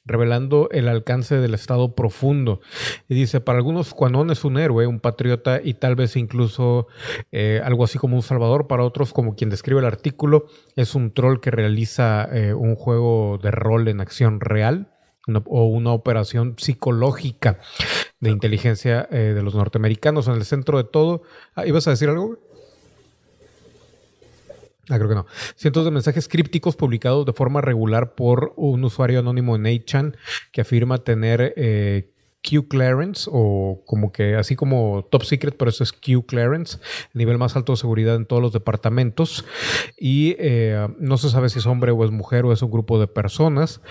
revelando el alcance del estado profundo. Y dice, para algunos Cuanón es un héroe, un patriota y tal vez incluso eh, algo así como un salvador, para otros como quien describe el artículo, es un troll que realiza eh, un juego de rol en acción real. o una operación psicológica de inteligencia eh, de los norteamericanos en el centro de todo. Ah, ¿Ibas a decir algo? Ah, creo que no. Cientos de mensajes crípticos publicados de forma regular por un usuario anónimo en 8chan que afirma tener eh, Q clearance o como que así como top secret, pero eso es Q clearance, el nivel más alto de seguridad en todos los departamentos. Y eh, no se sabe si es hombre o es mujer o es un grupo de personas,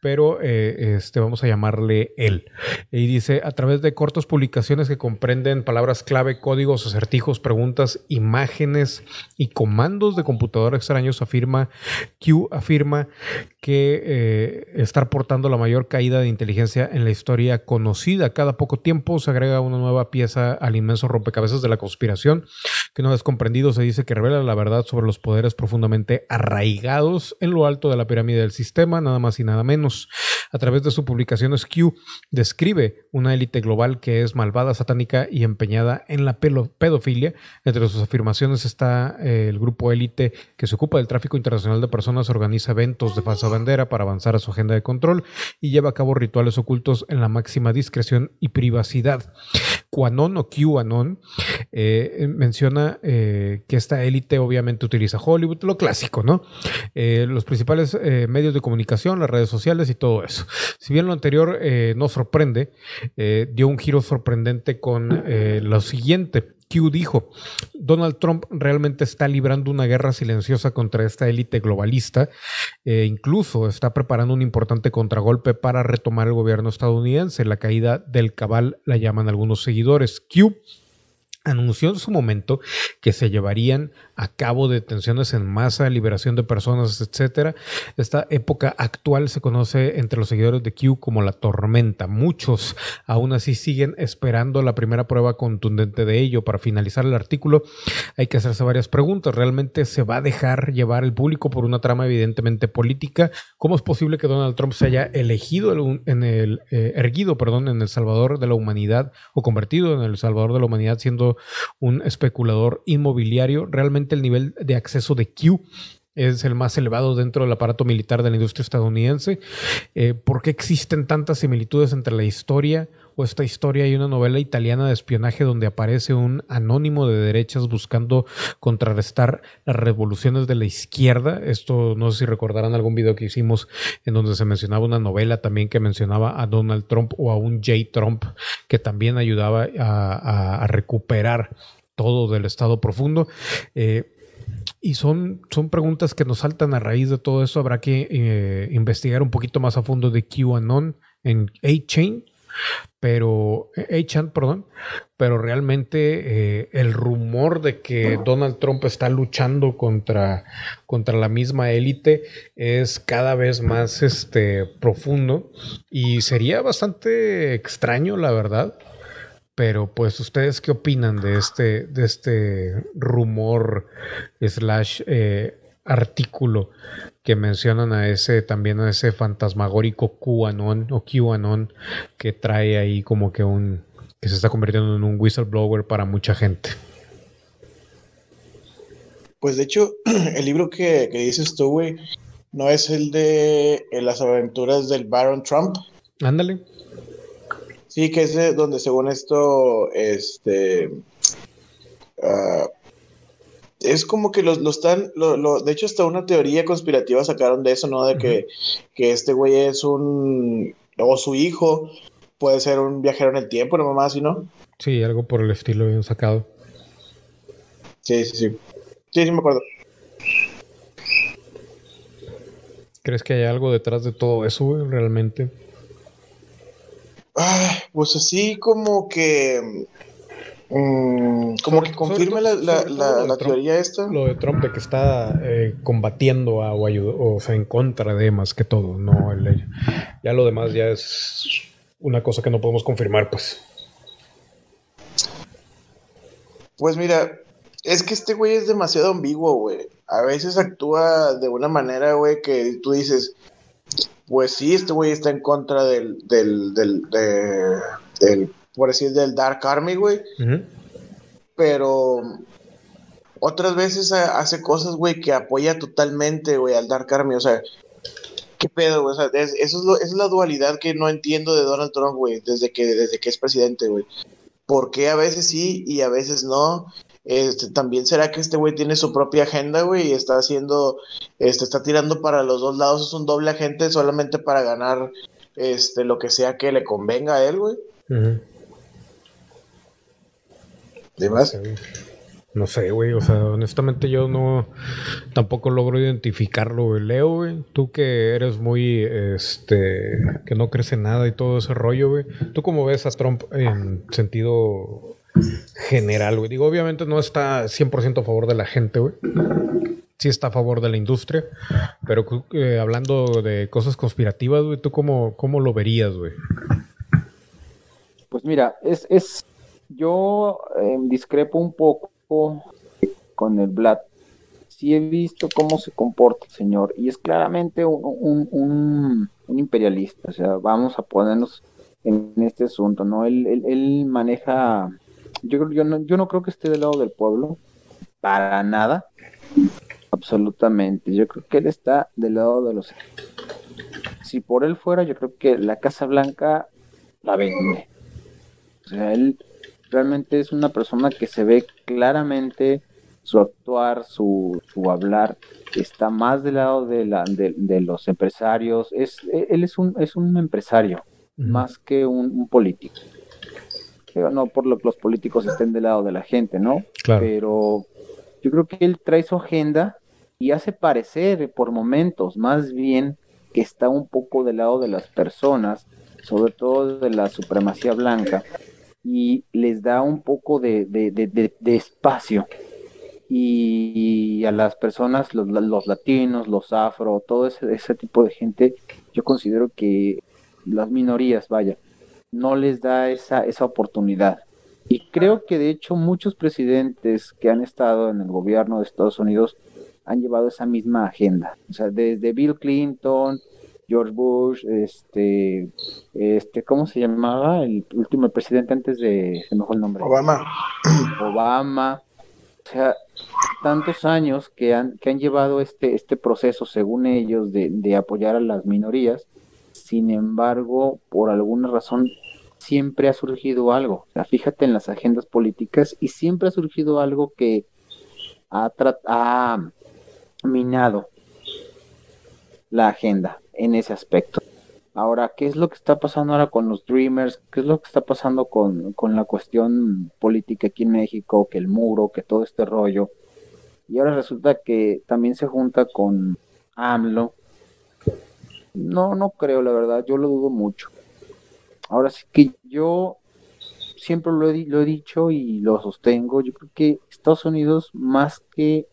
pero eh, este, vamos a llamarle él. Y dice, a través de cortas publicaciones que comprenden palabras clave, códigos, acertijos, preguntas, imágenes y comandos de computadora extraños, afirma, Q afirma que eh, estar portando la mayor caída de inteligencia en la historia conocida. Cada poco tiempo se agrega una nueva pieza al inmenso rompecabezas de la conspiración, que una vez comprendido se dice que revela la verdad sobre los poderes profundamente arraigados en lo alto de la pirámide del sistema, nada más y nada menos a través de su publicación Q describe una élite global que es malvada, satánica y empeñada en la pedofilia. Entre sus afirmaciones está eh, el grupo élite que se ocupa del tráfico internacional de personas, organiza eventos de falsa bandera para avanzar a su agenda de control y lleva a cabo rituales ocultos en la máxima discreción y privacidad. QAnon o QAnon eh, menciona eh, que esta élite obviamente utiliza Hollywood, lo clásico, ¿no? los principales medios de comunicación, las redes sociales, y todo eso. Si bien lo anterior eh, no sorprende, eh, dio un giro sorprendente con eh, lo siguiente. Q dijo, Donald Trump realmente está librando una guerra silenciosa contra esta élite globalista, e incluso está preparando un importante contragolpe para retomar el gobierno estadounidense. La caída del cabal la llaman algunos seguidores. Q anunció en su momento que se llevarían a cabo detenciones en masa, liberación de personas, etcétera. Esta época actual se conoce entre los seguidores de Q como la tormenta. Muchos aún así siguen esperando la primera prueba contundente de ello. Para finalizar el artículo hay que hacerse varias preguntas. ¿Realmente se va a dejar llevar el público por una trama evidentemente política? ¿Cómo es posible que Donald Trump se haya elegido en el eh, erguido, perdón, en el Salvador de la humanidad o convertido en el Salvador de la humanidad siendo un especulador inmobiliario? Realmente el nivel de acceso de Q es el más elevado dentro del aparato militar de la industria estadounidense. Eh, ¿Por qué existen tantas similitudes entre la historia esta historia y una novela italiana de espionaje donde aparece un anónimo de derechas buscando contrarrestar las revoluciones de la izquierda? Esto no sé si recordarán algún video que hicimos en donde se mencionaba una novela también que mencionaba a Donald Trump o a un J. Trump que también ayudaba a recuperar todo del estado profundo. Eh, y son, son preguntas que nos saltan a raíz de todo eso. Habrá que eh, investigar un poquito más a fondo de QAnon en A-Chain, pero A-Chan, perdón, pero realmente eh, el rumor de que Donald Trump está luchando contra, contra la misma élite es cada vez más este, profundo y sería bastante extraño, la verdad, pero pues ustedes qué opinan de este, de este rumor slash eh, artículo que mencionan a ese también a ese fantasmagórico QAnon o QAnon que trae ahí como que un que se está convirtiendo en un whistleblower para mucha gente. Pues de hecho, el libro que, que dices tú, güey, no es el de las aventuras del Baron Trump. Ándale. Sí, que es donde según esto, este... Ah, es como que los, están, lo, de hecho hasta una teoría conspirativa sacaron de eso, ¿no? De que, que este güey es un, o su hijo puede ser un viajero en el tiempo, no mamá así, ¿no? Sí, algo por el estilo bien sacado. Sí, sí, sí. Sí, sí me acuerdo. ¿Crees que hay algo detrás de todo eso, güey, realmente? Ah, pues así como que Mm, como que confirma la, teoría esta. Lo de Trump de que está eh, combatiendo a, o, o sea, en contra de más que todo, no el, Ya lo demás ya es una cosa que no podemos confirmar, pues. Pues mira, es que este güey es demasiado ambiguo, güey. A veces actúa de una manera, güey, que tú dices, pues sí, este güey está en contra del, del, del, del por decir, del Dark Army, güey. Pero otras veces hace cosas, güey, que apoya totalmente, güey, al Dark Army. O sea, ¿qué pedo, güey? O sea, eso es, lo, es la dualidad que no entiendo de Donald Trump, güey, desde que, desde que es presidente, güey. ¿Por qué a veces sí y a veces no? Este, también será que este güey tiene su propia agenda, güey, y está haciendo, este, está tirando para los dos lados, es un doble agente solamente para ganar, este, lo que sea que le convenga a él, güey. No sé, güey. O sea, honestamente yo no tampoco logro identificarlo, güey. Leo, güey. Tú que eres muy, este, que no crece nada y todo ese rollo, güey. ¿Tú cómo ves a Trump en sentido general, güey? Digo, obviamente no está 100% a favor de la gente, güey. Sí está a favor de la industria. Pero eh, hablando de cosas conspirativas, güey, ¿tú cómo, cómo lo verías, güey? Pues mira, es, es yo em, discrepo un poco con el Vlad. Sí he visto cómo se comporta el señor y es claramente un, un, imperialista. O sea, vamos a ponernos en este asunto, ¿no? Él, él, maneja... Yo, yo, no, yo no creo que esté del lado del pueblo, para nada, absolutamente. Yo creo que él está del lado de los... Si por él fuera, yo creo que la Casa Blanca la vende. O sea, él realmente es una persona que se ve claramente su actuar, su, su hablar, está más del lado de, la, de, los empresarios. Es, él es un, es un empresario, más que un, político. No por lo que los políticos estén del lado de la gente, ¿no? Pero yo creo que él trae su agenda y hace parecer por momentos más bien que está un poco del lado de las personas, sobre todo de la supremacía blanca, y les da un poco de, espacio. Y, a las personas, los, latinos, los afro, todo ese, ese tipo de gente, yo considero que las minorías, vaya, no les da esa, esa oportunidad. Y creo que de hecho muchos presidentes que han estado en el gobierno de Estados Unidos han llevado esa misma agenda. O sea, desde Bill Clinton, George Bush, este, este, ¿cómo se llamaba? El último presidente antes de, se me fue el nombre. Obama. Obama. O sea, tantos años que han, que han llevado este, este proceso, según ellos, de, de apoyar a las minorías. Sin embargo, por alguna razón, siempre ha surgido algo. O sea, fíjate en las agendas políticas y siempre ha surgido algo que ha, ha minado la agenda en ese aspecto. Ahora, ¿qué es lo que está pasando ahora con los Dreamers? ¿Qué es lo que está pasando con, la cuestión política aquí en México? Que el muro, que todo este rollo. Y ahora resulta que también se junta con AMLO. No, no creo, la verdad, yo lo dudo mucho. Ahora sí que yo siempre lo he, lo he dicho y lo sostengo. Yo creo que Estados Unidos, más que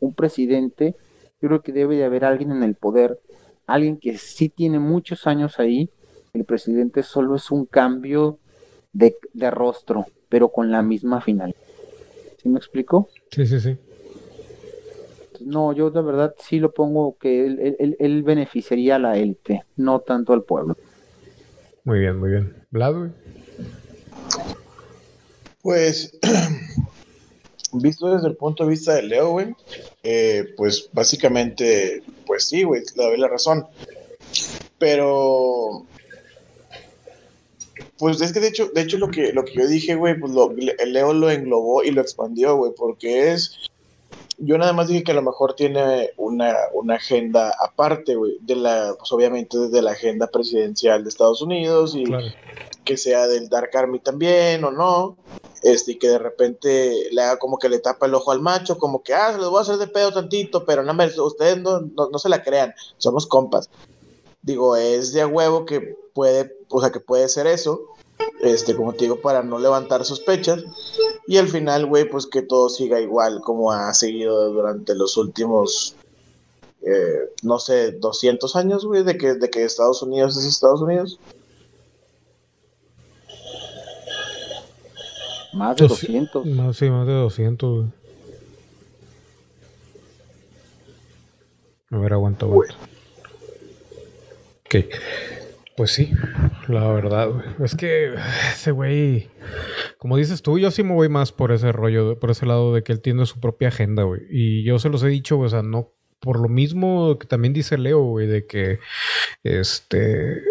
un presidente, yo creo que debe de haber alguien en el poder alguien que sí tiene muchos años ahí, el presidente solo es un cambio de, rostro, pero con la misma final. ¿Sí me explico? Sí, sí, sí. No, yo de verdad sí lo pongo que él, beneficiaría a la élite, no tanto al pueblo. Muy bien, muy bien. ¿Vlad? Pues visto desde el punto de vista de Leo, güey, eh, pues básicamente, pues sí, güey, le doy la razón. Pero pues es que de hecho, de hecho lo que lo que yo dije, güey, pues lo, Leo lo englobó y lo expandió, güey, porque es yo nada más dije que a lo mejor tiene una, una agenda aparte, güey, de la, pues obviamente de la agenda presidencial de Estados Unidos y que sea del Dark Army también o no, este, y que de repente le haga como que le tapa el ojo al macho, como que, ah, se lo voy a hacer de pedo tantito, pero no, ustedes no, no, se la crean, somos compas. Digo, es de a huevo que puede, o sea, que puede ser eso, este, como te digo, para no levantar sospechas. Y al final, güey, pues que todo siga igual como ha seguido durante los últimos, eh, no sé, 200 años, güey, de que, de que Estados Unidos es Estados Unidos. Más de 200. Más, sí, más de 200, güey. A ver, aguanta, aguanta. Ok. Pues sí, la verdad, Es que ese güey, como dices tú, yo sí me voy más por ese rollo, por ese lado de que él tiene su propia agenda, güey. Y yo se los he dicho, o sea, no, por lo mismo que también dice Leo, güey, de que, este,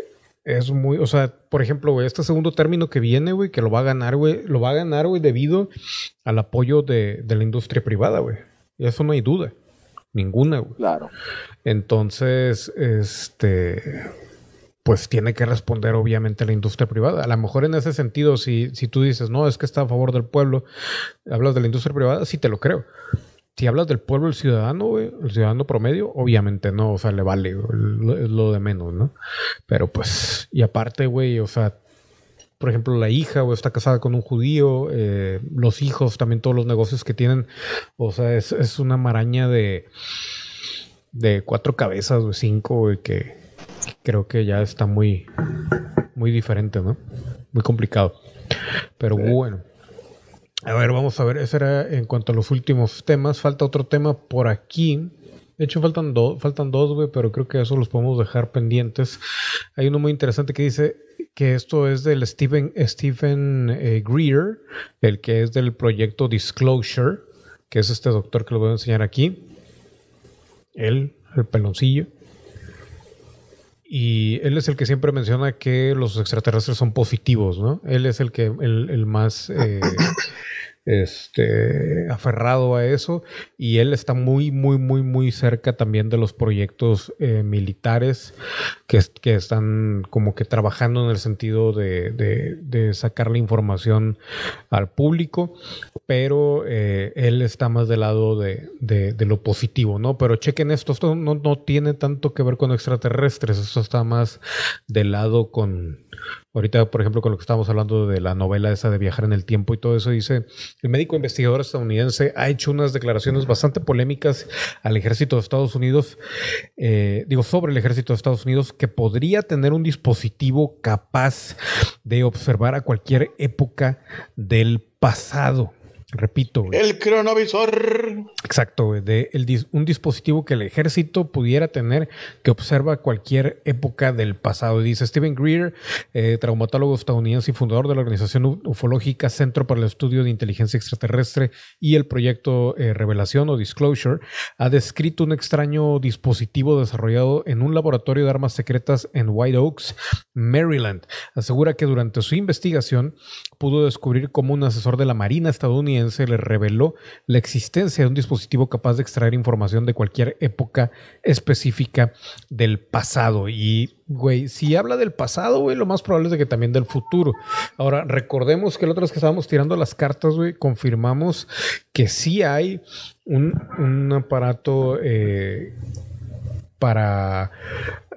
es muy, o sea, por ejemplo, güey, este segundo término que viene, güey, que lo va a ganar, güey, lo va a ganar, güey, debido al apoyo de, de la industria privada, güey. Y eso no hay duda. Ninguna, güey. Claro. Entonces, este pues tiene que responder obviamente la industria privada. A lo mejor en ese sentido, si, si tú dices, no, es que está a favor del pueblo, hablas de la industria privada, sí te lo creo. Si hablas del pueblo, el ciudadano, el ciudadano promedio, obviamente no, o sea, le vale, lo de menos, ¿no? Pero pues, y aparte, güey, o sea, por ejemplo, la hija o está casada con un judío, eh, los hijos, también todos los negocios que tienen, o sea, es, es una maraña de, de cuatro cabezas o cinco, güey, que, creo que ya está muy, muy diferente, ¿no? Muy complicado. Pero bueno. A ver, vamos a ver. Ese era en cuanto a los últimos temas. Falta otro tema por aquí. De hecho, faltan, dos faltan dos, güey, pero creo que eso los podemos dejar pendientes. Hay uno muy interesante que dice que esto es del Stephen, Stephen eh, Greer, el que es del proyecto Disclosure, que es este doctor que lo voy a enseñar aquí. Él, el peloncillo. Y él es el que siempre menciona que los extraterrestres son positivos, ¿no? Él es el que el, más eh, este, aferrado a eso y él está muy, muy, muy, muy cerca también de los proyectos eh, militares que, que, están como que trabajando en el sentido de, de, sacar la información al público, pero eh, él está más del lado de, lo positivo, ¿no? Pero chequen esto, esto no, no tiene tanto que ver con extraterrestres, esto está más del lado con Ahorita, por ejemplo, con lo que estábamos hablando de la novela esa de viajar en el tiempo y todo eso, dice, el médico investigador estadounidense ha hecho unas declaraciones bastante polémicas al ejército de Estados Unidos, eh, digo, sobre el ejército de Estados Unidos, que podría tener un dispositivo capaz de observar a cualquier época del pasado. Repito, El cronovisor. Exacto, De un dispositivo que el ejército pudiera tener que observa cualquier época del pasado. Dice Stephen Greer, eh, traumatólogo estadounidense y fundador de la organización ufológica Centro para el Estudio de Inteligencia Extraterrestre y el proyecto eh, Revelación o Disclosure, ha descrito un extraño dispositivo desarrollado en un laboratorio de armas secretas en White Oaks, Maryland. Asegura que durante su investigación pudo descubrir cómo un asesor de la Marina estadounidense le reveló la existencia de un dispositivo capaz de extraer información de cualquier época específica del pasado. Y, güey, si habla del pasado, güey, lo más probable es de que también del futuro. Ahora, recordemos que la otra vez que estábamos tirando las cartas, güey, confirmamos que sí hay un, aparato... Eh, para,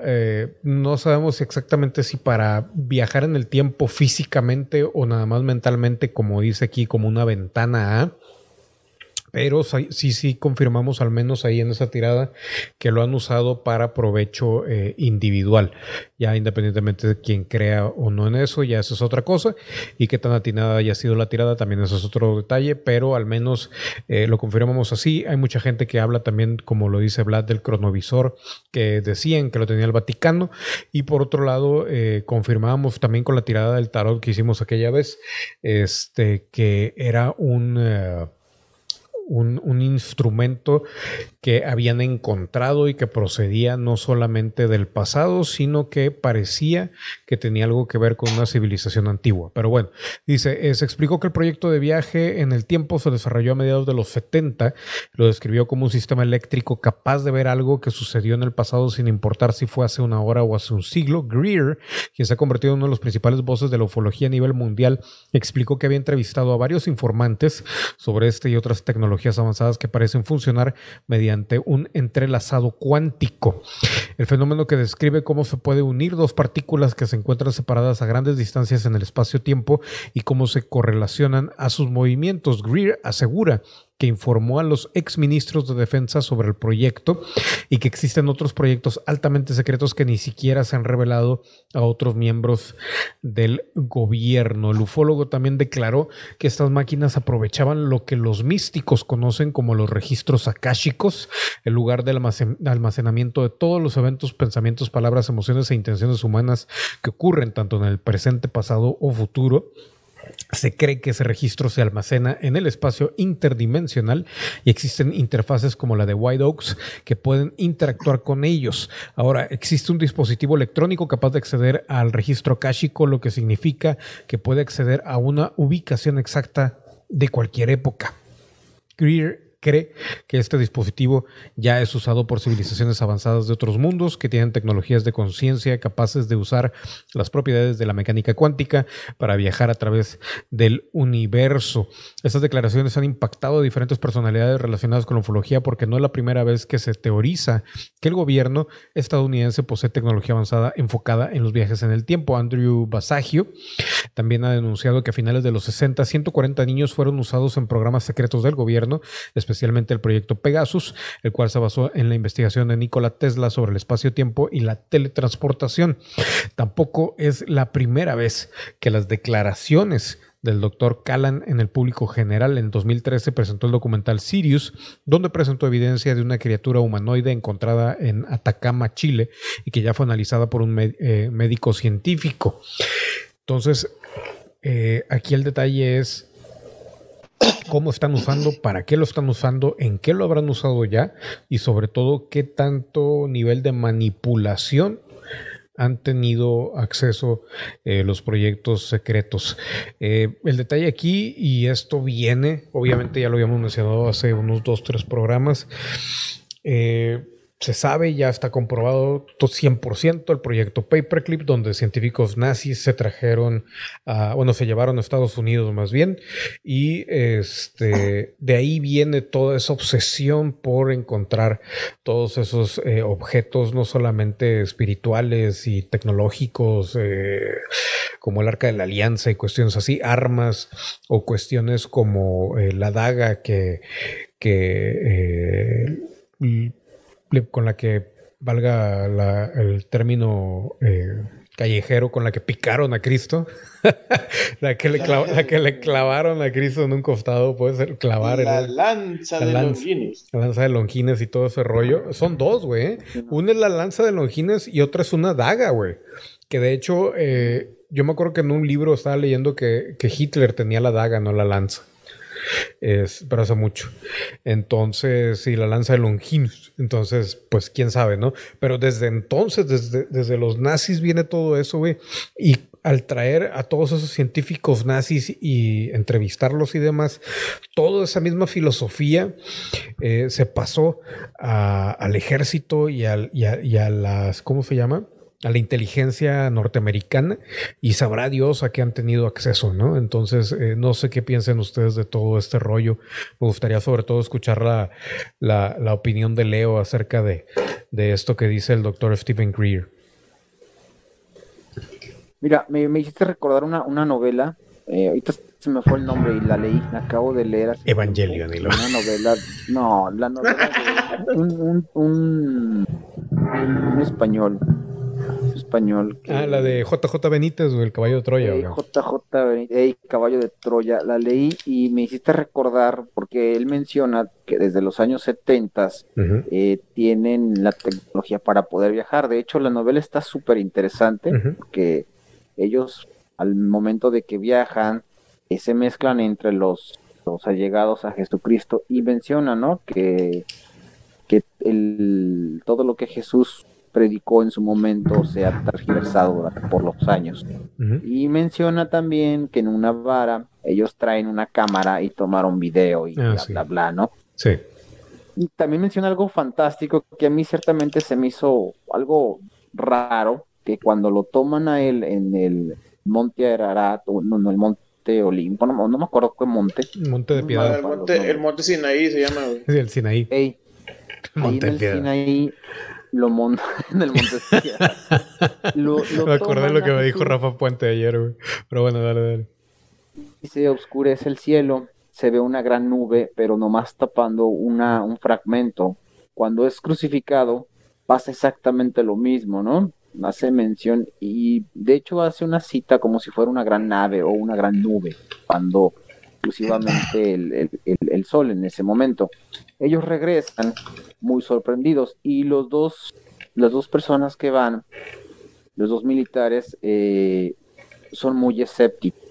eh, no sabemos exactamente si para viajar en el tiempo físicamente o nada más mentalmente, como dice aquí, como una ventana. Pero sí, sí confirmamos al menos ahí en esa tirada que lo han usado para provecho eh, individual. Ya independientemente de quién crea o no en eso, ya eso es otra cosa. Y qué tan atinada haya sido la tirada, también eso es otro detalle, pero al menos eh, lo confirmamos así. Hay mucha gente que habla también, como lo dice Vlad, del cronovisor, que decían que lo tenía el Vaticano. Y por otro lado, eh, confirmamos también con la tirada del tarot que hicimos aquella vez, este, que era un un, instrumento que habían encontrado y que procedía no solamente del pasado, sino que parecía que tenía algo que ver con una civilización antigua. Pero bueno, dice, eh, se explicó que el proyecto de viaje en el tiempo se desarrolló a mediados de los 70, lo describió como un sistema eléctrico capaz de ver algo que sucedió en el pasado sin importar si fue hace una hora o hace un siglo. Greer, quien se ha convertido en uno de los principales voces de la ufología a nivel mundial, explicó que había entrevistado a varios informantes sobre este y otras tecnologías avanzadas que parecen funcionar mediante un entrelazado cuántico. El fenómeno que describe cómo se puede unir dos partículas que se encuentran separadas a grandes distancias en el espacio-tiempo y cómo se correlacionan a sus movimientos. Greer asegura que informó a los exministros de defensa sobre el proyecto y que existen otros proyectos altamente secretos que ni siquiera se han revelado a otros miembros del gobierno. El ufólogo también declaró que estas máquinas aprovechaban lo que los místicos conocen como los registros akáshicos, el lugar del almacenamiento de todos los eventos, pensamientos, palabras, emociones e intenciones humanas que ocurren tanto en el presente, pasado o futuro se cree que ese registro se almacena en el espacio interdimensional y existen interfaces como la de White Oaks que pueden interactuar con ellos. Ahora, existe un dispositivo electrónico capaz de acceder al registro akáshico, lo que significa que puede acceder a una ubicación exacta de cualquier época. Greer cree que este dispositivo ya es usado por civilizaciones avanzadas de otros mundos que tienen tecnologías de conciencia capaces de usar las propiedades de la mecánica cuántica para viajar a través del universo. Estas declaraciones han impactado a diferentes personalidades relacionadas con la ufología porque no es la primera vez que se teoriza que el gobierno estadounidense posee tecnología avanzada enfocada en los viajes en el tiempo. Andrew Basagio también ha denunciado que a finales de los 60, 140 niños fueron usados en programas secretos del gobierno, especialmente el proyecto Pegasus, el cual se basó en la investigación de Nikola Tesla sobre el espacio-tiempo y la teletransportación. Tampoco es la primera vez que las declaraciones del doctor Callan en el público general. En 2013 presentó el documental Sirius, donde presentó evidencia de una criatura humanoide encontrada en Atacama, Chile, y que ya fue analizada por un eh, médico científico. Entonces, eh, aquí el detalle es cómo están usando, para qué lo están usando, en qué lo habrán usado ya y sobre todo qué tanto nivel de manipulación han tenido acceso eh, los proyectos secretos. Eh, el detalle aquí, y esto viene, obviamente ya lo habíamos mencionado hace unos dos, tres programas, eh, se sabe, ya está comprobado 100% el proyecto Paperclip, donde científicos nazis se trajeron, a, bueno, se llevaron a Estados Unidos más bien, y este, de ahí viene toda esa obsesión por encontrar todos esos eh, objetos, no solamente espirituales y tecnológicos, eh, como el Arca de la Alianza y cuestiones así, armas o cuestiones como eh, la daga que, que con la que valga el término eh, callejero, con la que picaron a Cristo, la, que le la que le clavaron a Cristo en un costado, puede ser clavar. La lanza de Longines. La lanza de Longines y todo ese rollo. Son dos, güey. ¿eh? Una es la lanza de Longines y otra es una daga, güey. Que de hecho, eh, yo me acuerdo que en un libro estaba leyendo que, que Hitler tenía la daga, no la lanza. Es, hace mucho. Entonces, sí, la lanza de Longinus. Entonces, pues quién sabe, ¿no? Pero desde entonces, desde, desde los nazis viene todo eso, güey. Y al traer a todos esos científicos nazis y entrevistarlos y demás, toda esa misma filosofía eh, se pasó al ejército y, al, y a las, ¿cómo se llama? A la inteligencia norteamericana y sabrá Dios a qué han tenido acceso, ¿no? Entonces, eh, no sé qué piensen ustedes de todo este rollo. Me gustaría sobre todo escuchar la, la, opinión de Leo acerca de, de, esto que dice el doctor Stephen Greer. Mira, me, me hiciste recordar una, una novela, eh, ahorita se me fue el nombre y la leí, la acabo de leer. Evangelion, Una novela, no, la novela de un, un, un español español. Ah, la de JJ Benítez, o el caballo de Troya. JJ Benítez, caballo de Troya. La leí y me hiciste recordar, porque él menciona que desde los años 70 eh, tienen la tecnología para poder viajar. De hecho, la novela está súper interesante, porque ellos, al momento de que viajan, eh, se mezclan entre los los allegados a Jesucristo y menciona, ¿no? Que, que el, todo lo que Jesús predicó en su momento se ha tergiversado por los años. Y menciona también que en una vara ellos traen una cámara y tomaron video y ah, bla, bla, bla, ¿no? Sí. Y también menciona algo fantástico que a mí ciertamente se me hizo algo raro, que cuando lo toman a él en el Monte Ararat, no, no, el Monte Olimpo, no, me acuerdo qué monte. Monte de Piedad. El monte, el monte Sinaí se llama. Sí, el Sinaí. Ey, monte ahí en el Sinaí lo monta en el monte de Piedad. me acordé lo que me dijo Rafa Puente ayer, güey. Pero bueno, dale, dale. Y se oscurece el cielo, se ve una gran nube, pero nomás tapando una, un fragmento. Cuando es crucificado, pasa exactamente lo mismo, ¿no? hace mención y de hecho hace una cita como si fuera una gran nave o una gran nube, cuando exclusivamente el, sol en ese momento. Ellos regresan muy sorprendidos y los dos, las dos personas que van, los dos militares, eh, son muy escépticos.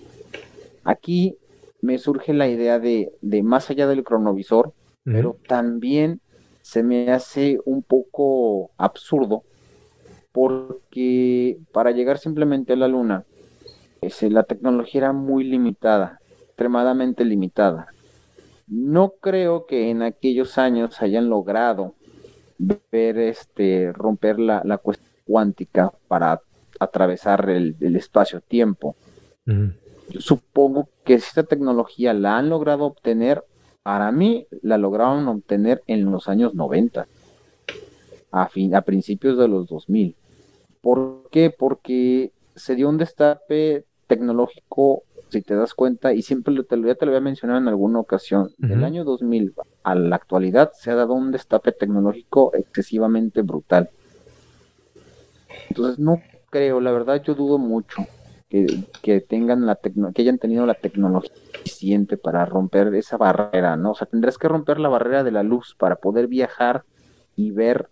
Aquí me surge la idea de, de más allá del cronovisor, pero también se me hace un poco absurdo porque para llegar simplemente a la luna, la tecnología era muy limitada, extremadamente limitada. No creo que en aquellos años hayan logrado ver este romper la, cuestión cuántica para atravesar el, espacio-tiempo. supongo que si esta tecnología la han logrado obtener, para mí la lograron obtener en los años 90, a, fin, a principios de los 2000. ¿Por qué? Porque se dio un destape tecnológico, si te das cuenta, y siempre te, ya te lo había mencionado en alguna ocasión, del año 2000 a la actualidad se ha dado un destape tecnológico excesivamente brutal. Entonces no creo, la verdad yo dudo mucho que, tengan la que hayan tenido la tecnología suficiente para romper esa barrera, ¿no? O sea, tendrás que romper la barrera de la luz para poder viajar y ver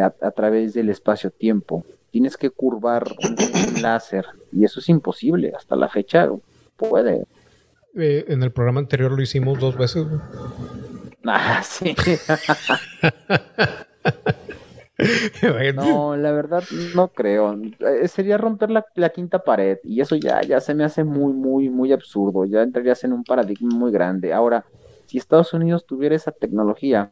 a, través del espacio-tiempo. Tienes que curvar un, láser y eso es imposible. Hasta la fecha puede. Eh, en el programa anterior lo hicimos dos veces. Ah, sí. no, la verdad no creo. Eh, sería romper la, la, quinta pared y eso ya, ya se me hace muy, muy, muy absurdo. Ya entrarías en un paradigma muy grande. Ahora, si Estados Unidos tuviera esa tecnología,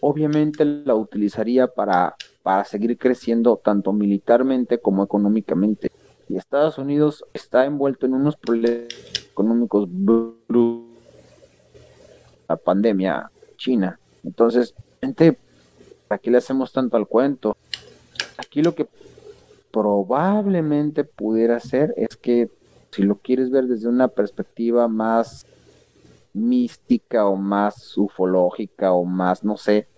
obviamente la utilizaría para, para seguir creciendo tanto militarmente como económicamente. Y Estados Unidos está envuelto en unos problemas económicos la pandemia china. Entonces, gente, ¿para qué le hacemos tanto al cuento? Aquí lo que probablemente pudiera ser es que si lo quieres ver desde una perspectiva más mística o más ufológica o más, no sé,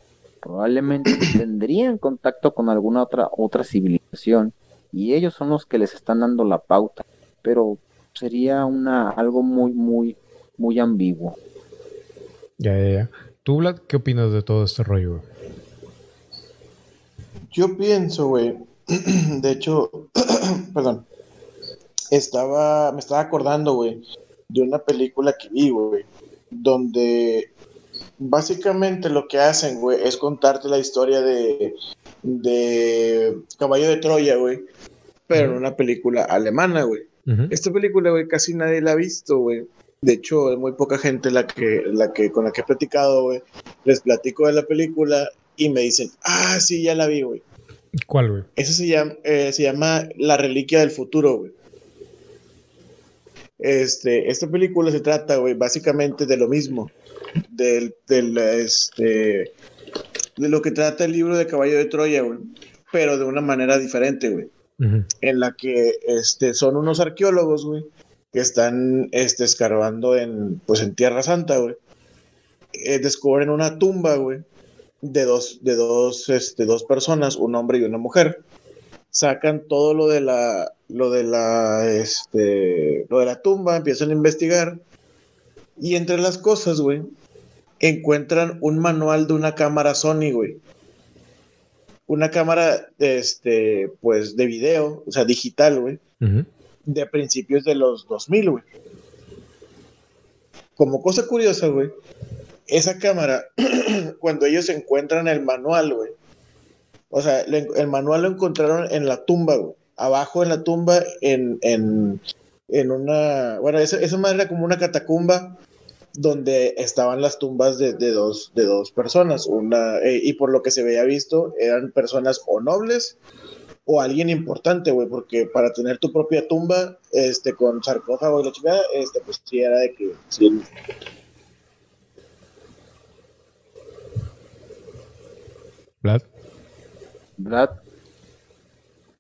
probablemente tendrían contacto con alguna otra, otra civilización y ellos son los que les están dando la pauta, pero sería una algo muy, muy, muy ambiguo. Ya, ya, ya. ¿Tú, Vlad, qué opinas de todo este rollo? Yo pienso, güey, de hecho, perdón, estaba, me estaba acordando, güey, de una película que vi, güey, donde básicamente lo que hacen, güey, es contarte la historia de, de Caballo de Troya, güey, pero en una película alemana, güey. Esta película, güey, casi nadie la ha visto, güey. De hecho, es muy poca gente la que, la que, con la que he platicado, güey. Les platico de la película y me dicen, ah, sí, ya la vi, güey. ¿Cuál, güey? Eso se llama, eh, se llama La Reliquia del Futuro, güey. Este, esta película se trata, güey, básicamente de lo mismo del, del este, de lo que trata el libro de Caballo de Troya, güey, pero de una manera diferente, güey. En la que este, son unos arqueólogos, güey, que están este, escarbando en, pues, en Tierra Santa, güey. Eh, descubren una tumba, güey, de dos, de dos, este, dos personas, un hombre y una mujer. Sacan todo lo de la, lo de la, este, lo de la tumba, empiezan a investigar. Y entre las cosas, güey, encuentran un manual de una cámara Sony, güey. Una cámara, este, pues, de video, o sea, digital, güey. De principios de los 2000, güey. como cosa curiosa, güey, esa cámara, cuando ellos encuentran el manual, güey, o sea, el manual lo encontraron en la tumba, güey. Abajo en la tumba, en, en, en una. Bueno, eso, eso más era como una catacumba donde estaban las tumbas de, de dos, de dos personas. Una, eh, y por lo que se veía visto, eran personas o nobles o alguien importante, güey, porque para tener tu propia tumba, este, con sarcófago y la chingada, este, pues sí era de que. Sí. Vlad. Vlad.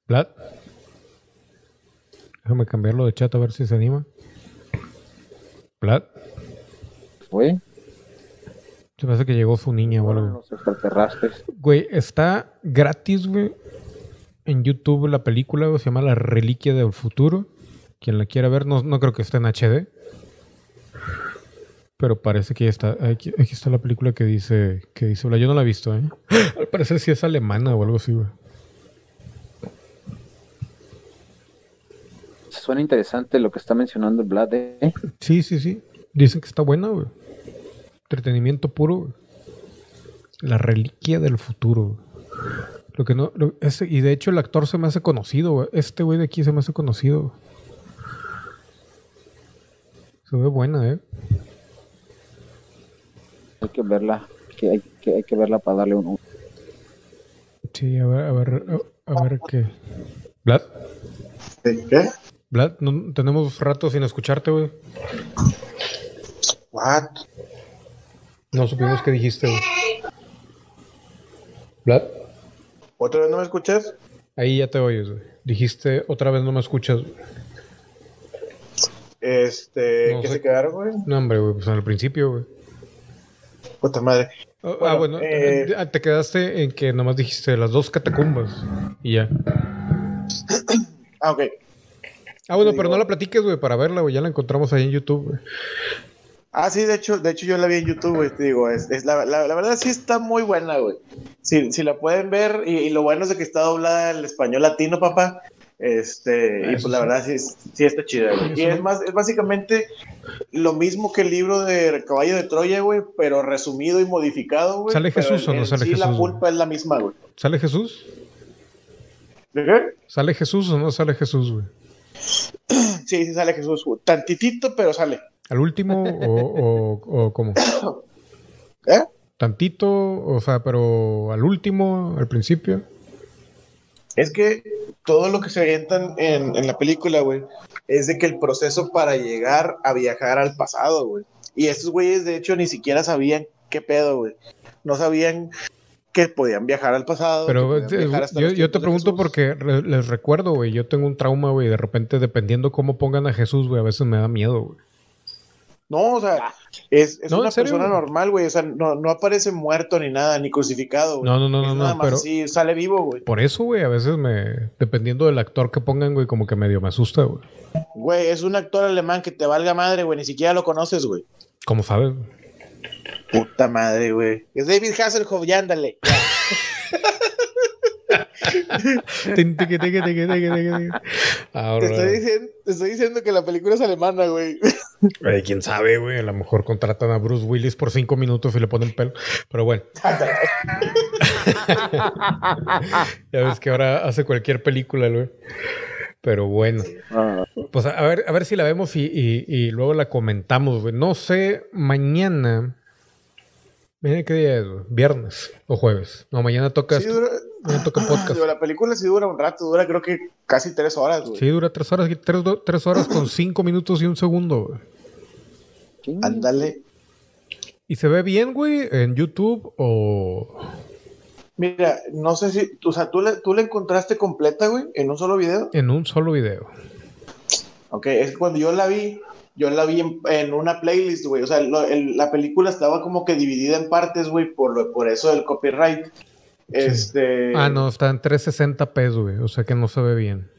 Vlad. Déjame cambiarlo de chat a ver si se anima. Vlad. Güey. Se me hace que llegó su niña o algo. Los extraterrestres. Güey, está gratis, güey. En YouTube la película, güey, se llama La Reliquia del Futuro. Quien la quiera ver, no, no creo que esté en HD. Pero parece que ya está. Aquí, aquí está la película que dice. Que dice. Yo no la he visto, ¿eh? Al parecer sí es alemana o algo así, güey. Suena interesante lo que está mencionando el Vlad, ¿eh? Sí, sí, sí. Dicen que está buena, güey. Entretenimiento puro. La reliquia del futuro. Lo que no. lo- ese- y de hecho el actor se me hace conocido. Este güey de aquí se me hace conocido. Se ve buena, eh. Hay que verla. Que hay, que hay que verla para darle un. un- Sí, a ver, a ver, a, a ver qué. Vlad, ¿Qué? Vlad, no, tenemos rato sin escucharte, güey. What? No supimos qué dijiste, güey. Vlad, ¿Otra vez no me escuchas? ahí ya te oyes, güey. Dijiste otra vez no me escuchas. güey. Este, No ¿qué sé. se quedaron, güey? No, hombre, güey, pues al principio, güey. Puta madre. Ah, ah, Bueno, eh, eh, te quedaste en que nomás dijiste las dos catacumbas y ya. Ah, ok. Ah, bueno, pero digo- no la platiques, güey, para verla, güey. Ya la encontramos ahí en YouTube, güey. Ah, sí, de hecho, de hecho yo la vi en YouTube, güey, te digo, es, es la, la, la verdad sí está muy buena, güey. Si, si la pueden ver, y, y lo bueno es de que está doblada al español latino, papá. Este, y pues la verdad sí, sí está chida, güey. Y es más, es básicamente lo mismo que el libro de Caballo de Troya, güey, pero resumido y modificado, güey. ¿Sale Jesús o no sale sí, la Jesús, pulpa es la misma, güey. ¿Sale Jesús? ¿De qué? ¿Sale Jesús o no sale Jesús, güey? Sí, sí sale Jesús, güey. Tantitito, pero sale. ¿Al último o, o, o cómo? ¿Eh? ¿Tantito? O sea, pero al último, al principio. Es que todo lo que se avientan en, en la película, güey, es de que el proceso para llegar a viajar al pasado, güey. Y estos güeyes, de hecho, ni siquiera sabían qué pedo, güey. No sabían que podían viajar al pasado. Pero eh, viajar hasta yo, yo te pregunto Jesús. porque re- les recuerdo, güey. Yo tengo un trauma, güey. De repente, dependiendo cómo pongan a Jesús, güey, a veces me da miedo, güey. No, o sea, es, es No, una ¿en serio, persona normal, güey. O sea, no, no aparece muerto ni nada, ni crucificado, güey. No, no, no, Es no, nada no, más pero- así, sale vivo, güey. Por eso, güey, a veces me. Dependiendo del actor que pongan, güey, como que medio me asusta, güey. Güey, es un actor alemán que te valga madre, güey. Ni siquiera lo conoces, güey. ¿Cómo sabes? güey? Puta madre, güey. Es David Hasselhoff, ya ándale. Ahora, Te estoy, diciendo, te estoy diciendo que la película es alemana, güey. eh, quién sabe, güey. A lo mejor contratan a Bruce Willis por cinco minutos y le ponen pelo. Pero bueno. ya ves que ahora hace cualquier película, güey. Pero bueno. Ah, Pues a a ver, a ver si la vemos y, y- y luego la comentamos, güey. No sé, mañana. Mañana qué día es, güey? Viernes o jueves. No, mañana toca, Sí, mañana toca podcast. Digo, la película sí dura un rato, dura creo que casi tres horas, güey. Sí, dura tres horas, tres, do- tres horas con cinco minutos y un segundo, güey. Ándale. ¿Y se ve bien, güey, en YouTube o...? Mira, no sé si, o sea, ¿tú, la- tú la encontraste completa, güey, en un solo video. En un solo video. Ok, es que cuando yo la vi, yo la vi en, en una playlist, güey. O sea, lo- el- la película estaba como que dividida en partes, güey, por, lo- por eso del copyright. Este. Ah, no, está en 360p, güey. O sea que no se ve bien.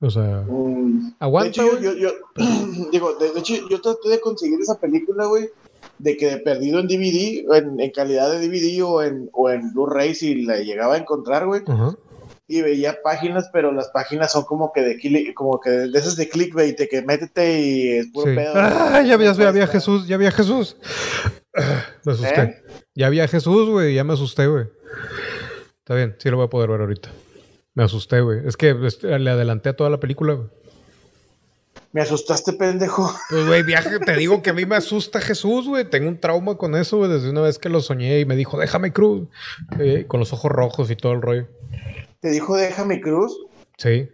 O sea... Mm, Aguanta, de hecho, yo, yo, yo- digo, de, de hecho, yo traté de conseguir esa película, güey, de que de perdido en DVD, en, en calidad de DVD o en, o en Blu-ray si la llegaba a encontrar, güey. Ajá. y veía páginas, pero las páginas son como que de como que de esas de clickbait, de que métete y es puro pedo. Ah, ya, había, ya había Jesús, ya había Jesús. me asusté. ¿Eh? Ya había Jesús, güey, ya me asusté, güey. Está bien, sí lo voy a poder ver ahorita. Me asusté, güey. Es que este, le adelanté a toda la película, güey. Me asustaste, pendejo. Pues, güey, viaje, te digo que a mí me asusta Jesús, güey. Tengo un trauma con eso, güey, desde una vez que lo soñé y me dijo, déjame cruz. Eh, con los ojos rojos y todo el rollo. ¿Te dijo, déjame cruz? Sí.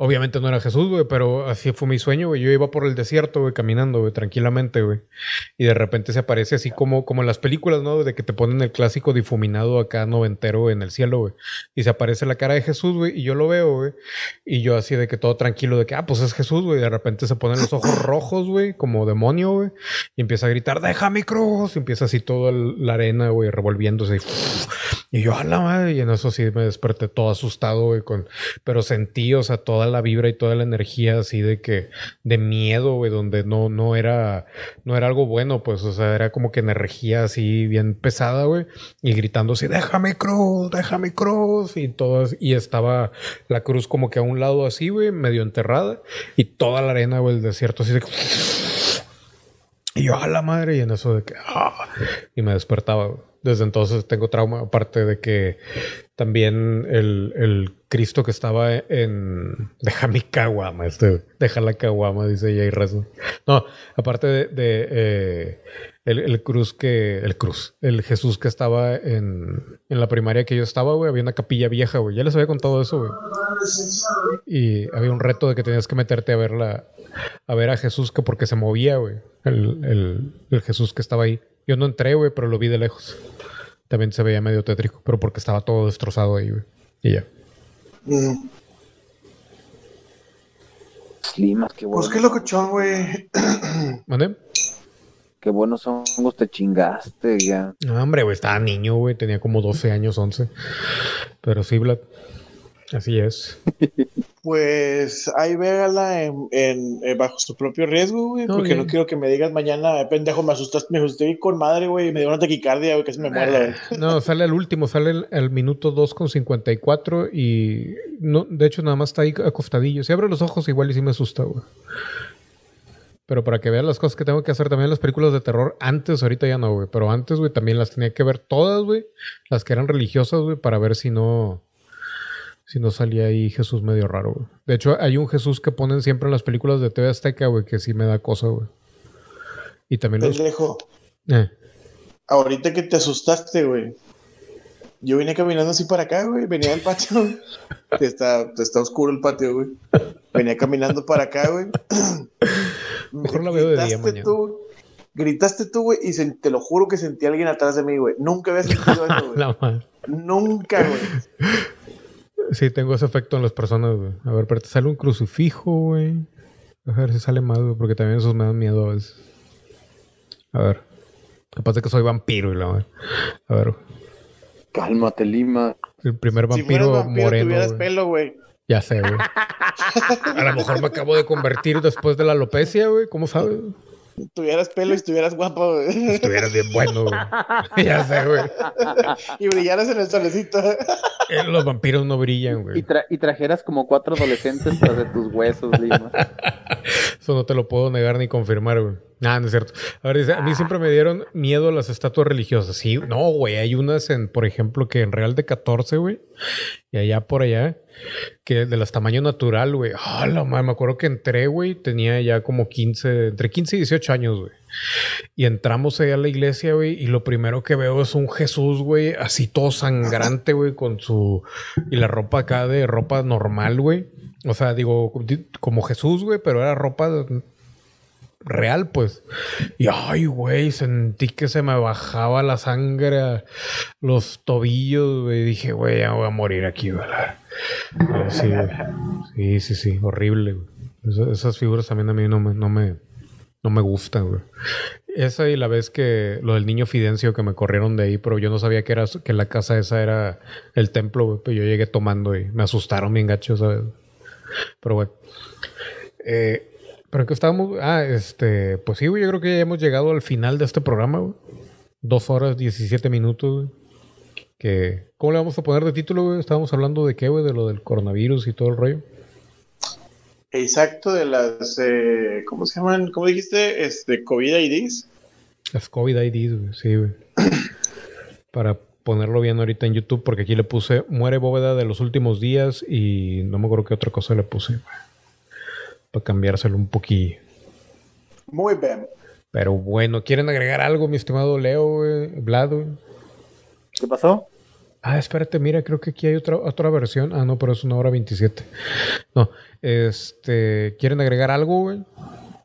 Obviamente no era Jesús, güey, pero así fue mi sueño, güey. Yo iba por el desierto, güey, caminando, güey, tranquilamente, güey. Y de repente se aparece así como, como en las películas, ¿no? De que te ponen el clásico difuminado acá noventero en el cielo, güey. Y se aparece la cara de Jesús, güey, y yo lo veo, güey. Y yo así de que todo tranquilo, de que, ah, pues es Jesús, güey. De repente se ponen los ojos rojos, güey, como demonio, güey. Y empieza a gritar, deja mi cruz. Y empieza así toda la arena, güey, revolviéndose. Y, yo, a la madre. Y en eso sí me desperté todo asustado, güey, con... Pero sentí, o sea, toda la vibra y toda la energía así de que de miedo, güey, donde no no era no era algo bueno, pues, o sea, era como que energía así bien pesada, güey, y gritando así, "Déjame cruz, déjame cruz" y todo y estaba la cruz como que a un lado así, güey, medio enterrada y toda la arena, güey, el desierto así de y yo a la madre y en eso de que ah", y me despertaba, Desde entonces tengo trauma, aparte de que también el, el Cristo que estaba en Deja mi caguama, este, deja la caguama, dice Jay Rezo. No, aparte de, eh, el, cruz que, el cruz, el Jesús que estaba en, en la primaria que yo estaba, güey, había una capilla vieja, güey. Ya les había contado eso, güey. Y había un reto de que tenías que meterte a verla, a ver a Jesús que porque se movía, güey. El, el, el Jesús que estaba ahí. Yo no entré, güey, pero lo vi de lejos. También se veía medio tétrico, pero porque estaba todo destrozado ahí, güey. Y ya. Mm. Slimas, qué bueno. Pues qué locochón, güey. ¿Mande? Qué buenos hongos te chingaste, ya. No, hombre, güey, estaba niño, güey. Tenía como 12 años, 11. Pero sí, Vlad. Así es. Pues ahí véala en, en, bajo su propio riesgo, güey. porque no quiero que me digas mañana, pendejo, me asustaste, me asusté con madre, güey, y me dio una taquicardia, güey, que se me güey. No, sale al último, sale el, el minuto 2 con 54 y no, de hecho nada más está ahí acostadillo. Si abre los ojos igual y sí me asusta, güey. Pero para que vean las cosas que tengo que hacer también las películas de terror, antes, ahorita ya no, güey. Pero antes, güey, también las tenía que ver todas, güey. Las que eran religiosas, güey, para ver si no si no salía ahí Jesús medio raro, güey. De hecho, hay un Jesús que ponen siempre en las películas de TV Azteca, güey, que sí me da cosa, güey. Y también los... Eh. Ahorita que te asustaste, güey. Yo vine caminando así para acá, güey. Venía del patio. está, está oscuro el patio, güey. Venía caminando para acá, güey. Mejor la veo de día mañana. Tú, gritaste tú, güey, y te lo juro que sentí a alguien atrás de mí, güey. Nunca había sentido eso, güey. Nunca, güey. Sí, tengo ese efecto en las personas, güey. A ver, pero te sale un crucifijo, güey. A ver si sale más, güey, porque también esos me dan miedo a veces. A ver. Capaz de que soy vampiro y la A ver. Cálmate, Lima. El primer vampiro, si vampiro moreno. Tuvieras pelo, güey. Ya sé, güey. A lo mejor me acabo de convertir después de la alopecia, güey. ¿Cómo sabes? Tuvieras pelo y estuvieras guapo, güey. Estuvieras bien bueno, güey. ya sé, güey. Y brillaras en el solecito. Eh, los vampiros no brillan, güey. Y, trajeras como cuatro adolescentes tras de tus huesos, Lima. Eso no te lo puedo negar ni confirmar, güey. Ah, no es cierto. A mí siempre me dieron miedo las estatuas religiosas. Sí, no, güey. Hay unas en, por ejemplo, que en Real de 14, güey. Y allá por allá que de las tamaño natural, güey. Ah, madre, me acuerdo que entré, güey, tenía ya como 15, entre 15 y 18 años, güey. Y entramos allá a la iglesia, güey, y lo primero que veo es un Jesús, güey, así todo sangrante, güey, con su... Y la ropa acá de ropa normal, güey. O sea, digo, como Jesús, güey, pero era ropa real, pues. Y ay, güey, sentí que se me bajaba la sangre a los tobillos, güey. Dije, güey, ya voy a morir aquí, ¿verdad? Sí, sí, sí, sí, horrible, güey. esas figuras también a mí no me, no me, no me gustan, güey. Esa y la vez que lo del niño Fidencio que me corrieron de ahí, pero yo no sabía que era que la casa esa era el templo, güey. Pero yo llegué tomando y me asustaron bien gacho, ¿sabes? Pero bueno. Eh, pero que estábamos. Ah, este. Pues sí, güey. Yo creo que ya hemos llegado al final de este programa, güey. Dos horas, diecisiete minutos, güey. Que, ¿Cómo le vamos a poner de título, güey? Estábamos hablando de qué, güey, de lo del coronavirus y todo el rollo. Exacto, de las, eh, ¿cómo se llaman? ¿Cómo dijiste? Este, COVID IDs. Las COVID IDs, güey, sí, güey. Para ponerlo bien ahorita en YouTube, porque aquí le puse Muere Bóveda de los últimos días y no me acuerdo qué otra cosa le puse. Para cambiárselo un poquillo. Muy bien. Pero bueno, ¿quieren agregar algo, mi estimado Leo, Vlad? ¿Qué pasó? Ah, espérate, mira, creo que aquí hay otra, otra versión. Ah, no, pero es una hora 27. No, este, ¿quieren agregar algo, güey?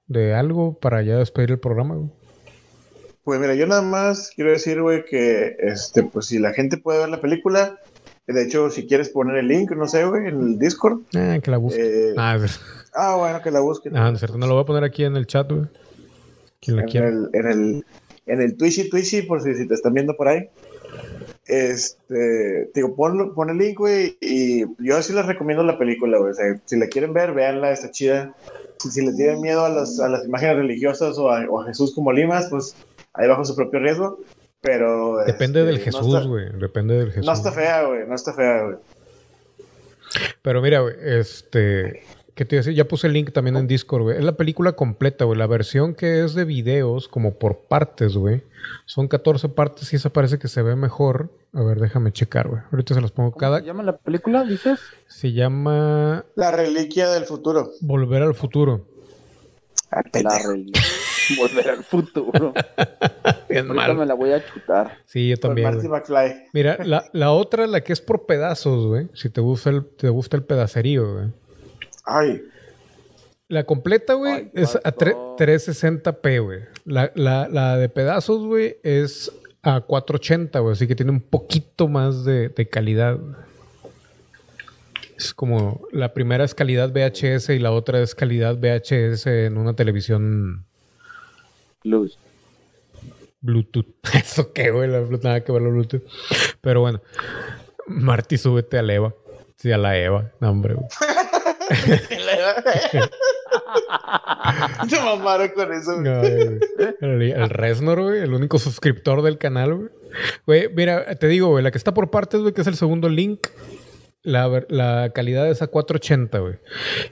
De algo para ya despedir el programa, güey. Pues mira, yo nada más quiero decir, güey, que este, pues si la gente puede ver la película, de hecho, si quieres poner el link, no sé, güey, en el Discord. Ah, que la busque. Eh, ah, ah, bueno, que la busque. Ah, no, cierto, no lo voy a poner aquí en el chat, güey. Quien la en quiera. El, en el, en el Twitchy, Twitchy, por si, si te están viendo por ahí. Este, digo, pon, pon el link, güey, y yo sí les recomiendo la película, güey. O sea, si la quieren ver, véanla, está chida. Si, si le tienen miedo a las, a las imágenes religiosas o a, o a Jesús como Limas, pues ahí bajo su propio riesgo. Pero. Depende este, del Jesús, güey. Depende del Jesús. No está fea, güey. No está fea, güey. Pero mira, güey, este. ¿Qué te iba a decir? Ya puse el link también en Discord, güey. Es la película completa, güey. La versión que es de videos, como por partes, güey. Son 14 partes y esa parece que se ve mejor. A ver, déjame checar, güey. Ahorita se las pongo cada. ¿Se llama la película, dices? Se llama. La reliquia del futuro. Volver al futuro. La reliquia. Volver al futuro. Bien mal. me la voy a chutar. Sí, yo también. Mira, la, la, otra, la que es por pedazos, güey. Si te gusta el, te gusta el pedacerío, güey. Ay. La completa, güey, es a 360p, güey. La, la, la, de pedazos, güey, es a 480, güey. Así que tiene un poquito más de, de calidad. Es como la primera es calidad VHS y la otra es calidad VHS en una televisión Bluetooth. Bluetooth. Eso qué, güey, nada que ver la Bluetooth. Pero bueno, Marty, súbete a la Eva. Sí, a la Eva. No, hombre, güey. Se mamaron con eso, güey. el, Resnor, güey, el único suscriptor del canal, güey. Mira, te digo, la que está por partes, güey, que es el segundo link, la, la calidad es a 480, güey.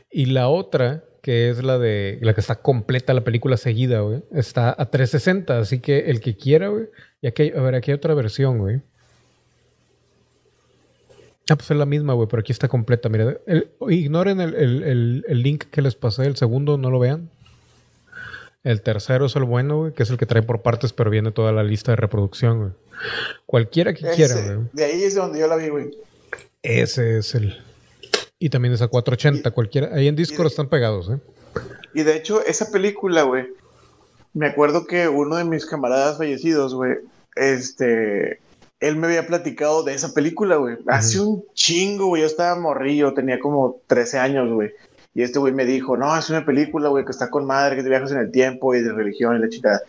Y la otra, que es la de la que está completa la película seguida, güey. Está a 360, así que el que quiera, güey. Y aquí, a ver, aquí hay otra versión, güey. Ah, pues es la misma, güey, pero aquí está completa. Mira, ignoren el, link que les pasé, el segundo, no lo vean. El tercero es el bueno, güey, que es el que trae por partes, pero viene toda la lista de reproducción, güey. Cualquiera que quiera, güey. De ahí es donde yo la vi, güey. Ese es el. Y también es a 480, cualquiera. Ahí en Discord están pegados, ¿eh? Y de hecho, esa película, güey, me acuerdo que uno de mis camaradas fallecidos, güey, este, él me había platicado de esa película, güey. Hace un chingo, güey. Yo estaba morrillo, tenía como 13 años, güey. Y este güey me dijo, no, es una película, güey, que está con madre, que te viajas en el tiempo y de religión y la chica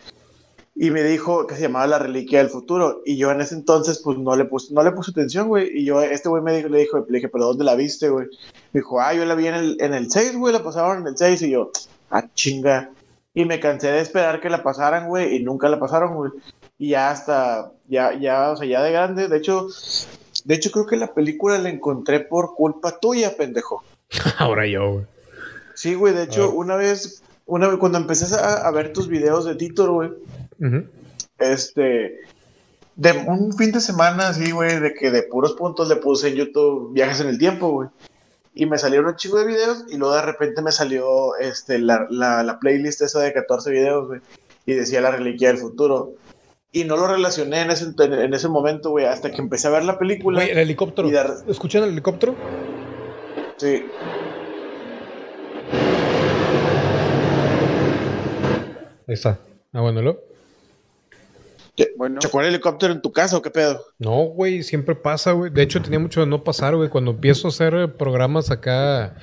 y me dijo que se llamaba La Reliquia del Futuro. Y yo en ese entonces, pues no le puse, no le puse atención, güey. Y yo, este güey me dijo, le, dijo, le dije, ¿pero dónde la viste, güey? Me dijo, ah, yo la vi en el, en el 6, güey, la pasaron en el 6. Y yo, ah, chinga. Y me cansé de esperar que la pasaran, güey, y nunca la pasaron, güey. Y ya hasta, ya, ya, o sea, ya de grande. De hecho, de hecho, creo que la película la encontré por culpa tuya, pendejo. Ahora yo, güey. Sí, güey, de hecho, una vez, una vez, cuando empecé a, a ver tus videos de Titor, güey este, de un fin de semana así, güey, de que de puros puntos le puse en YouTube viajes en el tiempo, güey. Y me salieron un chingo de videos y luego de repente me salió este, la, la, playlist esa de 14 videos, güey. Y decía la reliquia del futuro. Y no lo relacioné en ese, en ese momento, güey, hasta que empecé a ver la película. Güey, el helicóptero. ¿Escuchan el helicóptero? Sí. Ahí está. Ah, bueno, ¿lo? Bueno. ¿Chocó el helicóptero en tu casa o qué pedo? No, güey, siempre pasa, güey. De hecho, tenía mucho de no pasar, güey. Cuando empiezo a hacer programas acá,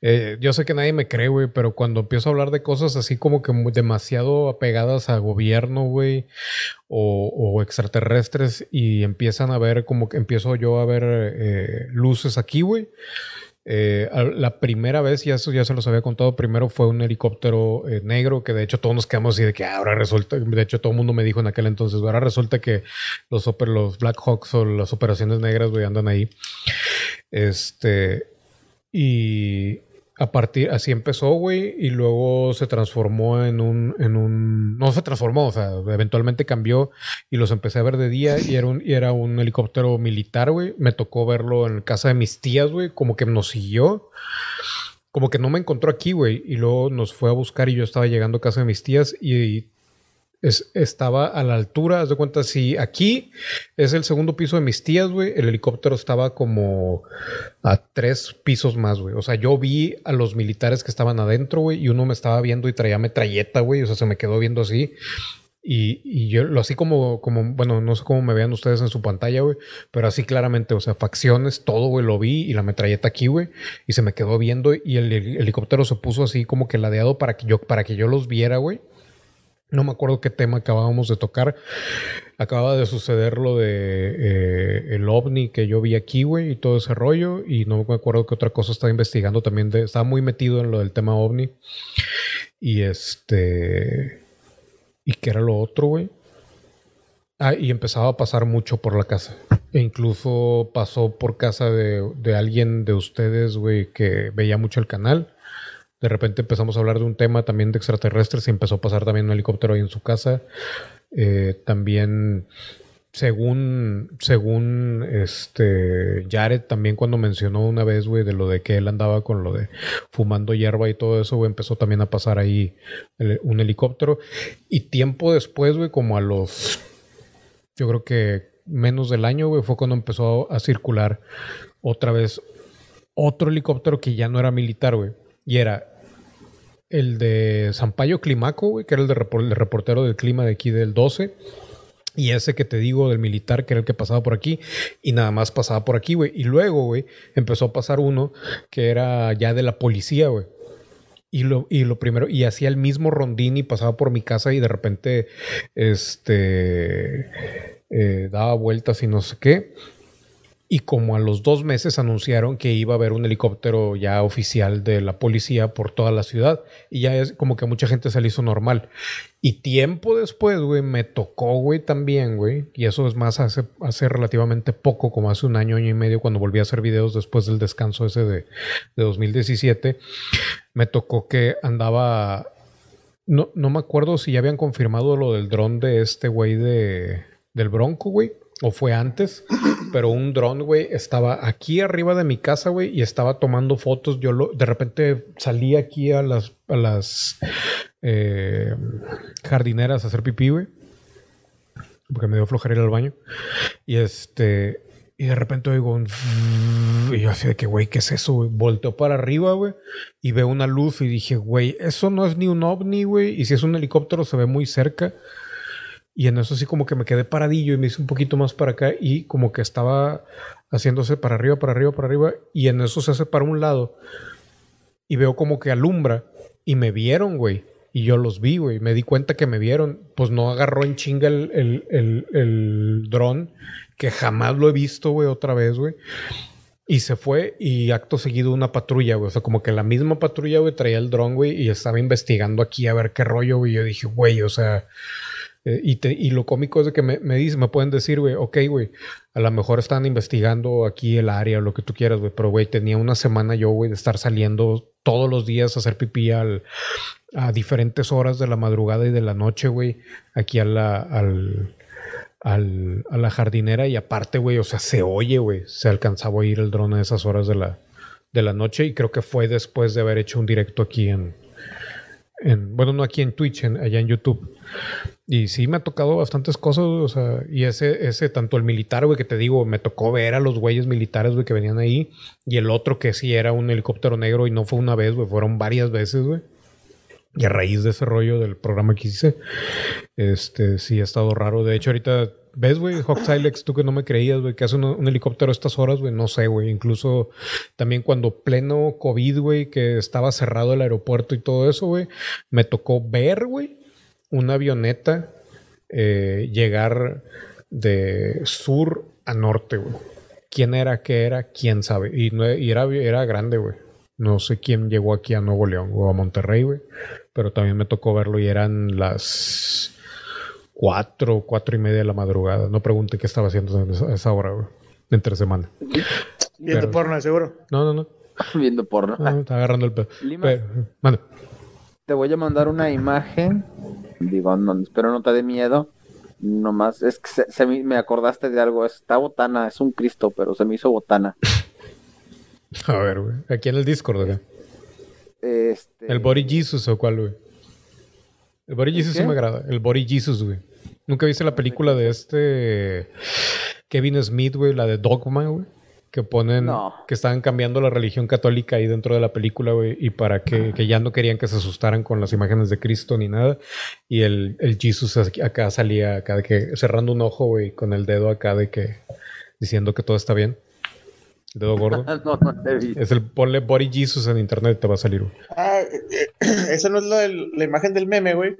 eh, yo sé que nadie me cree, güey, pero cuando empiezo a hablar de cosas así como que demasiado apegadas a gobierno, güey, o, extraterrestres, y empiezan a ver como que empiezo yo a ver eh, luces aquí, güey Eh, la primera vez, ya eso ya se los había contado, primero fue un helicóptero eh, negro, que de hecho todos nos quedamos así de que ahora resulta, de hecho todo el mundo me dijo en aquel entonces, ahora resulta que los, los Black Hawks o las operaciones negras, andan ahí. Este, y a partir, así empezó, güey, y luego se transformó en un, en un, no se transformó, o sea, eventualmente cambió y los empecé a ver de día y era un, y era un helicóptero militar, güey. Me tocó verlo en casa de mis tías, güey, como que nos siguió. Como que no me encontró aquí, güey, y luego nos fue a buscar y yo estaba llegando a casa de mis tías y estaba a la altura, haz de cuenta, si aquí es el segundo piso de mis tías, güey, el helicóptero estaba como a tres pisos más, güey. O sea, yo vi a los militares que estaban adentro, güey, y uno me estaba viendo y traía metralleta, güey, o sea, se me quedó viendo así. Y, y, yo lo así como, como, bueno, no sé cómo me vean ustedes en su pantalla, güey, pero así claramente, o sea, facciones, todo, güey, lo vi y la metralleta aquí, güey, y se me quedó viendo y el, el, helicóptero se puso así como que ladeado para que yo, para que yo los viera, güey. No me acuerdo qué tema acabábamos de tocar. Acaba de suceder lo de eh, el ovni que yo vi aquí, güey, y todo ese rollo. Y no me acuerdo qué otra cosa estaba investigando también. Estaba muy metido en lo del tema ovni. Y este. ¿Y qué era lo otro, güey? Ah, y empezaba a pasar mucho por la casa. E incluso pasó por casa de, de alguien de ustedes, güey, que veía mucho el canal. De repente empezamos a hablar de un tema también de extraterrestres y empezó a pasar también un helicóptero ahí en su casa. Eh, también, según, según este Jared, también cuando mencionó una vez, güey, de lo de que él andaba con lo de fumando hierba y todo eso, güey, empezó también a pasar ahí un helicóptero. Y tiempo después, güey, como a los, yo creo que menos del año, güey, fue cuando empezó a circular otra vez otro helicóptero que ya no era militar, güey. Y era el de Sampaio Climaco, güey, que era el, de reportero del clima de aquí del 12. Y ese que te digo del militar, que era el que pasaba por aquí, y nada más pasaba por aquí, güey. Y luego, güey, empezó a pasar uno que era ya de la policía, güey. Y lo, y lo primero, y hacía el mismo rondín y pasaba por mi casa y de repente, este, eh, daba vueltas y no sé qué y como a los dos meses anunciaron que iba a haber un helicóptero ya oficial de la policía por toda la ciudad y ya es como que mucha gente se le hizo normal. Y tiempo después, güey, me tocó, güey, también, güey, y eso es más hace, hace relativamente poco, como hace un año, año y medio, cuando volví a hacer videos después del descanso ese de, de 2017, me tocó que andaba... No, no me acuerdo si ya habían confirmado lo del dron de este güey de, del Bronco, güey o fue antes, pero un dron, güey, estaba aquí arriba de mi casa, güey, y estaba tomando fotos. Yo lo, de repente salí aquí a las, a las eh, jardineras a hacer pipí, güey, porque me dio flojera ir al baño. Y este, y de repente oigo un... Y yo así de que, güey, ¿qué es eso? Güey? Volteo para arriba, güey, y veo una luz y dije, güey, eso no es ni un ovni, güey, y si es un helicóptero se ve muy cerca. Y en eso sí como que me quedé paradillo y me hice un poquito más para acá y como que estaba haciéndose para arriba, para arriba, para arriba. Y en eso se hace para un lado. Y veo como que alumbra. Y me vieron, güey. Y yo los vi, güey. Me di cuenta que me vieron. Pues no agarró en chinga el, el, el, dron. Que jamás lo he visto, güey, otra vez, güey. Y se fue y acto seguido una patrulla, güey. O sea, como que la misma patrulla, güey, traía el dron, güey, y estaba investigando aquí a ver qué rollo, güey. Yo dije, güey, o sea, eh, y, lo cómico es de que me, me, dicen, me pueden decir, güey, ok, güey, a lo mejor están investigando aquí el área o lo que tú quieras, güey, pero, güey, tenía una semana yo, güey, de estar saliendo todos los días a hacer pipí al, a diferentes horas de la madrugada y de la noche, güey, aquí a la, al, al, a la jardinera. Y aparte, güey, o sea, se oye, güey, se alcanzaba a oír el dron a esas horas de la, de la noche. Y creo que fue después de haber hecho un directo aquí en, en bueno, no aquí en Twitch, en, allá en YouTube. Y sí me ha tocado bastantes cosas, o sea, y ese, ese, tanto el militar, güey, que te digo, me tocó ver a los güeyes militares, güey, que venían ahí, y el otro que sí era un helicóptero negro y no fue una vez, güey, fueron varias veces, güey. Y a raíz de ese rollo del programa que hice, este, sí ha estado raro. De hecho, ahorita, ¿ves, güey? Hawk tú que no me creías, güey, que hace un, helicóptero a estas horas, güey, no sé, güey. Incluso también cuando pleno COVID, güey, que estaba cerrado el aeropuerto y todo eso, güey, me tocó ver, güey, una avioneta eh, llegar de sur a norte, güey. quién era, qué era, quién sabe. Y, y era, era grande, güey. No sé quién llegó aquí a Nuevo León o a Monterrey, güey. Pero también me tocó verlo y eran las cuatro, cuatro y media de la madrugada. No pregunte qué estaba haciendo a esa hora, güey. Entre semana. Viendo porno, seguro. No, no, no. Viendo porno. No, está agarrando el pedo. Te voy a mandar una imagen. Digo, no, espero no te dé miedo. Nomás, es que se, me acordaste de algo. Está botana, es un Cristo, pero se me hizo botana. A ver, güey. Aquí en el Discord, güey. Este... ¿El Body Jesus o cuál, güey? El Body Jesus sí me agrada. El Body Jesus, güey. ¿Nunca viste la película de este Kevin Smith, güey? La de Dogma, güey. Que ponen que estaban cambiando la religión católica ahí dentro de la película, güey. Y para que, que, ya no querían que se asustaran con las imágenes de Cristo ni nada. Y el, el Jesus acá salía, acá de que cerrando un ojo, güey, con el dedo acá de que diciendo que todo está bien. Dedo gordo. no, no te vi. Es el ponle Body Jesus en internet te va a salir. Ah, eh, esa no es la, la imagen del meme, güey.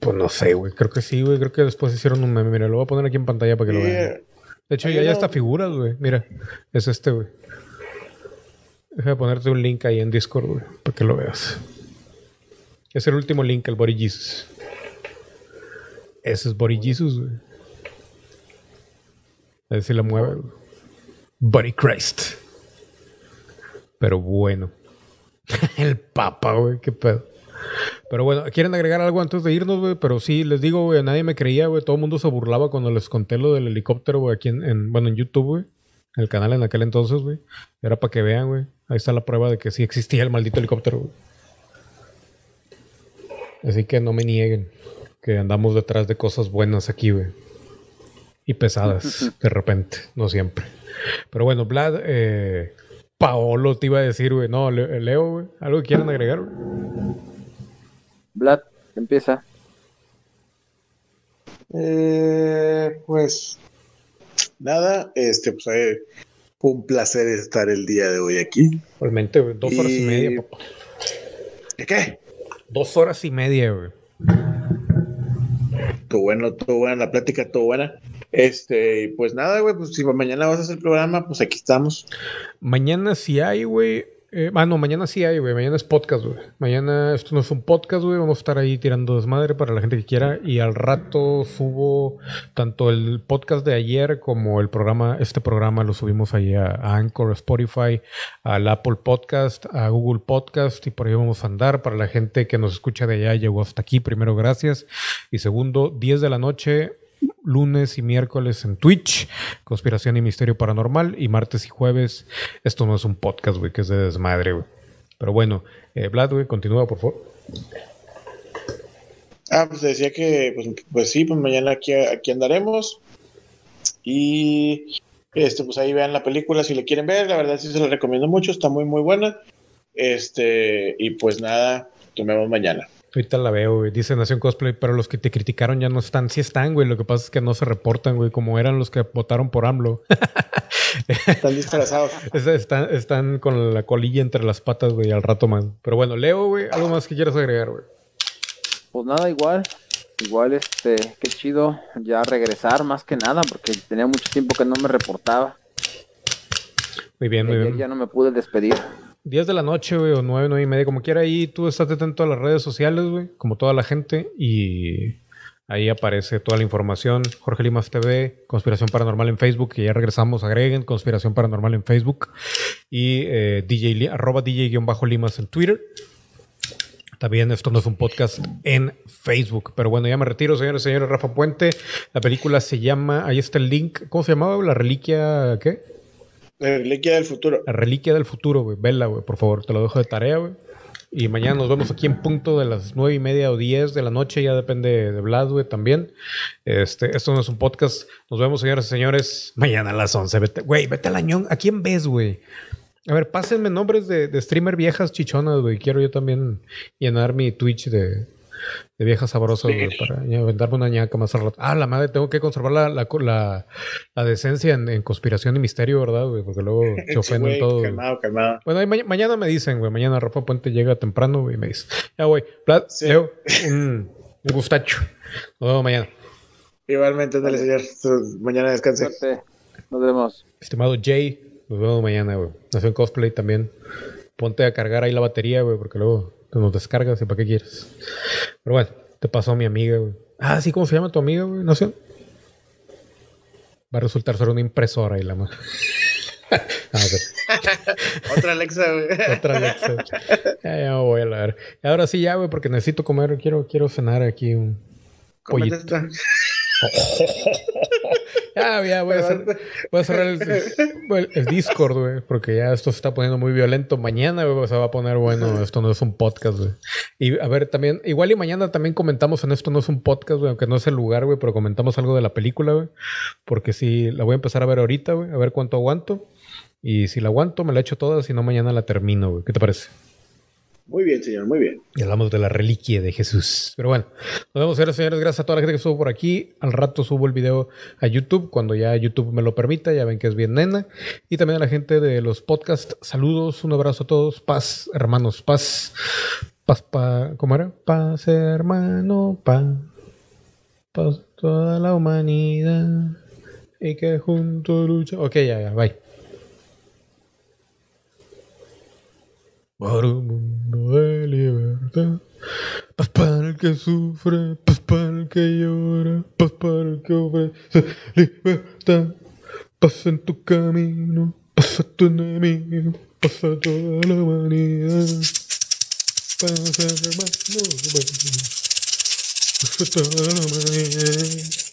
Pues no sé, güey. Creo que sí, güey. Creo que después hicieron un meme. Mira, lo voy a poner aquí en pantalla para que lo vean. De hecho, ya hay hasta figuras, güey. Mira, es este, güey. Deja ponerte un link ahí en Discord, güey, para que lo veas. Es el último link, el Body Jesus. Ese es Body Jesus, güey. A ver si la mueve, güey. Body Christ. Pero bueno. el Papa, güey, qué pedo. Pero bueno, ¿quieren agregar algo antes de irnos, güey? Pero sí, les digo, güey, nadie me creía, güey. Todo el mundo se burlaba cuando les conté lo del helicóptero, güey, aquí en, bueno, en YouTube, güey. En el canal en aquel entonces, güey. Era para que vean, güey. Ahí está la prueba de que sí existía el maldito helicóptero, güey. Así que no me nieguen que andamos detrás de cosas buenas aquí, güey. Y pesadas, de repente, no siempre. Pero bueno, Vlad, eh, Paolo te iba a decir, güey. No, Leo, güey. ¿Algo que quieran agregar, güey? Vlad, empieza. Eh, pues nada, este, pues eh, fue un placer estar el día de hoy aquí. Realmente, dos horas y media, papá. ¿De qué? Dos horas y media, güey. Todo bueno, todo buena la plática, todo buena. Este, pues nada, güey, pues si mañana vas a hacer el programa, pues aquí estamos. Mañana sí hay, güey. Eh, ah, no, mañana sí hay, güey. Mañana es podcast, güey. Mañana esto no es un podcast, güey. Vamos a estar ahí tirando desmadre para la gente que quiera. Y al rato subo tanto el podcast de ayer como el programa. Este programa lo subimos ahí a, Anchor, Spotify, al Apple Podcast, a Google Podcast. Y por ahí vamos a andar. Para la gente que nos escucha de allá, llegó hasta aquí. Primero, gracias. Y segundo, 10 de la noche lunes y miércoles en Twitch, Conspiración y Misterio Paranormal, y martes y jueves, esto no es un podcast, güey, que es de desmadre, güey. Pero bueno, eh, Vlad, güey, continúa, por favor. Ah, pues decía que, pues, pues sí, pues mañana aquí, aquí andaremos. Y este, pues ahí vean la película si le quieren ver. La verdad sí se la recomiendo mucho, está muy, muy buena. Este, y pues nada, tomemos mañana. Ahorita la veo, güey. Dice Nación Cosplay, pero los que te criticaron ya no están. Sí están, güey. Lo que pasa es que no se reportan, güey, como eran los que votaron por AMLO. están disfrazados. están, están con la colilla entre las patas, güey, al rato más. Pero bueno, Leo, güey, ¿algo más que quieras agregar, güey? Pues nada, igual. Igual, este, qué chido ya regresar, más que nada, porque tenía mucho tiempo que no me reportaba. Muy bien, muy bien. Ya no me pude despedir. 10 de la noche, güey, o 9, 9 y media, como quiera ahí, tú estás atento a las redes sociales, güey, como toda la gente, y ahí aparece toda la información. Jorge Limas TV, Conspiración Paranormal en Facebook, que ya regresamos, agreguen Conspiración Paranormal en Facebook, y eh, DJ, arroba DJ-Limas en Twitter. También esto no es un podcast en Facebook. Pero bueno, ya me retiro, señores y señores. Rafa Puente. La película se llama, ahí está el link. ¿Cómo se llamaba? La reliquia, ¿qué? La reliquia del futuro. La reliquia del futuro, güey. Vela, güey, por favor. Te lo dejo de tarea, güey. Y mañana nos vemos aquí en punto de las nueve y media o diez de la noche. Ya depende de Vlad, güey, también. Este, esto no es un podcast. Nos vemos, señores y señores, mañana a las once. Vete, güey, vete al añón. ¿A quién ves, güey? A ver, pásenme nombres de, de streamer viejas chichonas, güey. Quiero yo también llenar mi Twitch de, de vieja sabrosa, para vendarme una ñaca más al rato. Ah, la madre, tengo que conservar la, la, la, decencia en, conspiración y misterio, ¿verdad, güey? Porque luego se ofenden todo. Calmado, calmado. Bueno, mañana me dicen, güey, mañana Rafa Puente llega temprano, güey, y me dice, ya, güey, un, gustacho. Nos vemos mañana. Igualmente, dale, señor. Mañana descanse. Nos vemos. Estimado Jay, nos vemos mañana, güey. Nació en cosplay también. Ponte a cargar ahí la batería, güey, porque luego te nos descargas y para qué quieres. Pero bueno, te pasó a mi amiga, güey. Ah, sí, ¿cómo se llama tu amiga, güey? No sé. Va a resultar ser una impresora y la más. Otra Alexa, güey. Otra Alexa. Ya, ya voy a ver. Ahora sí, ya, güey, porque necesito comer. Quiero, quiero cenar aquí un pollito. ya, ya, voy a, cerrar el, Discord, güey, porque ya esto se está poniendo muy violento. Mañana, güey, se va a poner bueno. Esto no es un podcast, güey. Y a ver, también, igual y mañana también comentamos en esto no es un podcast, güey, aunque no es el lugar, güey, pero comentamos algo de la película, güey. Porque si la voy a empezar a ver ahorita, güey, a ver cuánto aguanto. Y si la aguanto, me la echo toda, si no, mañana la termino, güey. ¿Qué te parece? Muy bien, señor, muy bien. Y hablamos de la reliquia de Jesús. Pero bueno, nos vemos, señores. Gracias a toda la gente que estuvo por aquí. Al rato subo el video a YouTube, cuando ya YouTube me lo permita. Ya ven que es bien nena. Y también a la gente de los podcasts. Saludos, un abrazo a todos. Paz, hermanos, paz. Paz, pa, ¿cómo era? Paz, hermano, paz. Paz, toda la humanidad. Y que juntos lucha. Ok, ya, ya, bye. Para un mundo de libertad. Paz para el que sufre, paz para el que llora, paz para el que ofrece libertad. Paz en tu camino, paz a tu enemigo, paz a toda la humanidad. Paz hermano, paz a toda la humanidad.